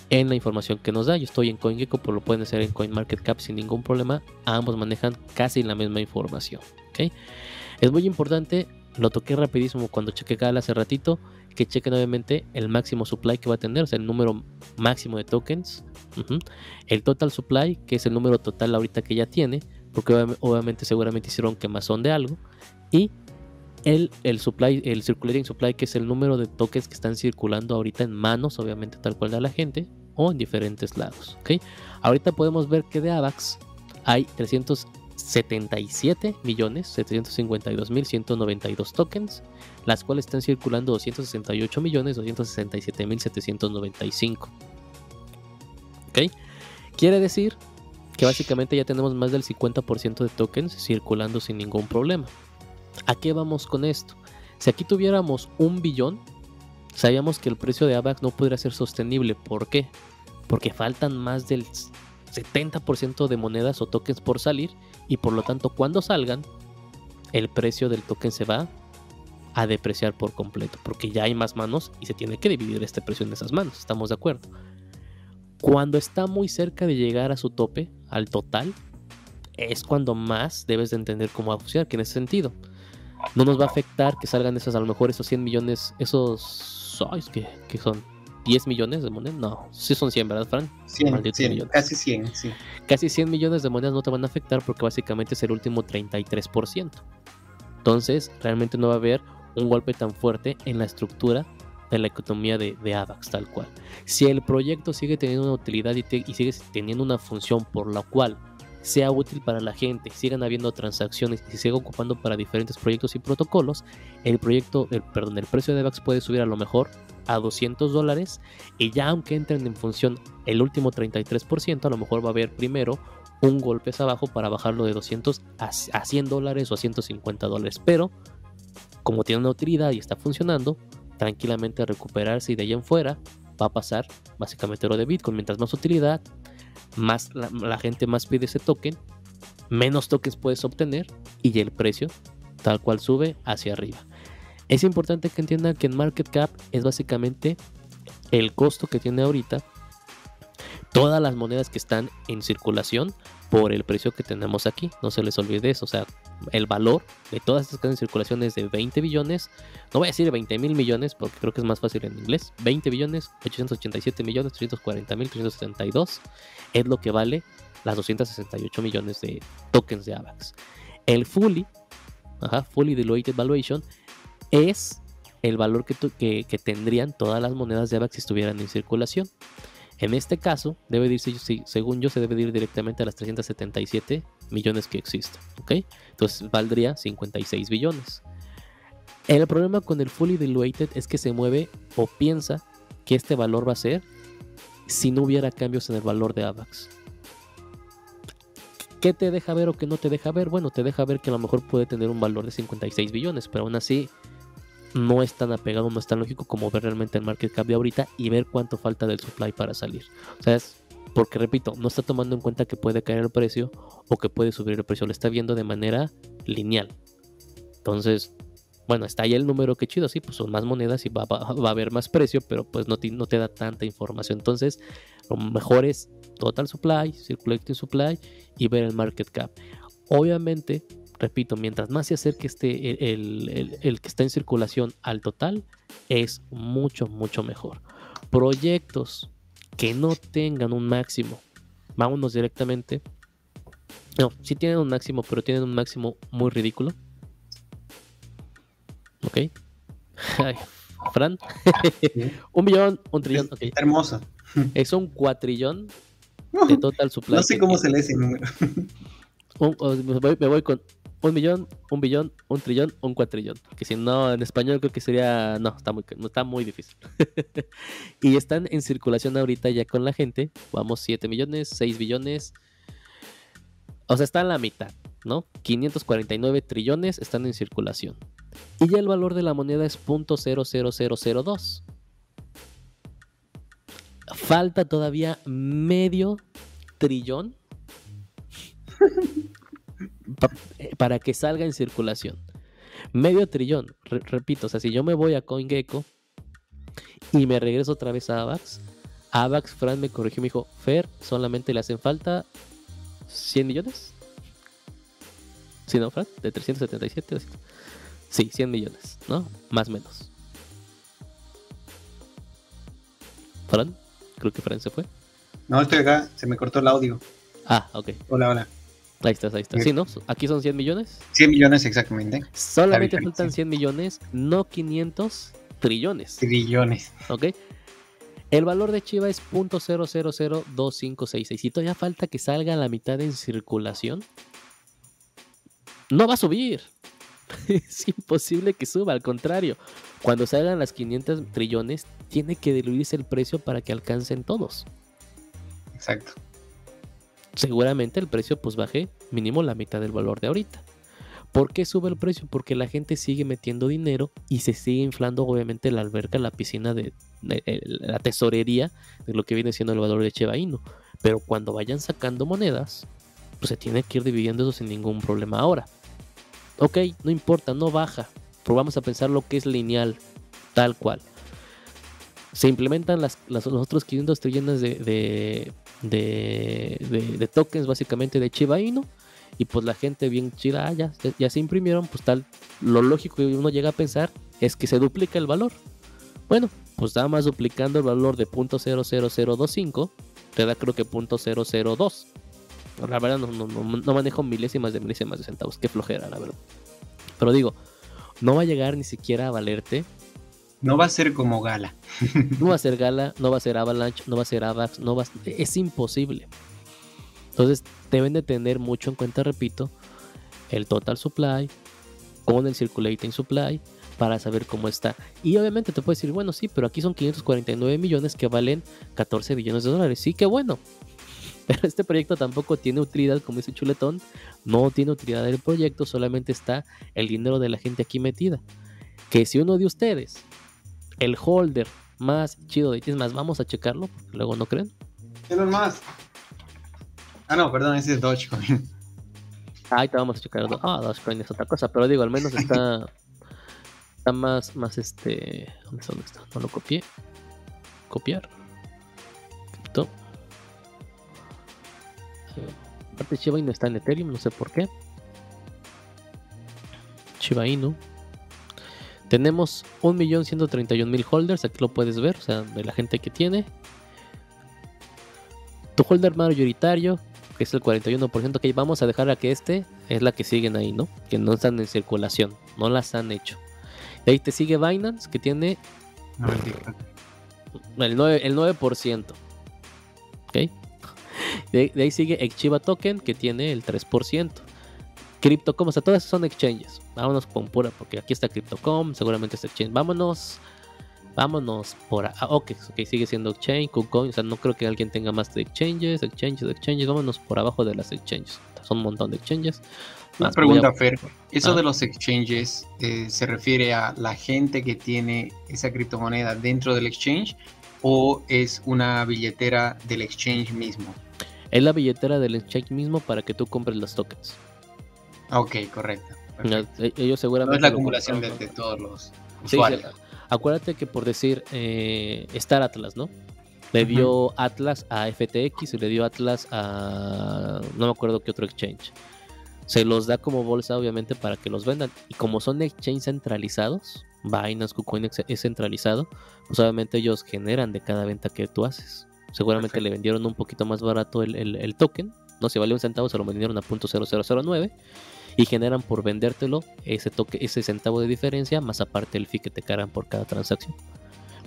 S1: en la información que nos da. Yo estoy en CoinGecko, pero lo pueden hacer en CoinMarketCap sin ningún problema. Ambos manejan casi la misma información. ¿okay? Es muy importante, lo toqué rapidísimo cuando chequé cada hace ratito, que chequen obviamente el máximo supply que va a tener, o sea, el número máximo de tokens, el total supply, que es el número total ahorita que ya tiene, porque obviamente seguramente hicieron quemazón de algo, y el, el supply, el circulating supply, que es el número de tokens que están circulando ahorita en manos, obviamente tal cual de la gente, o en diferentes lados. ¿ok? Ahorita podemos ver que de AVAX hay 300 77 millones 752 mil 192 tokens, las cuales están circulando 268 millones 267 mil 795. ¿Ok? Quiere decir que básicamente ya tenemos más del 50% de tokens circulando sin ningún problema. ¿A qué vamos con esto? Si aquí tuviéramos un billón, sabíamos que el precio de AVAX no podría ser sostenible. ¿Por qué? Porque faltan más del 70% de monedas o tokens por salir y por lo tanto cuando salgan el precio del token se va a depreciar por completo porque ya hay más manos y se tiene que dividir este precio en esas manos, estamos de acuerdo. Cuando está muy cerca de llegar a su tope, al total, es cuando más debes de entender cómo va a funcionar, que en ese sentido no nos va a afectar que salgan esas, a lo mejor esos 100 millones, esos, que son 10 millones de monedas. No, sí son 100, ¿verdad, Fran?
S2: 100, 100 casi 100, sí.
S1: Casi 100 millones de monedas no te van a afectar porque básicamente es el último 33%. Entonces, realmente no va a haber un golpe tan fuerte en la estructura de la economía de, de AVAX, tal cual. Si el proyecto sigue teniendo una utilidad y, y sigue teniendo una función por la cual sea útil para la gente, sigan habiendo transacciones y se siga ocupando para diferentes proyectos y protocolos, el proyecto, el, perdón, el precio de AVAX puede subir a lo mejor a 200 dólares y ya aunque entren en función el último 33%, a lo mejor va a haber primero un golpe hacia abajo para bajarlo de 200 a, 100 dólares o a 150 dólares. Pero como tiene una utilidad y está funcionando, tranquilamente recuperarse y de ahí en fuera va a pasar básicamente lo de Bitcoin. Mientras más utilidad, más la, gente más pide ese token, menos tokens puedes obtener y el precio tal cual sube hacia arriba. Es importante que entiendan que en market cap es básicamente el costo que tiene ahorita todas las monedas que están en circulación por el precio que tenemos aquí. No se les olvide eso. O sea, el valor de todas estas que están en circulación es de 20 billones. No voy a decir 20 mil millones porque creo que es más fácil en inglés. 20 billones, 887 millones, 340 mil, 372 es lo que vale las 268 millones de tokens de AVAX. El fully, ajá, fully diluted valuation es el valor que, que, tendrían todas las monedas de AVAX si estuvieran en circulación. En este caso, debe según yo, se debe ir directamente a las 377 millones que existen. ¿ok? Entonces valdría 56 billones. El problema con el fully diluted es que se mueve o piensa que este valor va a ser si no hubiera cambios en el valor de AVAX. ¿Qué te deja ver o qué no te deja ver? Bueno, te deja ver que a lo mejor puede tener un valor de 56 billones, pero aún así no es tan apegado, no es tan lógico como ver realmente el market cap de ahorita y ver cuánto falta del supply para salir. O sea, es porque repito, no está tomando en cuenta que puede caer el precio o que puede subir el precio, lo está viendo de manera lineal. Entonces, bueno, está ahí el número, que chido, sí, pues son más monedas y va, a haber más precio, pero pues no te, no te da tanta información. Entonces, lo mejor es total supply, circulating supply y ver el market cap. Obviamente, repito, mientras más se acerque este, el, que está en circulación al total, es mucho, mucho mejor. Proyectos que no tengan un máximo, vámonos directamente. No, sí tienen un máximo, pero tienen un máximo muy ridículo. Ok. Fran. un millón, un trillón.
S2: Okay. Hermoso.
S1: Es un cuatrillón de total supply.
S2: No sé cómo se lee ese número.
S1: me voy con un millón, un billón, un trillón, un cuatrillón. Que si no, en español creo que sería. No, está muy, está muy difícil. y están en circulación ahorita ya con la gente. Vamos, 7 millones, 6 billones. O sea, está en la mitad, ¿no? 549 trillones están en circulación. Y ya el valor de la moneda es .00002. Falta todavía medio trillón eh, para que salga en circulación. Medio trillón, repito, o sea, si yo me voy a CoinGecko y me regreso otra vez a AVAX, AVAX, Fran me corrigió, me dijo, Fer, solamente le hacen falta 100 millones. ¿Sí, no, Fran? De 377. Sí, 100 millones, ¿no? Más o menos. ¿Fran? Creo que Fran se fue.
S2: No, estoy acá, se me cortó el audio.
S1: Ah, ok.
S2: Hola, hola.
S1: Ahí está, ahí está. Sí, ¿no? Aquí son 100 millones.
S2: 100 millones exactamente.
S1: Solamente faltan 100 millones, no 500 trillones.
S2: Trillones.
S1: ¿Ok? El valor de Chiva es .0002566. Y todavía falta que salga la mitad en circulación. no va a subir. es imposible que suba, al contrario. Cuando salgan las 500 trillones, tiene que diluirse el precio para que alcancen todos.
S2: Exacto.
S1: Seguramente el precio pues baje mínimo la mitad del valor de ahorita. ¿Por qué sube el precio? Porque la gente sigue metiendo dinero y se sigue inflando obviamente la alberca, la piscina de, la tesorería de lo que viene siendo el valor de Cheva Pero cuando vayan sacando monedas, pues se tiene que ir dividiendo eso sin ningún problema. Ahora, ok, no importa, no baja. Pero vamos a pensar lo que es lineal, tal cual. Se implementan las, los otros 500 trillones de, de, de, tokens básicamente de Chiba Inu y pues la gente bien chida, ah, ya, ya se imprimieron, pues tal, lo lógico que uno llega a pensar es que se duplica el valor. Bueno, pues nada más duplicando el valor de .00025, te da creo que .002. La verdad no, no, no, manejo milésimas de milésimas de centavos, qué flojera, la verdad. Pero digo, no va a llegar ni siquiera a valerte.
S2: No va a ser como Gala.
S1: no va a ser Gala, no va a ser Avalanche, no va a ser Avax, no va es imposible. Entonces deben de tener mucho en cuenta, repito, el total supply con el circulating supply para saber cómo está. Y obviamente te puedes decir, bueno, sí, pero aquí son 549 millones que valen 14 billones de dólares. Sí, que bueno. Pero este proyecto tampoco tiene utilidad, como dice Chuletón. No tiene utilidad el proyecto, solamente está el dinero de la gente aquí metida. Que si uno de ustedes, el holder más chido de es más, vamos a checarlo, luego no creen.
S2: Elon más. Ah, no, perdón, ese es Dogecoin.
S1: Ahí te vamos a checar. Ah, Dogecoin es otra cosa, pero digo, al menos está. está más, más este. ¿Dónde está? ¿Dónde está? No lo copié. Copiar. Cripto. Aparte, Shiba Inu está en Ethereum, no sé por qué. Shiba Inu. Tenemos 1.131.000 holders, aquí lo puedes ver, o sea, de la gente que tiene. Tu holder mayoritario que es el 41%, que vamos a dejar a que este es la que siguen ahí, ¿no? Que no están en circulación, no las han hecho. De ahí te sigue Binance, que tiene el 9%. El 9%. ¿Ok? De, ahí sigue Exchiva Token, que tiene el 3%. Crypto.com, o sea, todas son exchanges. Vámonos con pura, porque aquí está Crypto.com, seguramente es exchange. Vámonos Vámonos por... Ah, ok, ok, sigue siendo exchange, KuCoin, o sea, no creo que alguien tenga más de exchanges, exchanges, exchanges, vámonos por abajo de las exchanges. Son un montón de exchanges.
S2: Una pregunta, Fer. ¿Eso ah. de los exchanges eh, se refiere a la gente que tiene esa criptomoneda dentro del exchange o es una billetera del exchange mismo?
S1: Es la billetera del exchange mismo para que tú compres los tokens.
S2: Ok, correcto.
S1: E, ellos seguramente.
S2: No es la acumulación de, todos los usuarios.
S1: Acuérdate que por decir eh, Star Atlas, ¿no? Le dio Atlas a FTX y le dio Atlas a no me acuerdo qué otro exchange. Se los da como bolsa, obviamente, para que los vendan. Y como son exchanges centralizados, Binance, KuCoin es centralizado, pues obviamente ellos generan de cada venta que tú haces. Seguramente le vendieron un poquito más barato el, el, token. No se vale un centavo, se lo vendieron a .0009 y generan por vendértelo ese toque, ese centavo de diferencia, más aparte el fee que te cargan por cada transacción.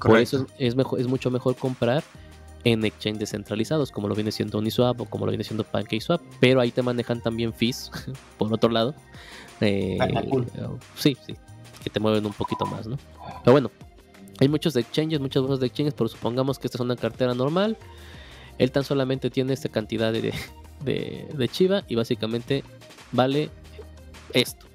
S1: Por eso es, mejor, es mucho mejor comprar en exchanges descentralizados, como lo viene siendo Uniswap o como lo viene siendo PancakeSwap, pero ahí te manejan también fees, por otro lado. Eh, sí, sí, que te mueven un poquito más, ¿no? Pero bueno, hay muchos exchanges, muchas cosas de exchanges, pero supongamos que esta es una cartera normal. Él tan solamente tiene esta cantidad de, de, de Chiva y básicamente vale esto.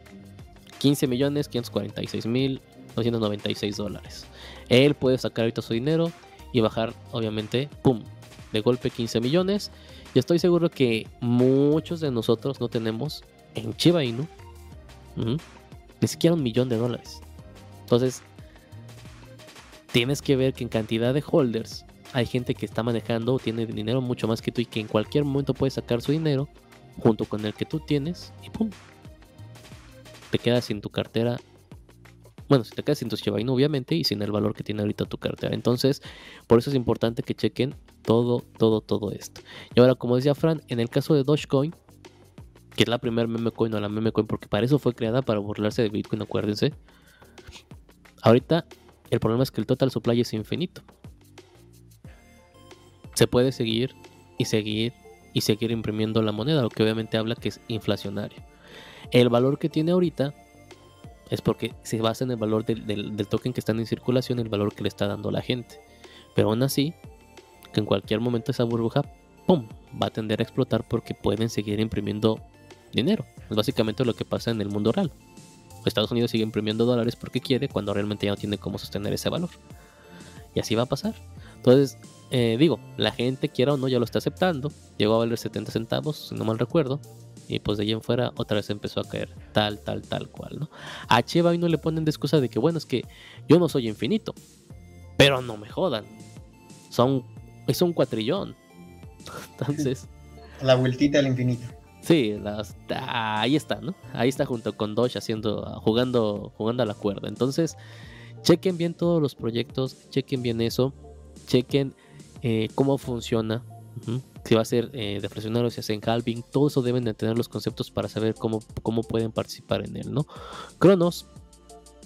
S1: 15 millones 546 mil 296 dólares. Él puede sacar ahorita su dinero y bajar, obviamente, ¡pum! De golpe 15 millones. Y estoy seguro que muchos de nosotros no tenemos en Chiba Inu ni siquiera un millón de dólares. Entonces, tienes que ver que en cantidad de holders hay gente que está manejando o tiene dinero mucho más que tú y que en cualquier momento puede sacar su dinero junto con el que tú tienes y ¡pum! Te quedas sin tu cartera. Bueno, si te quedas sin tu Shiba obviamente, y sin el valor que tiene ahorita tu cartera. Entonces, por eso es importante que chequen todo, todo, todo esto. Y ahora, como decía Fran, en el caso de Dogecoin, que es la primera meme coin o la meme coin, porque para eso fue creada, para burlarse de Bitcoin, acuérdense. Ahorita, el problema es que el total supply es infinito. Se puede seguir y seguir y seguir imprimiendo la moneda, lo que obviamente habla que es inflacionario. El valor que tiene ahorita es porque se basa en el valor del, token que está en circulación, el valor que le está dando la gente. Pero aún así, que en cualquier momento esa burbuja, ¡pum!, va a tender a explotar porque pueden seguir imprimiendo dinero. Es básicamente lo que pasa en el mundo real. Estados Unidos sigue imprimiendo dólares porque quiere cuando realmente ya no tiene cómo sostener ese valor. Y así va a pasar. Entonces, eh, digo, la gente quiera o no ya lo está aceptando. Llegó a valer 70 centavos, si no mal recuerdo. Y pues de ahí en fuera otra vez empezó a caer tal, tal, tal cual, ¿no? A Cheva y no le ponen de excusa de que, bueno, es que yo no soy infinito. Pero no me jodan. Son, es un cuatrillón. Entonces...
S2: La vueltita al infinito.
S1: Sí, ahí está, ¿no? Ahí está junto con Doge haciendo, jugando, jugando a la cuerda. Entonces, chequen bien todos los proyectos, chequen bien eso, chequen eh, cómo funciona, si va a ser eh, deflacionario, si hacen halving, todo eso deben de tener los conceptos para saber cómo, cómo pueden participar en él, ¿no? Cronos,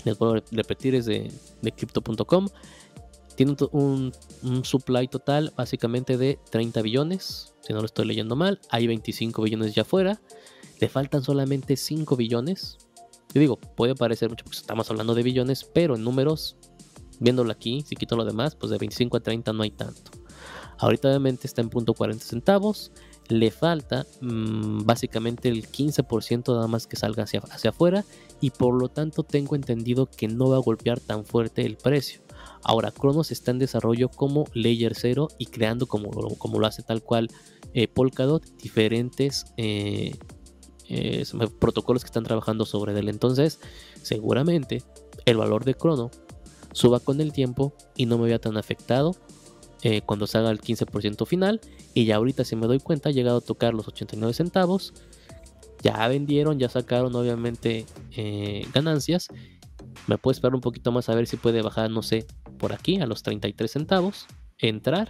S1: les puedo repetir, es de, de crypto.com. Tiene un, supply total básicamente de 30 billones si no lo estoy leyendo mal, hay 25 billones ya afuera, le faltan solamente 5 billones. Yo digo, puede parecer mucho porque estamos hablando de billones, pero en números, viéndolo aquí, si quito lo demás, pues de 25 a 30 no hay tanto. Ahorita obviamente está en punto 40 centavos, le falta mm, básicamente el 15% nada más que salga hacia, hacia afuera y por lo tanto tengo entendido que no va a golpear tan fuerte el precio. Ahora, Cronos está en desarrollo como Layer 0 y creando como, como lo hace tal cual eh, Polkadot diferentes eh, eh, protocolos que están trabajando sobre él. Entonces, seguramente el valor de Crono suba con el tiempo y no me vea tan afectado cuando salga el 15% final. Y ya ahorita, si me doy cuenta, ha llegado a tocar los 89 centavos. Ya vendieron, ya sacaron obviamente ganancias. Me puedo esperar un poquito más a ver si puede bajar, no sé, por aquí a los 33 centavos, entrar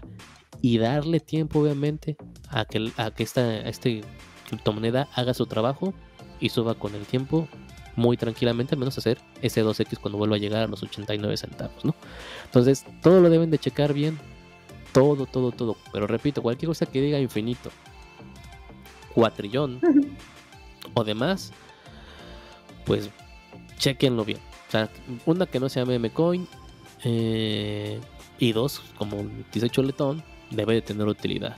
S1: y darle tiempo obviamente a que, a que esta este criptomoneda haga su trabajo y suba con el tiempo muy tranquilamente, al menos hacer ese 2X cuando vuelva a llegar a los 89 centavos, ¿no? Entonces, todo lo deben de checar bien, todo, todo, todo. Pero repito, cualquier cosa que diga infinito, cuatrillón o demás, pues chequenlo bien. O sea, una que no sea meme coin, eh, y dos, como dice Choletón, debe de tener utilidad.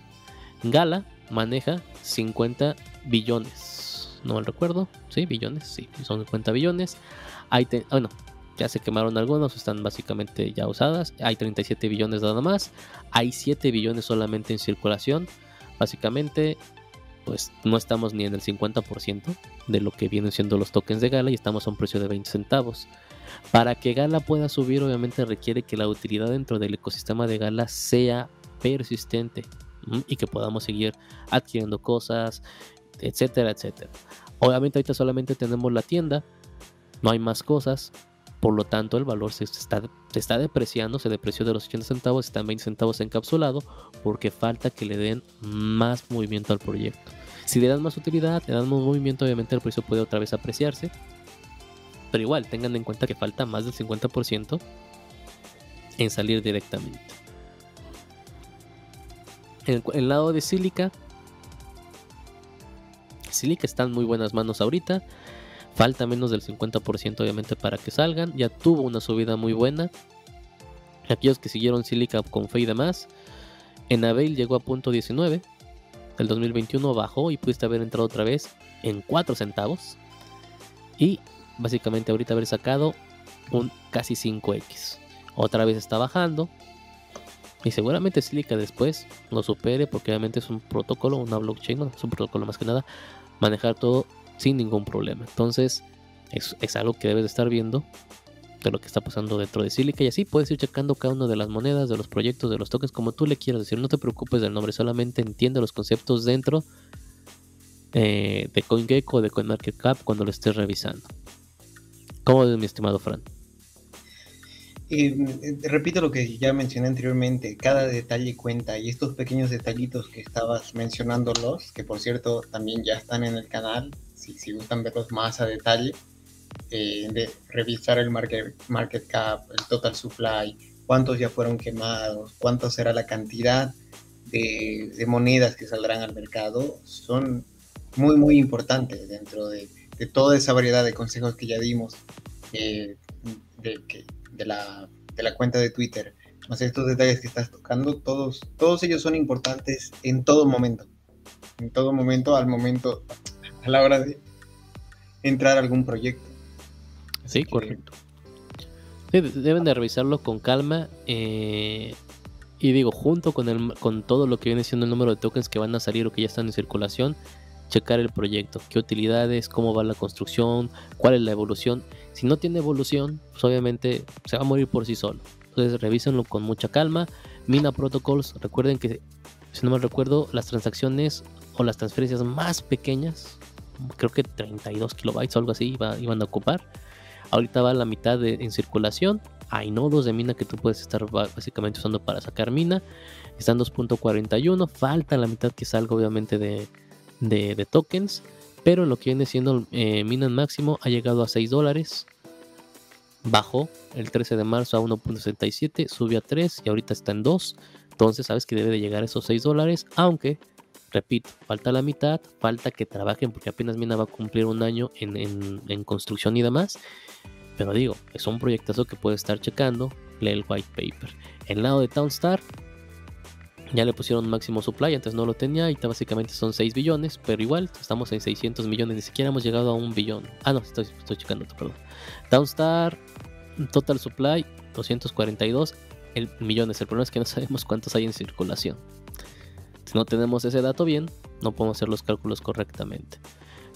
S1: Gala maneja 50 billones. No me recuerdo. Sí, billones. Sí, son 50 billones. Hay bueno, ya se quemaron algunos, están básicamente ya usadas. Hay 37 billones nada más. Hay 7 billones solamente en circulación. Básicamente, pues no estamos ni en el 50% de lo que vienen siendo los tokens de Gala y estamos a un precio de 20 centavos. Para que Gala pueda subir, obviamente requiere que la utilidad dentro del ecosistema de Gala sea persistente y que podamos seguir adquiriendo cosas, etcétera, etcétera. Obviamente ahorita solamente tenemos la tienda, no hay más cosas, por lo tanto el valor se está, se está depreciando, se depreció de los 80 centavos, está en 20 centavos encapsulado, porque falta que le den más movimiento al proyecto. Si le dan más utilidad, le dan más movimiento, obviamente el precio puede otra vez apreciarse, pero igual, tengan en cuenta que falta más del 50% en salir directamente. En el lado de Silica, Silica está en muy buenas manos ahorita. Falta menos del 50% obviamente para que salgan. Ya tuvo una subida muy buena. Aquellos que siguieron Silica con fe y demás. En Avail llegó a punto 19. El 2021 bajó y pudiste haber entrado otra vez en 4 centavos. Y básicamente ahorita haber sacado un casi 5x. Otra vez está bajando. Y seguramente Silica después lo supere porque obviamente es un protocolo, una blockchain, es un protocolo más que nada, manejar todo sin ningún problema. Entonces es, algo que debes de estar viendo de lo que está pasando dentro de Silica y así puedes ir checando cada una de las monedas, de los proyectos, de los tokens, como tú le quieras decir. No te preocupes del nombre, solamente entiende los conceptos dentro eh, de CoinGecko o de CoinMarketCap cuando lo estés revisando. ¿Cómo es mi estimado Fran?
S2: Eh, repito lo que ya mencioné anteriormente, cada detalle cuenta y estos pequeños detallitos que estabas mencionándolos, que por cierto también ya están en el canal, si, si gustan verlos más a detalle, eh, de revisar el market, market cap, el total supply, cuántos ya fueron quemados, cuánto será la cantidad de, de monedas que saldrán al mercado, son muy muy importantes dentro de toda esa variedad de consejos que ya dimos eh, de, de, la, de la cuenta de Twitter, más estos detalles que estás tocando, todos, todos ellos son importantes en todo momento. En todo momento, al momento, a la hora de entrar a algún proyecto.
S1: Sí, correcto. deben de revisarlo con calma. Eh, y digo, junto con, el, con todo lo que viene siendo el número de tokens que van a salir o que ya están en circulación, checar el proyecto, qué utilidades, cómo va la construcción, cuál es la evolución. Si no tiene evolución, pues obviamente se va a morir por sí solo. Entonces revísenlo con mucha calma. Mina Protocols, recuerden que, si no me recuerdo, las transacciones o las transferencias más pequeñas, creo que 32 kilobytes o algo así iban a ocupar. Ahorita va la mitad en circulación hay nodos de mina que tú puedes estar básicamente usando para sacar mina. Están 2.41. Falta la mitad que salga obviamente de, tokens. Pero lo que viene siendo eh, mina en máximo ha llegado a 6 dólares. Bajó el 13 de marzo a 1.67. Subió a 3 y ahorita está en 2. Entonces sabes que debe de llegar a esos 6 dólares. Aunque, repito, falta la mitad. Falta que trabajen porque apenas mina va a cumplir un año en, en construcción y demás. Pero digo, es un proyectazo que puedes estar checando. Lee el white paper. El lado de Townstar ya le pusieron máximo supply, antes no lo tenía, ahorita básicamente son 6 billones, pero igual estamos en 600 millones, ni siquiera hemos llegado a un billón. Ah, no, estoy, estoy checando, perdón. Townstar, total supply 242 el, millones. El problema es que no sabemos cuántos hay en circulación. Si no tenemos ese dato bien, no podemos hacer los cálculos correctamente.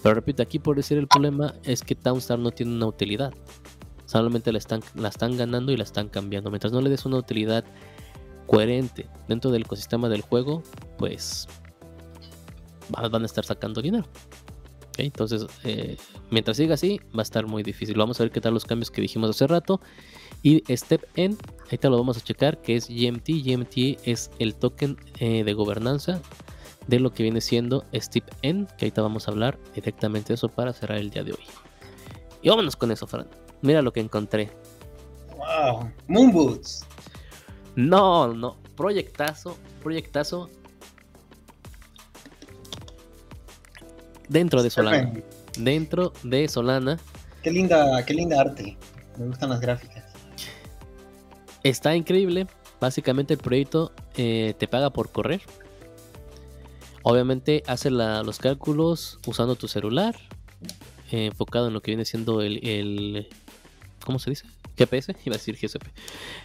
S1: Pero repito, aquí por decir el problema es que Townstar no tiene una utilidad. Solamente la están, ganando y la están cambiando. Mientras no le des una utilidad coherente dentro del ecosistema del juego, pues van a estar sacando dinero. Entonces, eh, mientras siga así, va a estar muy difícil. Vamos a ver qué tal los cambios que dijimos hace rato. Y Step N, ahorita lo vamos a checar, que es GMT. GMT es el token eh, de gobernanza de lo que viene siendo Step N, que ahorita vamos a hablar directamente de eso para cerrar el día de hoy. Y vámonos con eso, Fran. Mira lo que encontré.
S2: Wow, Moonboots.
S1: No, no, proyectazo, proyectazo. Dentro de Solana. Dentro de Solana.
S2: Qué linda, qué linda arte. Me gustan las gráficas.
S1: Está increíble. Básicamente el proyecto eh, te paga por correr. Obviamente hace los cálculos usando tu celular. Eh, enfocado en lo que viene siendo el, el ¿cómo se dice? GPS, iba a decir GSP,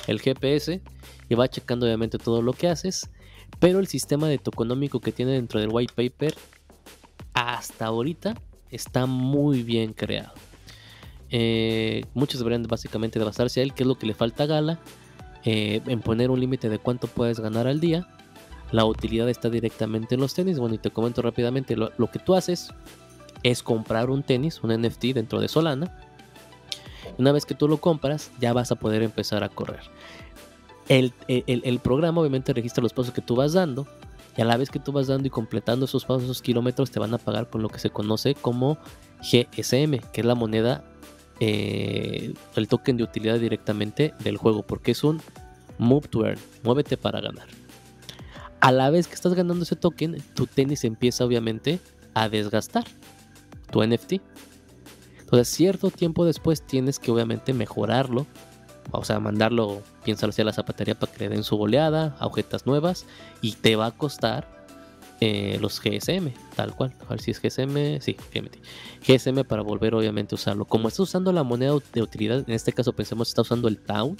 S1: el GPS y va checando obviamente todo lo que haces, pero el sistema de toconómico que tiene dentro del white paper hasta ahorita está muy bien creado. Eh, muchos deberían básicamente de basarse a él, que es lo que le falta a Gala, eh, en poner un límite de cuánto puedes ganar al día. La utilidad está directamente en los tenis. Bueno, y te comento rápidamente, lo que tú haces es comprar un tenis, un NFT dentro de Solana una vez que tú lo compras, ya vas a poder empezar a correr. El, programa obviamente registra los pasos que tú vas dando y a la vez que tú vas dando y completando esos pasos, esos kilómetros, te van a pagar con lo que se conoce como GSM, que es la moneda, eh, el token de utilidad directamente del juego, porque es un move to earn, muévete para ganar. A la vez que estás ganando ese token, tu tenis empieza obviamente a desgastar tu NFT. Entonces, cierto tiempo después tienes que obviamente mejorarlo. O sea, mandarlo, piénsalo hacia la zapatería para que le den su goleada, agujetas nuevas. Y te va a costar eh, los GSM, tal cual. A ver si es GSM, sí, GSM para volver obviamente a usarlo. Como estás usando la moneda de utilidad, en este caso pensemos está usando el Town.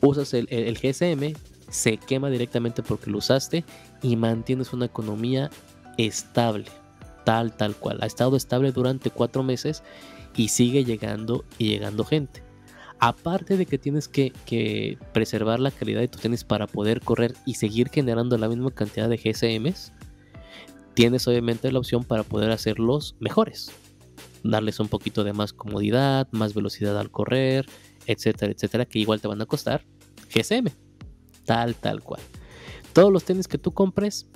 S1: Usas el GSM, se quema directamente porque lo usaste y mantienes una economía estable tal, tal cual. Ha estado estable durante cuatro meses y sigue llegando y llegando gente. Aparte de que tienes que, preservar la calidad de tus tenis para poder correr y seguir generando la misma cantidad de GSMs, tienes obviamente la opción para poder hacerlos mejores. Darles un poquito de más comodidad, más velocidad al correr, etcétera, etcétera, que igual te van a costar GSM. Tal, tal cual. Todos los tenis que tú compres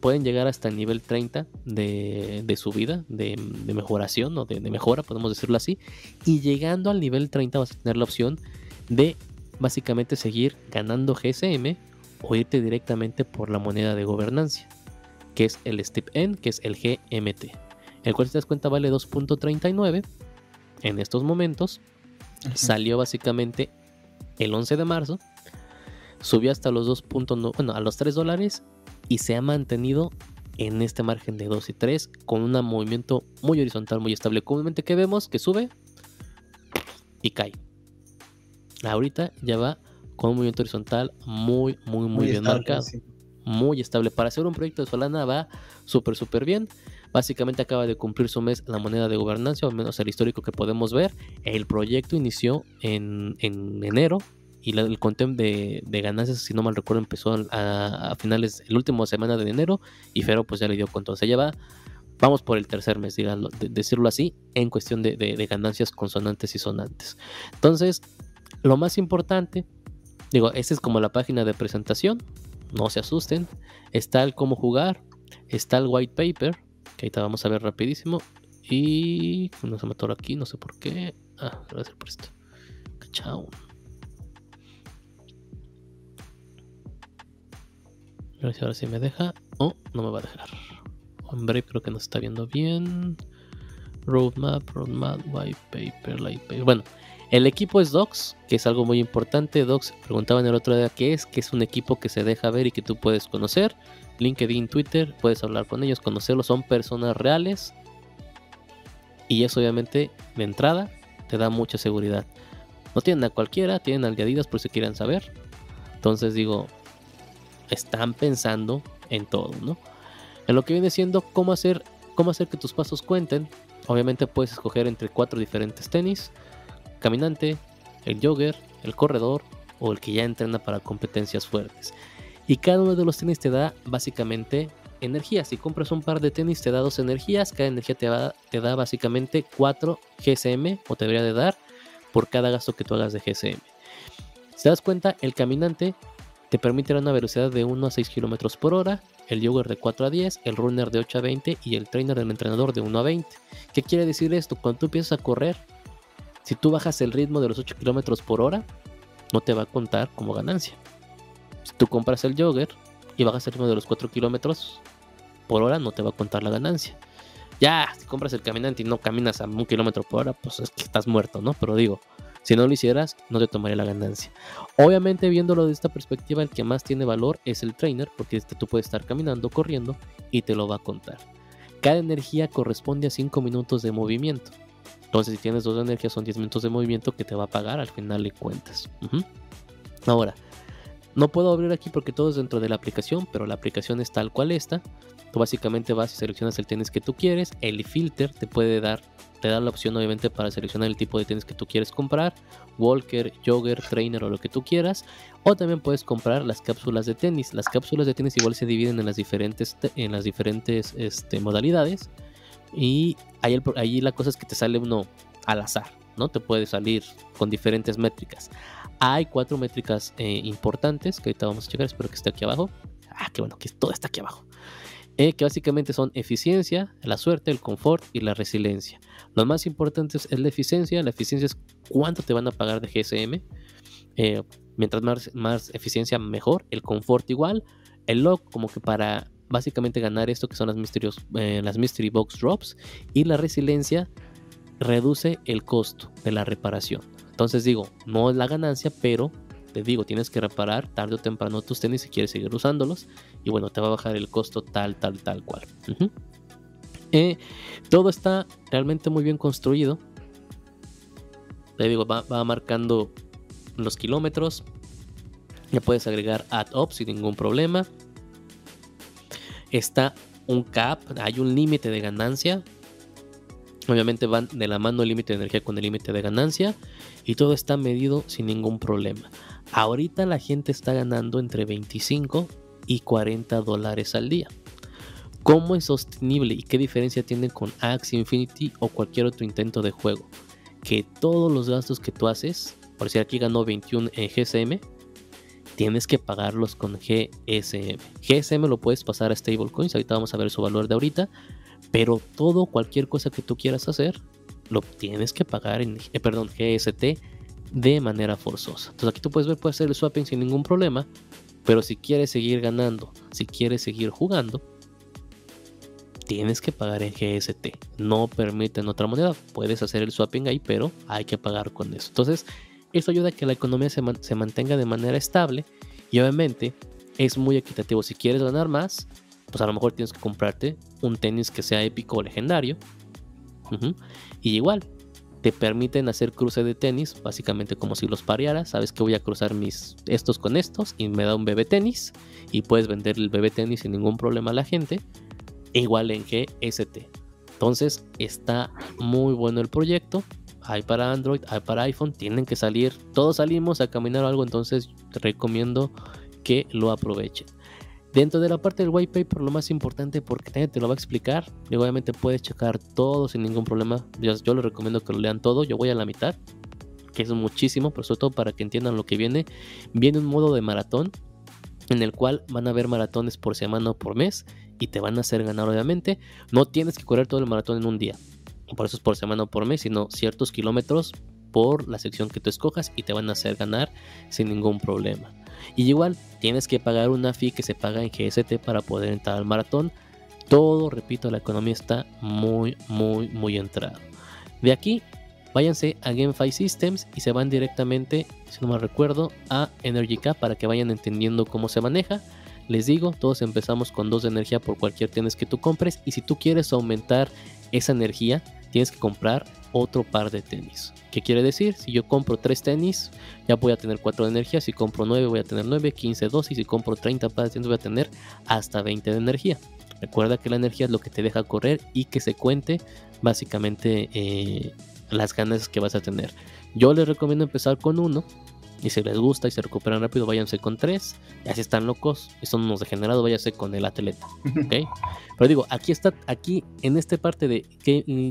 S1: pueden llegar hasta el nivel 30 de, subida, de, mejoración o de, mejora, podemos decirlo así. Y llegando al nivel 30 vas a tener la opción de básicamente seguir ganando GSM o irte directamente por la moneda de gobernancia, que es el Step N, que es el GMT. el cual si te das cuenta vale 2.39 en estos momentos. Salió básicamente el 11 de marzo, subió hasta los 2.9, bueno, a los 3 dólares y se ha mantenido en este margen de 2 y 3 con un movimiento muy horizontal, muy estable. Comúnmente que vemos que sube y cae. Ahorita ya va con un movimiento horizontal muy, muy, muy, bien marcado. Muy estable. Para hacer un proyecto de Solana va súper, súper bien. Básicamente acaba de cumplir su mes la moneda de gobernancia, o menos el histórico que podemos ver. El proyecto inició en, enero y el conteo de, ganancias, si no mal recuerdo, empezó a, finales, el último semana de enero y Fero pues ya le dio con todo. Se lleva, vamos por el tercer mes, digamos, decirlo así, en cuestión de, ganancias consonantes y sonantes. Entonces, lo más importante Digo, esta es como la página de presentación. No se asusten. Está el cómo jugar. Está el white paper. Que ahorita vamos a ver rapidísimo. Y no se me atoró aquí, no sé por qué. Ah, gracias por esto. Chao. A ver si ahora sí me deja. O no me va a dejar. Hombre, creo que no está viendo bien. Roadmap, roadmap, white paper, light paper. Bueno, el equipo es Docs, que es algo muy importante. Docs preguntaban el otro día qué es, que es un equipo que se deja ver y que tú puedes conocer. LinkedIn, Twitter, puedes hablar con ellos, conocerlos, son personas reales. Y eso obviamente de entrada te da mucha seguridad. No tienen a cualquiera, tienen al por si quieren saber. Entonces digo, están pensando en todo, ¿no? En lo que viene siendo cómo hacer, cómo hacer que tus pasos cuenten. Obviamente puedes escoger entre cuatro diferentes tenis caminante, el jogger, el corredor o el que ya entrena para competencias fuertes. Y cada uno de los tenis te da básicamente energía. Si compras un par de tenis te da dos energías, cada energía te, te da básicamente 4 GSM o te debería de dar por cada gasto que tú hagas de GSM. Si te das cuenta, el caminante te permite una velocidad de 1 a 6 km por hora, el jogger de 4 a 10, el runner de 8 a 20 y el trainer del entrenador de 1 a 20. ¿Qué quiere decir esto? Cuando tú empiezas a correr, si tú bajas el ritmo de los 8 kilómetros por hora, no te va a contar como ganancia. Si tú compras el jogger y bajas el ritmo de los 4 kilómetros por hora, no te va a contar la ganancia. Ya, si compras el caminante y no caminas a un kilómetro por hora, pues es que estás muerto, ¿no? Pero digo, si no lo hicieras, no te tomaría la ganancia. Obviamente, viéndolo de esta perspectiva, el que más tiene valor es el trainer, porque este tú puedes estar caminando, corriendo y te lo va a contar. Cada energía corresponde a 5 minutos de movimiento. Entonces, si tienes dos energías, son 10 minutos de movimiento que te va a pagar al final de cuentas. Ahora, no puedo abrir aquí porque todo es dentro de la aplicación, pero la aplicación es tal cual está. Básicamente vas y seleccionas el tenis que tú quieres. El filter te puede dar, te da la opción obviamente para seleccionar el tipo de tenis que tú quieres comprar. Walker, jogger, trainer o lo que tú quieras. O también puedes comprar las cápsulas de tenis. Las cápsulas de tenis igual se dividen en las diferentes, en las diferentes este, modalidades. Y ahí, la cosa es que te sale uno al azar, ¿no? Te puede salir con diferentes métricas. Hay cuatro métricas eh, importantes que ahorita vamos a checar, espero que esté aquí abajo. Ah, qué bueno, que todo está aquí abajo. Eh, que básicamente son eficiencia, la suerte, el confort y la resiliencia. Lo más importante es la eficiencia. La eficiencia es cuánto te van a pagar de GSM. Eh, mientras más, más eficiencia, mejor. El confort igual. El log, como que para básicamente ganar esto que son las, eh, las Mystery Box Drops y la resiliencia reduce el costo de la reparación. Entonces digo, no es la ganancia, pero te digo, tienes que reparar tarde o temprano tus tenis si quieres seguir usándolos y bueno, te va a bajar el costo tal, tal, tal cual. Eh, todo está realmente muy bien construido. Te digo, va, va marcando los kilómetros. Ya puedes agregar add-up sin ningún problema está un cap, hay un límite de ganancia. Obviamente van de la mano el límite de energía con el límite de ganancia y todo está medido sin ningún problema. Ahorita la gente está ganando entre 25 y 40 dólares al día. ¿Cómo es sostenible y qué diferencia tiene con Axie Infinity o cualquier otro intento de juego? Que todos los gastos que tú haces, por si aquí ganó 21 en GSM, tienes que pagarlos con GSM. GSM lo puedes pasar a stablecoins, ahorita vamos a ver su valor de ahorita, pero todo, cualquier cosa que tú quieras hacer, lo tienes que pagar en, eh, perdón, GST de manera forzosa. Entonces aquí tú puedes ver, puedes hacer el swapping sin ningún problema, pero si quieres seguir ganando, si quieres seguir jugando, tienes que pagar en GST. No permiten otra moneda. Puedes hacer el swapping ahí, pero hay que pagar con eso. Entonces, esto ayuda a que la economía se, se mantenga de manera estable y obviamente es muy equitativo. Si quieres ganar más, pues a lo mejor tienes que comprarte un tenis que sea épico o legendario. Y igual, te permiten hacer cruce de tenis, básicamente como si los parearas. Sabes que voy a cruzar mis estos con estos y me da un bebé tenis. Y puedes vender el bebé tenis sin ningún problema a la gente. igual en GST. Entonces está muy bueno el proyecto. Hay para Android, hay para iPhone. Tienen que salir. Todos salimos a caminar algo. Entonces recomiendo que lo aprovechen. Dentro de la parte del white paper, lo más importante, porque te lo va a explicar, y obviamente puedes checar todo sin ningún problema. Yo, yo les recomiendo que lo lean todo. Yo voy a la mitad, que es muchísimo, pero sobre todo para que entiendan lo que viene. Viene un modo de maratón, en el cual van a haber maratones por semana o por mes, y te van a hacer ganar, obviamente. No tienes que correr todo el maratón en un día, por eso es por semana o por mes, sino ciertos kilómetros por la sección que tú escojas y te van a hacer ganar sin ningún problema. Y igual tienes que pagar una fee que se paga en GST para poder entrar al maratón. Todo, repito, la economía está muy, muy, muy entrada. De aquí, váyanse a GameFi Systems y se van directamente, si no me recuerdo, a Energy Cap para que vayan entendiendo cómo se maneja. Les digo, todos empezamos con dos de energía por cualquier tenis que tú compres y si tú quieres aumentar esa energía, tienes que comprar otro par de tenis. ¿Qué quiere decir? Si yo compro 3 tenis, ya voy a tener 4 de energía. Si compro 9, voy a tener 9, 15, 12. Y si compro 30 pares de tenis, voy a tener hasta 20 de energía. Recuerda que la energía es lo que te deja correr y que se cuente básicamente eh, las ganas que vas a tener. Yo les recomiendo empezar con uno. Y si les gusta y se recuperan rápido, váyanse con 3. Y así están locos y son unos degenerados, váyanse con el atleta. ¿okay? Pero digo, aquí está, aquí en esta parte de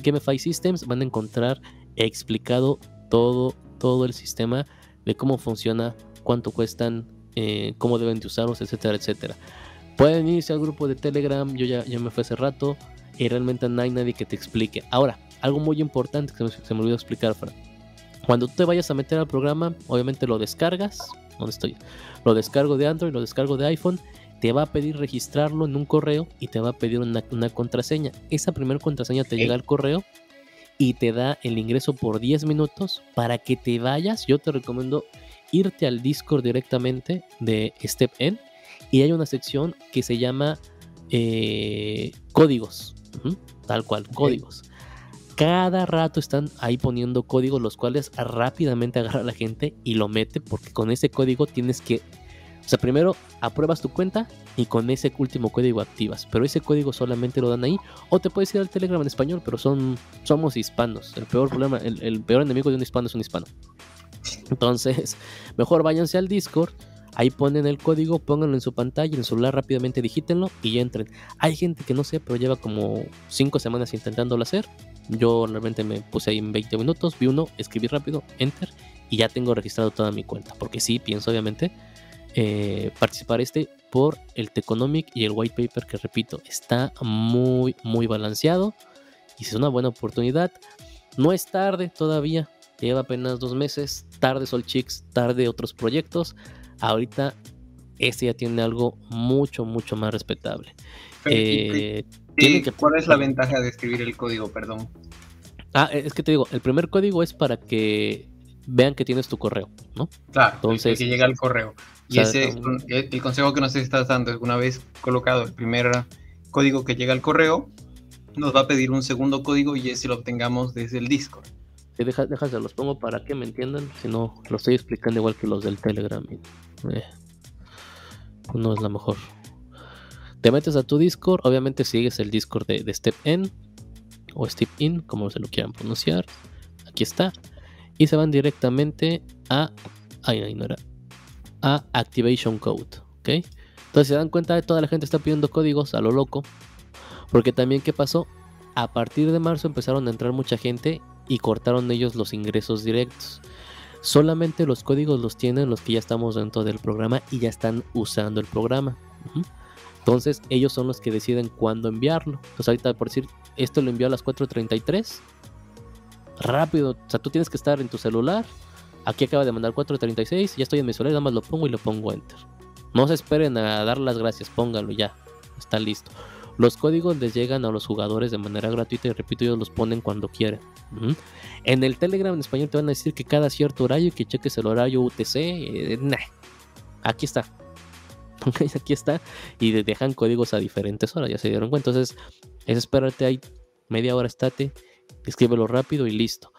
S1: Gamify Systems van a encontrar explicado todo, todo el sistema de cómo funciona, cuánto cuestan, eh, cómo deben de usarlos, etcétera, etcétera. Pueden irse al grupo de Telegram, yo ya, ya me fui hace rato y realmente no hay nadie que te explique. Ahora, algo muy importante que se me, olvidó explicar, Fran. Cuando tú te vayas a meter al programa, obviamente lo descargas. ¿Dónde estoy? Lo descargo de Android, lo descargo de iPhone. Te va a pedir registrarlo en un correo y te va a pedir una, contraseña. Esa primera contraseña te llega al correo y te da el ingreso por 10 minutos para que te vayas. Yo te recomiendo irte al Discord directamente de Step N y hay una sección que se llama eh, códigos, tal cual, códigos. Cada rato están ahí poniendo códigos los cuales rápidamente agarra la gente y lo mete porque con ese código tienes que o sea, primero apruebas tu cuenta y con ese último código activas. Pero ese código solamente lo dan ahí. O te puedes ir al Telegram en español, pero son, somos hispanos. El peor problema, el, peor enemigo de un hispano es un hispano. Entonces, mejor váyanse al Discord. Ahí ponen el código, pónganlo en su pantalla, en el celular rápidamente digítenlo y entren. Hay gente que no sé, pero lleva como 5 semanas intentándolo hacer. Yo realmente me puse ahí en 20 minutos, vi uno, escribí rápido, enter y ya tengo registrado toda mi cuenta. Porque sí, pienso obviamente eh, participar este por el Teconomic y el White Paper que repito está muy muy balanceado. Y es una buena oportunidad no es tarde todavía lleva apenas dos meses tarde Sol Chicks tarde otros proyectos. Ahorita este ya tiene algo mucho mucho más respetable.
S2: Eh, ¿Cuál es la ventaja de escribir el código? Perdón.
S1: Ah, es que te digo, el primer código es para que vean que tienes tu correo, ¿no?
S2: Claro, Entonces, que llega al correo. Y ese, el, consejo que nos estás dando es una vez colocado el primer código que llega al correo, nos va a pedir un segundo código y ese lo obtengamos desde el Discord.
S1: Sí, deja, se los pongo para que me entiendan, si no, lo estoy explicando igual que los del Telegram. Eh, no es la mejor. Te metes a tu Discord, obviamente sigues el Discord de, Step N o Step In, como se lo quieran pronunciar. Aquí está. Y se van directamente a. Ay, no era a Activation Code. ¿ok? Entonces se dan cuenta de toda la gente está pidiendo códigos a lo loco. Porque también, ¿qué pasó? A partir de marzo empezaron a entrar mucha gente y cortaron ellos los ingresos directos. Solamente los códigos los tienen los que ya estamos dentro del programa y ya están usando el programa. Entonces ellos son los que deciden cuándo enviarlo. Entonces ahorita por decir, esto lo envió a las 4.33. Rápido, o sea, tú tienes que estar en tu celular, Aquí acaba de mandar 436, ya estoy en mi celular, nada más lo pongo y lo pongo enter. No se esperen a dar las gracias, póngalo ya, está listo. Los códigos les llegan a los jugadores de manera gratuita y repito, ellos los ponen cuando quieren. En el Telegram en español te van a decir que cada cierto horario que cheques el horario UTC. Eh, aquí está. aquí está. Y dejan códigos a diferentes horas, ya se dieron cuenta. Entonces, es esperarte ahí media hora, estate, escríbelo rápido y listo.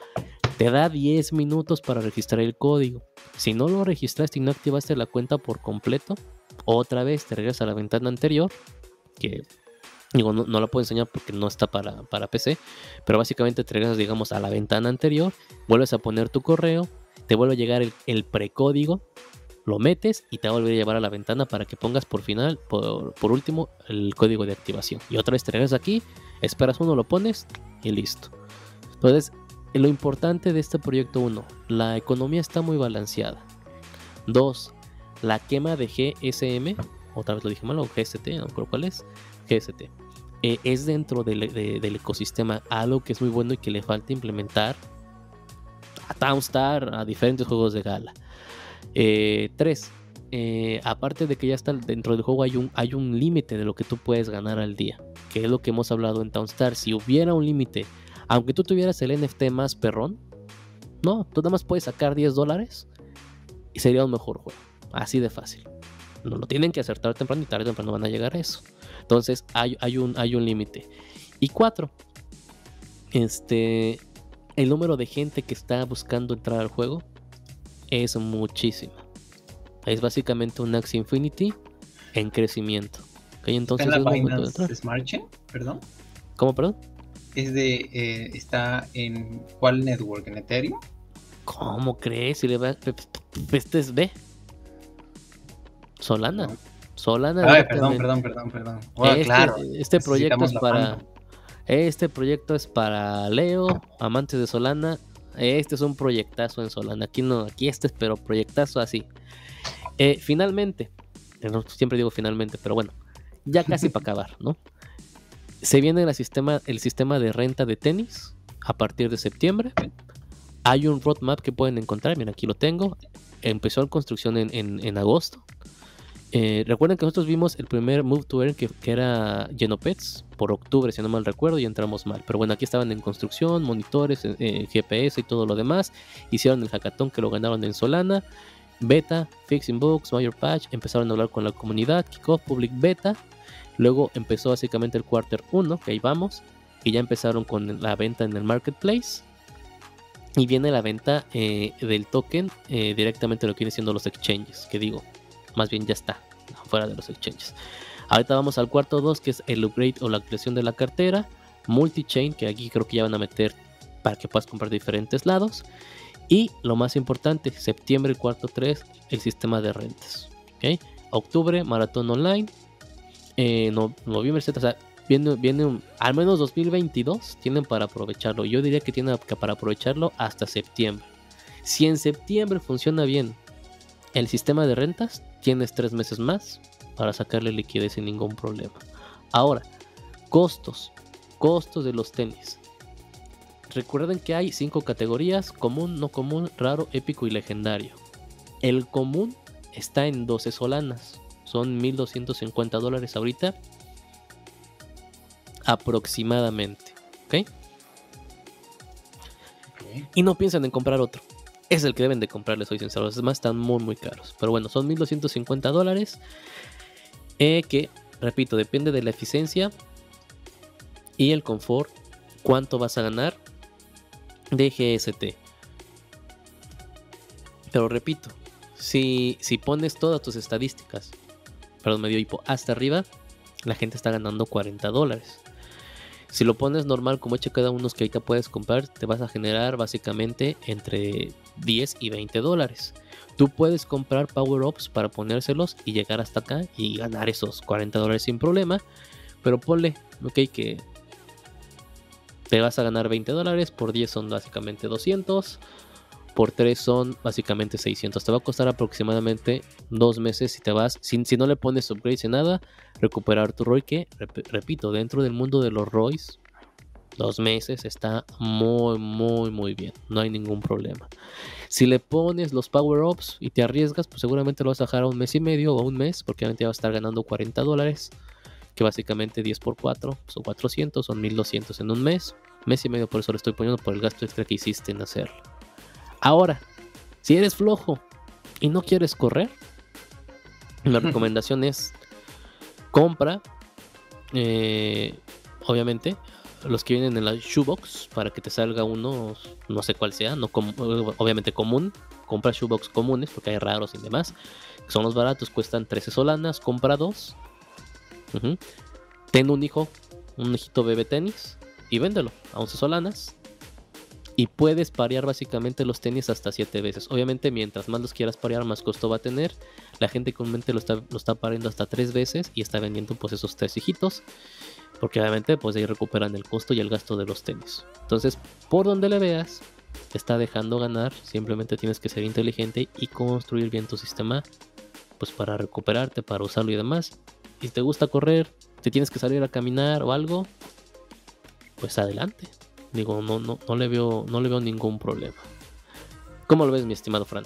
S1: Te da 10 minutos para registrar el código. Si no lo registraste y no activaste la cuenta por completo, otra vez te regresas a la ventana anterior, que Digo, no, no, la puedo enseñar porque no está para, para PC, pero básicamente te regresas, digamos, a la ventana anterior, vuelves a poner tu correo, te vuelve a llegar el, precódigo, lo metes y te va a volver a llevar a la ventana para que pongas por final, por, por, último, el código de activación. Y otra vez te regresas aquí, esperas uno, lo pones y listo. Entonces, lo importante de este proyecto 1, la economía está muy balanceada. 2. La quema de GSM, otra vez lo dije mal, o GST, no recuerdo cuál es, GST. Eh, es dentro del, ecosistema algo que es muy bueno y que le falta implementar a Townstar, a diferentes juegos de gala. 3. Eh, eh, aparte de que ya está dentro del juego hay un, hay un límite de lo que tú puedes ganar al día, que es lo que hemos hablado en Townstar. Si hubiera un límite, aunque tú tuvieras el NFT más perrón, no, tú nada más puedes sacar 10 dólares y sería un mejor juego. Así de fácil. No lo tienen que acertar temprano y tarde o temprano van a llegar a eso. Entonces hay, hay un, hay un límite. Y cuatro, este, el número de gente que está buscando entrar al juego es muchísimo. Es básicamente un Axie Infinity en crecimiento.
S2: Entonces ¿Está en la página Smart Chain? ¿Perdón?
S1: ¿Cómo, perdón?
S2: Es de, eh, está en ¿cuál network? ¿En Ethereum?
S1: ¿Cómo crees? Si le va, este es B. Solana. Solana.
S2: Ay, perdón, perdón, perdón, perdón.
S1: este, claro. Este proyecto es para. Este proyecto es para Leo, amantes de Solana. Este es un proyectazo en Solana. Aquí no, aquí este es, pero proyectazo así. Eh, finalmente, eh, siempre digo finalmente, pero bueno, ya casi para acabar, ¿no? Se viene el sistema, el sistema de renta de tenis a partir de septiembre. Hay un roadmap que pueden encontrar, miren, aquí lo tengo. Empezó la construcción en, en agosto. Eh, recuerden que nosotros vimos el primer Move to Earn que, era Genopets por octubre, si no mal recuerdo, y entramos mal. Pero bueno, aquí estaban en construcción, monitores, eh, eh, GPS y todo lo demás. Hicieron el hackathon que lo ganaron en Solana. Beta, Fixing Books, Major Patch, empezaron a hablar con la comunidad, Kickoff, Public Beta. Luego empezó básicamente el Quarter 1, que ahí vamos. Y ya empezaron con la venta en el Marketplace. Y viene la venta del token directamente lo que viene siendo los exchanges, que digo, más bien ya está, fuera de los exchanges. Ahorita vamos al cuarto 2, que es el upgrade o la creación de la cartera. Multi-chain, que aquí creo que ya van a meter para que puedas comprar diferentes lados. Y lo más importante, septiembre, el cuarto 3, el sistema de rentas. ¿okay? Octubre, maratón online. Eh, no, noviembre, etc. O sea, viene, viene al menos 2022 tienen para aprovecharlo. Yo diría que tienen para aprovecharlo hasta septiembre. Si en septiembre funciona bien el sistema de rentas, tienes tres meses más para sacarle liquidez sin ningún problema. Ahora, costos. Costos de los tenis. Recuerden que hay cinco categorías, común, no común, raro, épico y legendario. El común está en 12 solanas. Son 1.250 dólares ahorita. Aproximadamente. ¿Ok? Y no piensan en comprar otro es el que deben de comprarles soy sincero. Los demás están muy, muy caros. Pero bueno, son 1250 dólares. Eh, que, repito, depende de la eficiencia y el confort. ¿Cuánto vas a ganar de GST? Pero repito, si, si pones todas tus estadísticas, perdón, medio hipo, hasta arriba, la gente está ganando 40 dólares. Si lo pones normal, como he hecho cada uno que ahorita puedes comprar, te vas a generar básicamente entre 10 y 20 dólares. Tú puedes comprar power ups para ponérselos y llegar hasta acá y ganar esos 40 dólares sin problema. Pero ponle, ok, que te vas a ganar 20 dólares, por 10 son básicamente 200, por 3 son básicamente 600. Te va a costar aproximadamente 2 meses si te vas, si, si no le pones upgrades en nada, recuperar tu ROI que, repito, dentro del mundo de los ROIs, dos meses está muy, muy, muy bien. No hay ningún problema. Si le pones los power-ups y te arriesgas, pues seguramente lo vas a dejar a un mes y medio o a un mes, porque obviamente va a estar ganando 40 dólares. que básicamente 10 por 4 son 400, son 1200 en un mes. Mes y medio por eso lo estoy poniendo por el gasto extra que hiciste en hacerlo. Ahora, si eres flojo y no quieres correr, la recomendación es compra, eh, obviamente, los que vienen en la shoebox para que te salga uno, no sé cuál sea, no obviamente común. Compra shoebox comunes porque hay raros y demás. Son los baratos, cuestan 13 solanas. Compra dos. Ten un hijo, un hijito bebé tenis y véndelo a 11 solanas. Y puedes parear básicamente los tenis hasta 7 veces. Obviamente, mientras más los quieras parear, más costo va a tener. La gente comúnmente lo está, lo está pareando hasta 3 veces y está vendiendo pues esos tres hijitos. Porque obviamente pues ahí recuperan el costo y el gasto de los tenis. Entonces, por donde le veas, te está dejando ganar. Simplemente tienes que ser inteligente y construir bien tu sistema. Pues para recuperarte, para usarlo y demás. Si te gusta correr, si tienes que salir a caminar o algo, pues adelante. Digo, no, no, no, le veo, no le veo ningún problema. ¿Cómo lo ves, mi estimado Fran?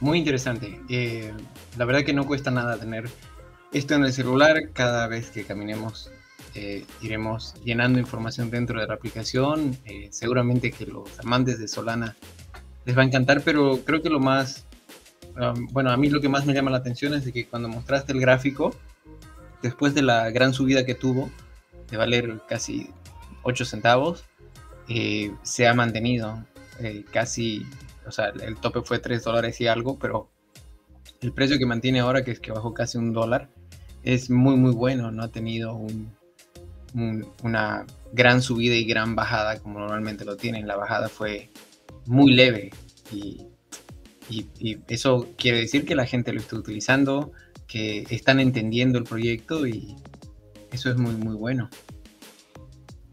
S2: Muy interesante. Eh, la verdad que no cuesta nada tener esto en el celular. Cada vez que caminemos eh, iremos llenando información dentro de la aplicación. Eh, seguramente que los amantes de Solana les va a encantar, pero creo que lo más, um, bueno, a mí lo que más me llama la atención es de que cuando mostraste el gráfico, después de la gran subida que tuvo, de valer casi 8 centavos, eh, se ha mantenido eh, casi, o sea, el tope fue 3 dólares y algo, pero el precio que mantiene ahora, que es que bajó casi un dólar, es muy, muy bueno, no ha tenido una gran subida y gran bajada como normalmente lo tienen, la bajada fue muy leve y eso quiere decir que la gente lo está utilizando, que están entendiendo el proyecto y eso es muy, muy bueno.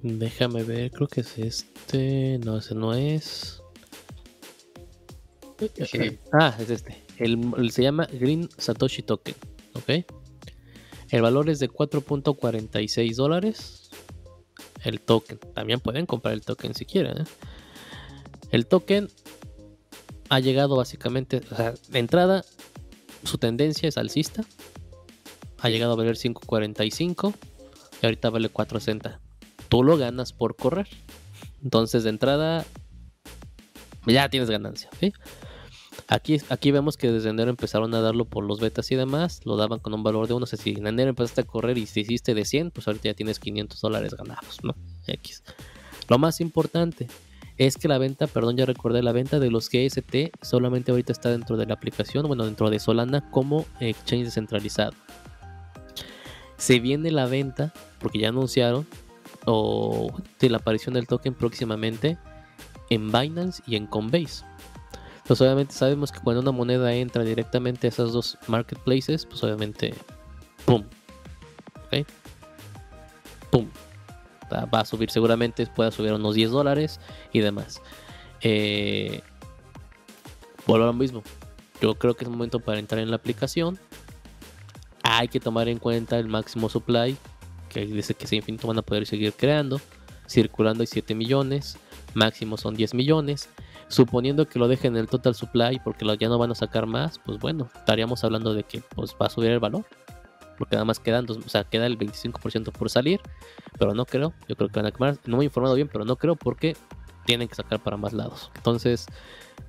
S1: Déjame ver, creo que es este. No, ese no es. Ah, es este. El, se llama Green Satoshi Token. ¿Ok? El valor es de 4.46 dólares. El token. También pueden comprar el token si quieren. ¿eh? El token ha llegado básicamente. O sea, de entrada, su tendencia es alcista. Ha llegado a valer 5.45 y ahorita vale 4.60 tú lo ganas por correr. Entonces, de entrada, ya tienes ganancia. Aquí, aquí vemos que desde enero empezaron a darlo por los betas y demás. Lo daban con un valor de 1. O sea, si en enero empezaste a correr y te hiciste de 100, pues ahorita ya tienes 500 dólares ganados, ¿no? X. Lo más importante es que la venta, perdón, ya recordé, la venta de los GST solamente ahorita está dentro de la aplicación, bueno, dentro de Solana como exchange descentralizado. Se viene la venta, porque ya anunciaron, o de la aparición del token próximamente en Binance y en Coinbase. Entonces obviamente sabemos que cuando una moneda entra directamente a esas dos marketplaces, pues obviamente, ¡pum! ¿Ok? ¡Pum! Va a subir seguramente, pueda subir unos 10 dólares y demás. Eh, vuelvo a lo mismo. Yo creo que es momento para entrar en la aplicación. Hay que tomar en cuenta el máximo supply que dice que ese infinito van a poder seguir creando. Circulando hay 7 millones, máximo son 10 millones. Suponiendo que lo dejen en el total supply porque ya no van a sacar más, pues bueno, estaríamos hablando de que pues, va a subir el valor. Porque nada más quedan, o sea, queda el 25% por salir, pero no creo. Yo creo que van a quemar. No me he informado bien, pero no creo porque tienen que sacar para más lados. Entonces,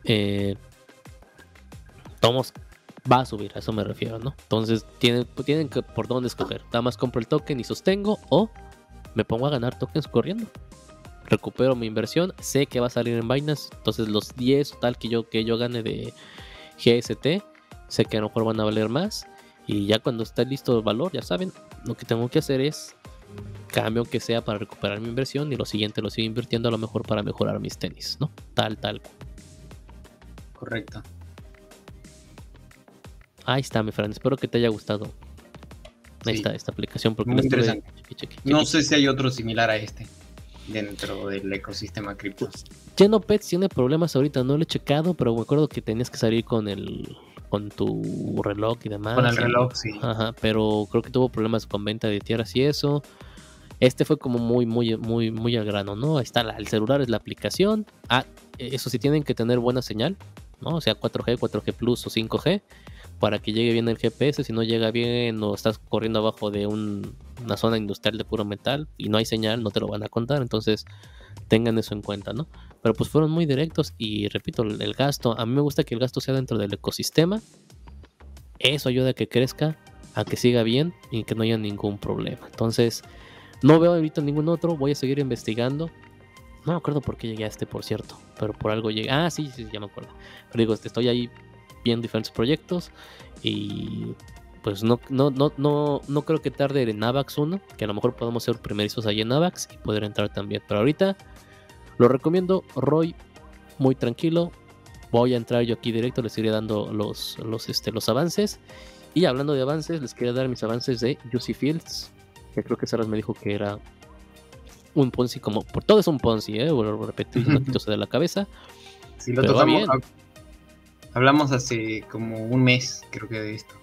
S1: eh, va a subir, a eso me refiero, ¿no? Entonces tienen, tienen que por dónde escoger. Nada más compro el token y sostengo o me pongo a ganar tokens corriendo. Recupero mi inversión, sé que va a salir en Binance, entonces los 10 tal que yo, que yo gane de GST, sé que a lo mejor van a valer más. Y ya cuando está listo el valor, ya saben, lo que tengo que hacer es cambio que sea para recuperar mi inversión y lo siguiente lo sigo invirtiendo a lo mejor para mejorar mis tenis, ¿no? Tal, tal.
S2: Correcto.
S1: Ahí está, mi Fran. Espero que te haya gustado esta, esta aplicación. Porque
S2: Muy interesante. no sé si hay otro similar a este dentro del ecosistema cripto.
S1: Genopets tiene problemas ahorita, no lo he checado, pero me acuerdo que tenías que salir con el con tu reloj y demás.
S2: Con el reloj, sí.
S1: Ajá, pero creo que tuvo problemas con venta de tierras y eso. Este fue como muy, muy, muy, muy al grano, ¿no? Ahí está, el celular es la aplicación. Ah, eso sí tienen que tener buena señal, ¿no? O sea, 4G, 4G Plus o 5G para que llegue bien el GPS. Si no llega bien o estás corriendo abajo de un una zona industrial de puro metal y no hay señal, no te lo van a contar, entonces tengan eso en cuenta, ¿no? Pero pues fueron muy directos y repito, el gasto, a mí me gusta que el gasto sea dentro del ecosistema, eso ayuda a que crezca, a que siga bien y que no haya ningún problema. Entonces, no veo ahorita ningún otro, voy a seguir investigando. No me acuerdo por qué llegué a este, por cierto, pero por algo llegué. Ah, sí, sí, ya me acuerdo. Pero digo, estoy ahí viendo diferentes proyectos y pues no, no, no, no, no creo que tarde en Navax 1, que a lo mejor podemos ser primerizos ahí en Navax y poder entrar también. Pero ahorita lo recomiendo, Roy, muy tranquilo. Voy a entrar yo aquí directo, les iré dando los, los, este, los avances. Y hablando de avances, les quería dar mis avances de Juicy Fields, que creo que Saras me dijo que era un Ponzi como... Por todo es un Ponzi, ¿eh? Vuelvo a repetir, no de la cabeza.
S2: Sí, lo tocamos, Hablamos hace como un mes, creo que de esto.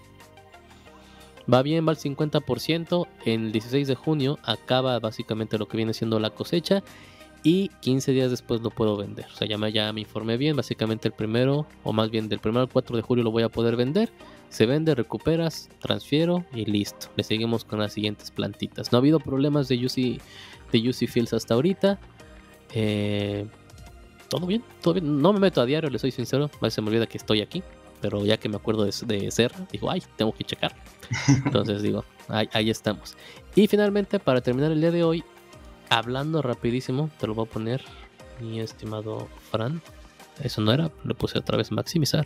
S1: Va bien, va al 50%. En el 16 de junio acaba básicamente lo que viene siendo la cosecha. Y 15 días después lo puedo vender. O sea, ya me, ya me informé bien. Básicamente el primero, o más bien del primero al 4 de julio lo voy a poder vender. Se vende, recuperas, transfiero y listo. Le seguimos con las siguientes plantitas. No ha habido problemas de UC, de UC Fields hasta ahorita. Eh, todo bien, todo bien. No me meto a diario, le soy sincero. A veces se me olvida que estoy aquí. Pero ya que me acuerdo de, ser, digo, ay, tengo que checar. Entonces digo, ahí, estamos. Y finalmente, para terminar el día de hoy, hablando rapidísimo, te lo voy a poner, mi estimado Fran. Eso no era, le puse otra vez maximizar.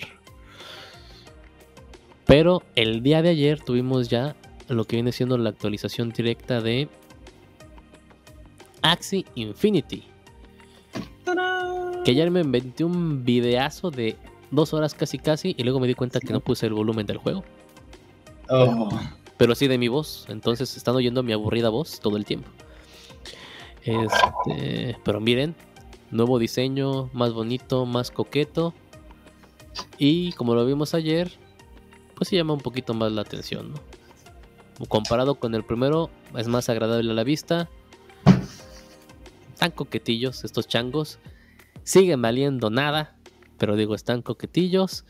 S1: Pero el día de ayer tuvimos ya lo que viene siendo la actualización directa de Axie Infinity. Que ayer me inventé un videazo de dos horas casi casi y luego me di cuenta que no puse el volumen del juego. Oh. Pero sí de mi voz, entonces están oyendo mi aburrida voz todo el tiempo. Este, pero miren, nuevo diseño, más bonito, más coqueto. Y como lo vimos ayer, pues sí llama un poquito más la atención, Comparado con el primero, es más agradable a la vista. Tan coquetillos estos changos. Siguen valiendo nada, pero digo, están coquetillos.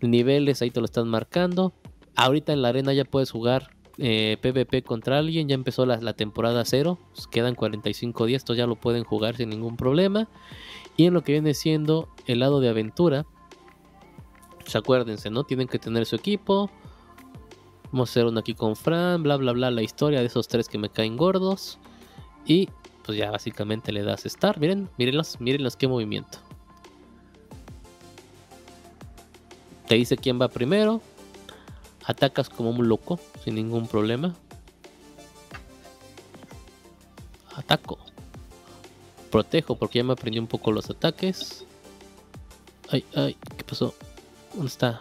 S1: Niveles ahí te lo están marcando. Ahorita en la arena ya puedes jugar PvP eh, contra alguien. Ya empezó la, temporada 0. Pues quedan 45 días. Esto ya lo pueden jugar sin ningún problema. Y en lo que viene siendo el lado de aventura. Pues acuérdense, ¿no? Tienen que tener su equipo. Vamos a hacer uno aquí con Fran. Bla, bla, bla. La historia de esos tres que me caen gordos. Y pues ya básicamente le das start. Miren, mírenlos, mírenlos qué movimiento. Te dice quién va primero. Atacas como un loco, sin ningún problema. Ataco. Protejo porque ya me aprendí un poco los ataques. Ay, ay, ¿qué pasó? ¿Dónde está?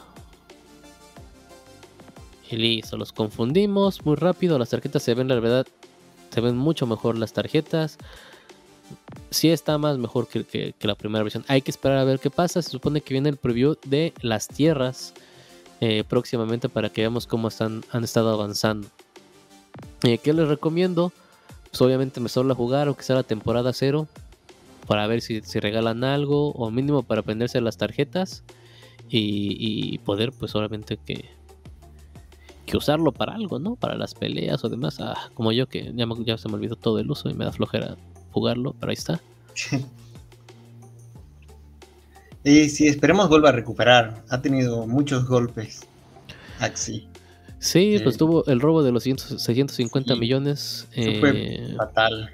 S1: Y listo, los confundimos muy rápido. Las tarjetas se ven, la verdad, se ven mucho mejor las tarjetas. Sí está más mejor que, la primera versión. Hay que esperar a ver qué pasa. Se supone que viene el preview de las tierras eh, próximamente para que veamos cómo están, han estado avanzando. Eh, ¿Qué les recomiendo? Pues obviamente me solo a jugar, aunque sea la temporada cero, para ver si, si regalan algo o mínimo para aprenderse las tarjetas y, poder pues obviamente que, que usarlo para algo, ¿no? Para las peleas o demás. Ah, como yo que ya, ya, se me olvidó todo el uso y me da flojera jugarlo, pero ahí está.
S2: y si esperemos vuelva a recuperar. Ha tenido muchos golpes. Axi.
S1: Sí, pues tuvo el robo de los 650 millones.
S2: fue eh, fatal.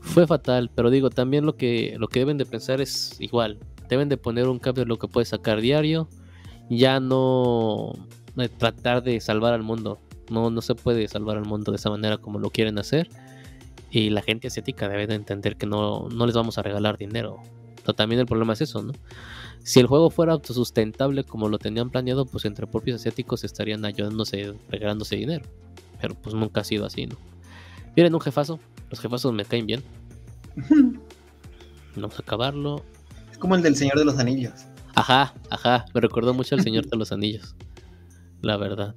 S1: Fue fatal, pero digo, también lo que, lo que deben de pensar es igual. Deben de poner un cap de lo que puede sacar diario. Ya no tratar de salvar al mundo. No, no se puede salvar al mundo de esa manera como lo quieren hacer. Y la gente asiática debe de entender que no, no les vamos a regalar dinero. Pero también el problema es eso, ¿no? Si el juego fuera autosustentable como lo tenían planeado, pues entre propios asiáticos estarían ayudándose, regalándose dinero. Pero pues nunca ha sido así, ¿no? Miren un jefazo. Los jefazos me caen bien. Vamos a acabarlo.
S2: Es como el del Señor de los Anillos.
S1: Ajá, ajá. Me recordó mucho al Señor de los Anillos. La verdad.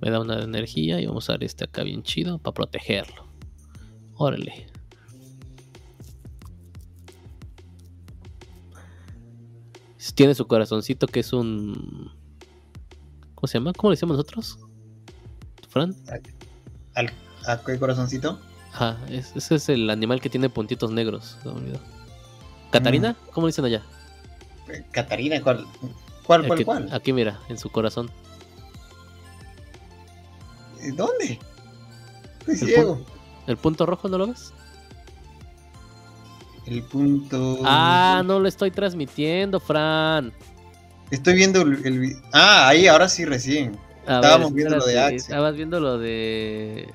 S1: Me da una energía y vamos a usar este acá bien chido para protegerlo. Órale. Tiene su corazoncito que es un. ¿Cómo se llama? ¿Cómo le decimos nosotros? ¿Fran?
S2: ¿A qué corazoncito?
S1: Ajá, ese es el animal que tiene puntitos negros. ¿Catarina? Mm. ¿Cómo dicen allá?
S2: ¿Catarina? ¿Cuál? ¿Cuál, cuál, cuál?
S1: Aquí mira, en su corazón.
S2: ¿Dónde?
S1: Estoy ciego. ¿El punto rojo no lo ves?
S2: El punto.
S1: Ah, no lo estoy transmitiendo, Fran.
S2: Estoy viendo el. Ah, ahí, ahora sí, recién. Estábamos viendo lo de Axel.
S1: Estabas viendo lo de.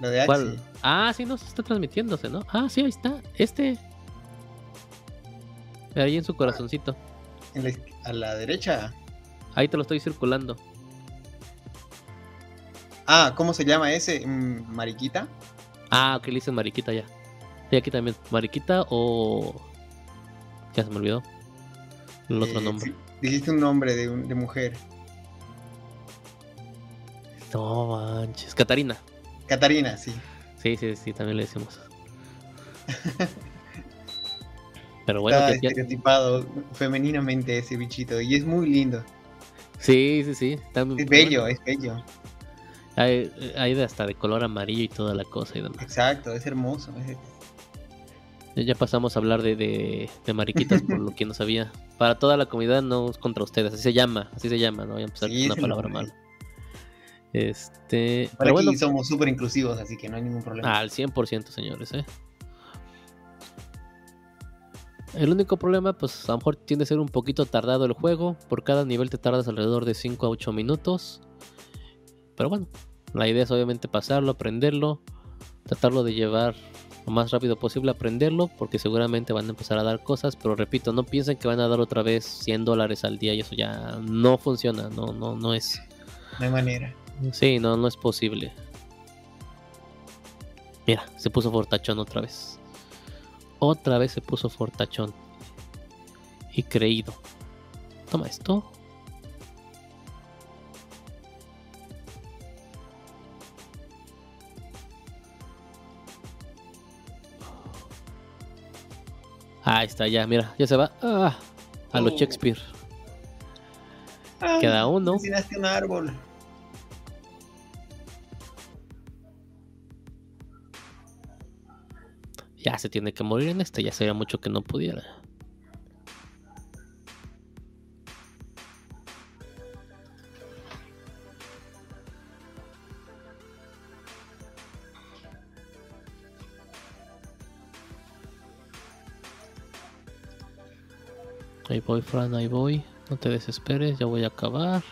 S2: Lo de Axel.
S1: Ah, sí, no, se está transmitiéndose, ¿no? Ah, sí, ahí está. Este. Ahí en su corazoncito.
S2: a la derecha.
S1: Ahí te lo estoy circulando.
S2: Ah, ¿cómo se llama ese? Mm, ¿Mariquita?
S1: Ah, que le dicen Mariquita ya. Y aquí también, Mariquita o. Ya se me olvidó. El otro eh, nombre.
S2: dijiste un nombre de, de mujer.
S1: No manches. Catarina.
S2: Catarina, sí.
S1: Sí, sí, sí, también le decimos. Pero bueno,
S2: Está estereotipado femeninamente ese bichito y es muy lindo.
S1: Sí, sí, sí.
S2: es bello, es bello.
S1: Hay, hay de hasta de color amarillo y toda la cosa y demás.
S2: Exacto, es hermoso.
S1: Ya pasamos a hablar de, de, mariquitas por lo que no sabía. Para toda la comunidad no es contra ustedes, así se llama, así se llama, no voy a empezar con una palabra mala. Este,
S2: pero bueno, somos súper inclusivos, así que no hay ningún problema.
S1: Al 100%, señores, ¿eh? El único problema, pues a lo mejor tiende a ser un poquito tardado el juego. Por cada nivel te tardas alrededor de 5 a 8 minutos. Pero bueno, la idea es obviamente pasarlo, aprenderlo, tratarlo de llevar lo más rápido posible, aprenderlo, porque seguramente van a empezar a dar cosas. Pero repito, no piensen que van a dar otra vez 100 dólares al día y eso ya no funciona, no, no, no es.
S2: No hay manera.
S1: Sí, no, no es posible. Mira, se puso fortachón otra vez. Otra vez se puso fortachón. Y creído. Toma esto. Ahí está, ya, mira, ya se va. Ah, a los oh. Shakespeare. Queda uno.
S2: un árbol.
S1: Ya se tiene que morir en este, ya sería mucho que no pudiera. Voy, Fran, ahí voy. No te desesperes, ya voy a acabar.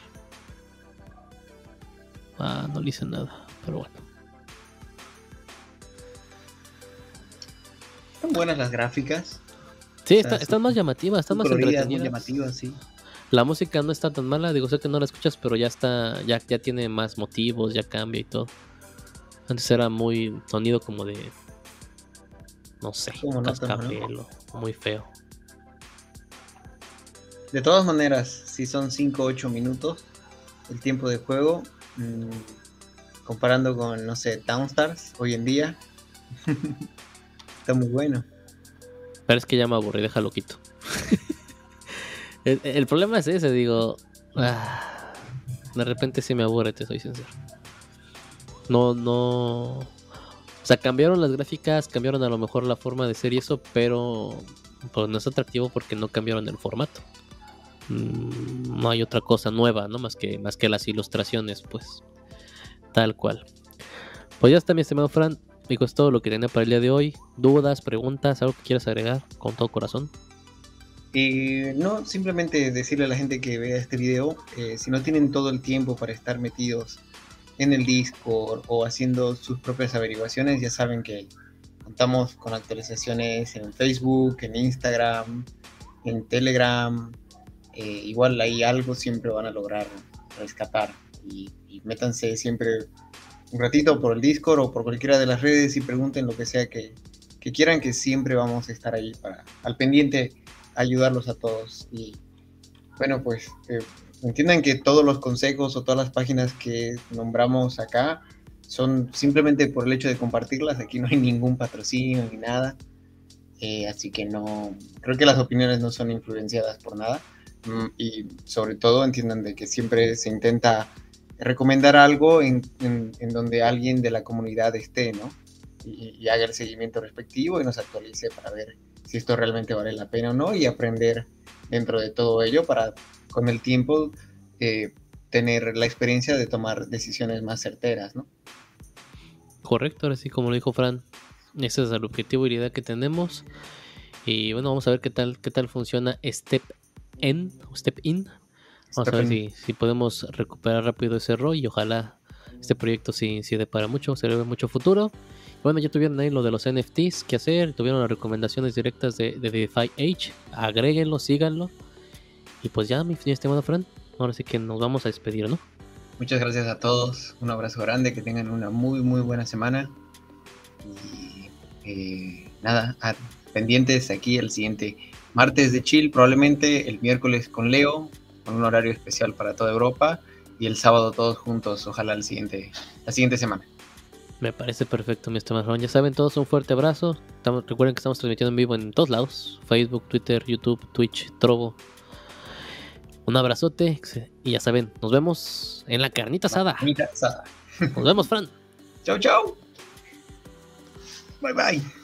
S1: Ah, no le hice nada, pero bueno.
S2: Están buenas las gráficas.
S1: Sí, están más llamativas, están más entretenidas.
S2: llamativas, sí.
S1: La música no está tan mala, digo, sé que no la escuchas, pero ya está, ya, ya tiene más motivos, ya cambia y todo. Antes era muy sonido como de, no sé, cascabel muy feo.
S2: De todas maneras, si son 5 o 8 minutos el tiempo de juego, mm, comparando con, no sé, Downstars hoy en día, Está muy bueno.
S1: Pero es que ya me aburrí, déjalo quito. el, problema es ese, digo. Ah, de repente sí me aburre, te soy sincero. No, no. O sea, cambiaron las gráficas, cambiaron a lo mejor la forma de ser y eso, pero pues no es atractivo porque no cambiaron el formato. Mm, no hay otra cosa nueva, ¿no? Más que, más que las ilustraciones, pues. Tal cual. Pues ya está, mi estimado Fran. Digo, es todo lo que tenía para el día de hoy. ¿Dudas, preguntas, algo que quieras agregar con todo corazón?
S2: No, simplemente decirle a la gente que vea este video, eh, si no tienen todo el tiempo para estar metidos en el Discord o haciendo sus propias averiguaciones, ya saben que contamos con actualizaciones en Facebook, en Instagram, en Telegram. Eh, igual ahí algo siempre van a lograr rescatar y, y métanse siempre un ratito por el Discord o por cualquiera de las redes y pregunten lo que sea que, quieran, que siempre vamos a estar ahí para al pendiente ayudarlos a todos. Y bueno, pues eh, entiendan que todos los consejos o todas las páginas que nombramos acá son simplemente por el hecho de compartirlas. Aquí no hay ningún patrocinio ni nada. Eh, así que no, creo que las opiniones no son influenciadas por nada. Mm, y sobre todo entiendan de que siempre se intenta recomendar algo en, donde alguien de la comunidad esté, ¿no? Y, haga el seguimiento respectivo y nos actualice para ver si esto realmente vale la pena o no y aprender dentro de todo ello para con el tiempo eh, tener la experiencia de tomar decisiones más certeras, ¿no?
S1: Correcto, ahora sí, como lo dijo Fran, ese es el objetivo y la idea que tenemos. Y bueno, vamos a ver qué tal, qué tal funciona Step In, Step In. Vamos a ver si, podemos recuperar rápido ese rol y ojalá este proyecto sí, sí dé para mucho, se le ve mucho futuro. Bueno, ya tuvieron ahí lo de los NFTs que hacer, tuvieron las recomendaciones directas de, de DeFi Age, agréguenlo, síganlo. Y pues ya, mi estimado Fran, ahora sí que nos vamos a despedir, ¿no?
S2: Muchas gracias a todos, un abrazo grande, que tengan una muy, muy buena semana. Y eh, nada, pendientes aquí el siguiente martes de chill, probablemente el miércoles con Leo, con un horario especial para toda Europa, y el sábado todos juntos, ojalá el siguiente, la siguiente semana.
S1: Me parece perfecto, mi estimado Ya saben, todos un fuerte abrazo. recuerden que estamos transmitiendo en vivo en todos lados: Facebook, Twitter, YouTube, Twitch, Trovo. Un abrazote y ya saben, nos vemos en la carnita asada.
S2: Carnita asada.
S1: Nos vemos, Fran.
S2: chau, chau. Bye, bye.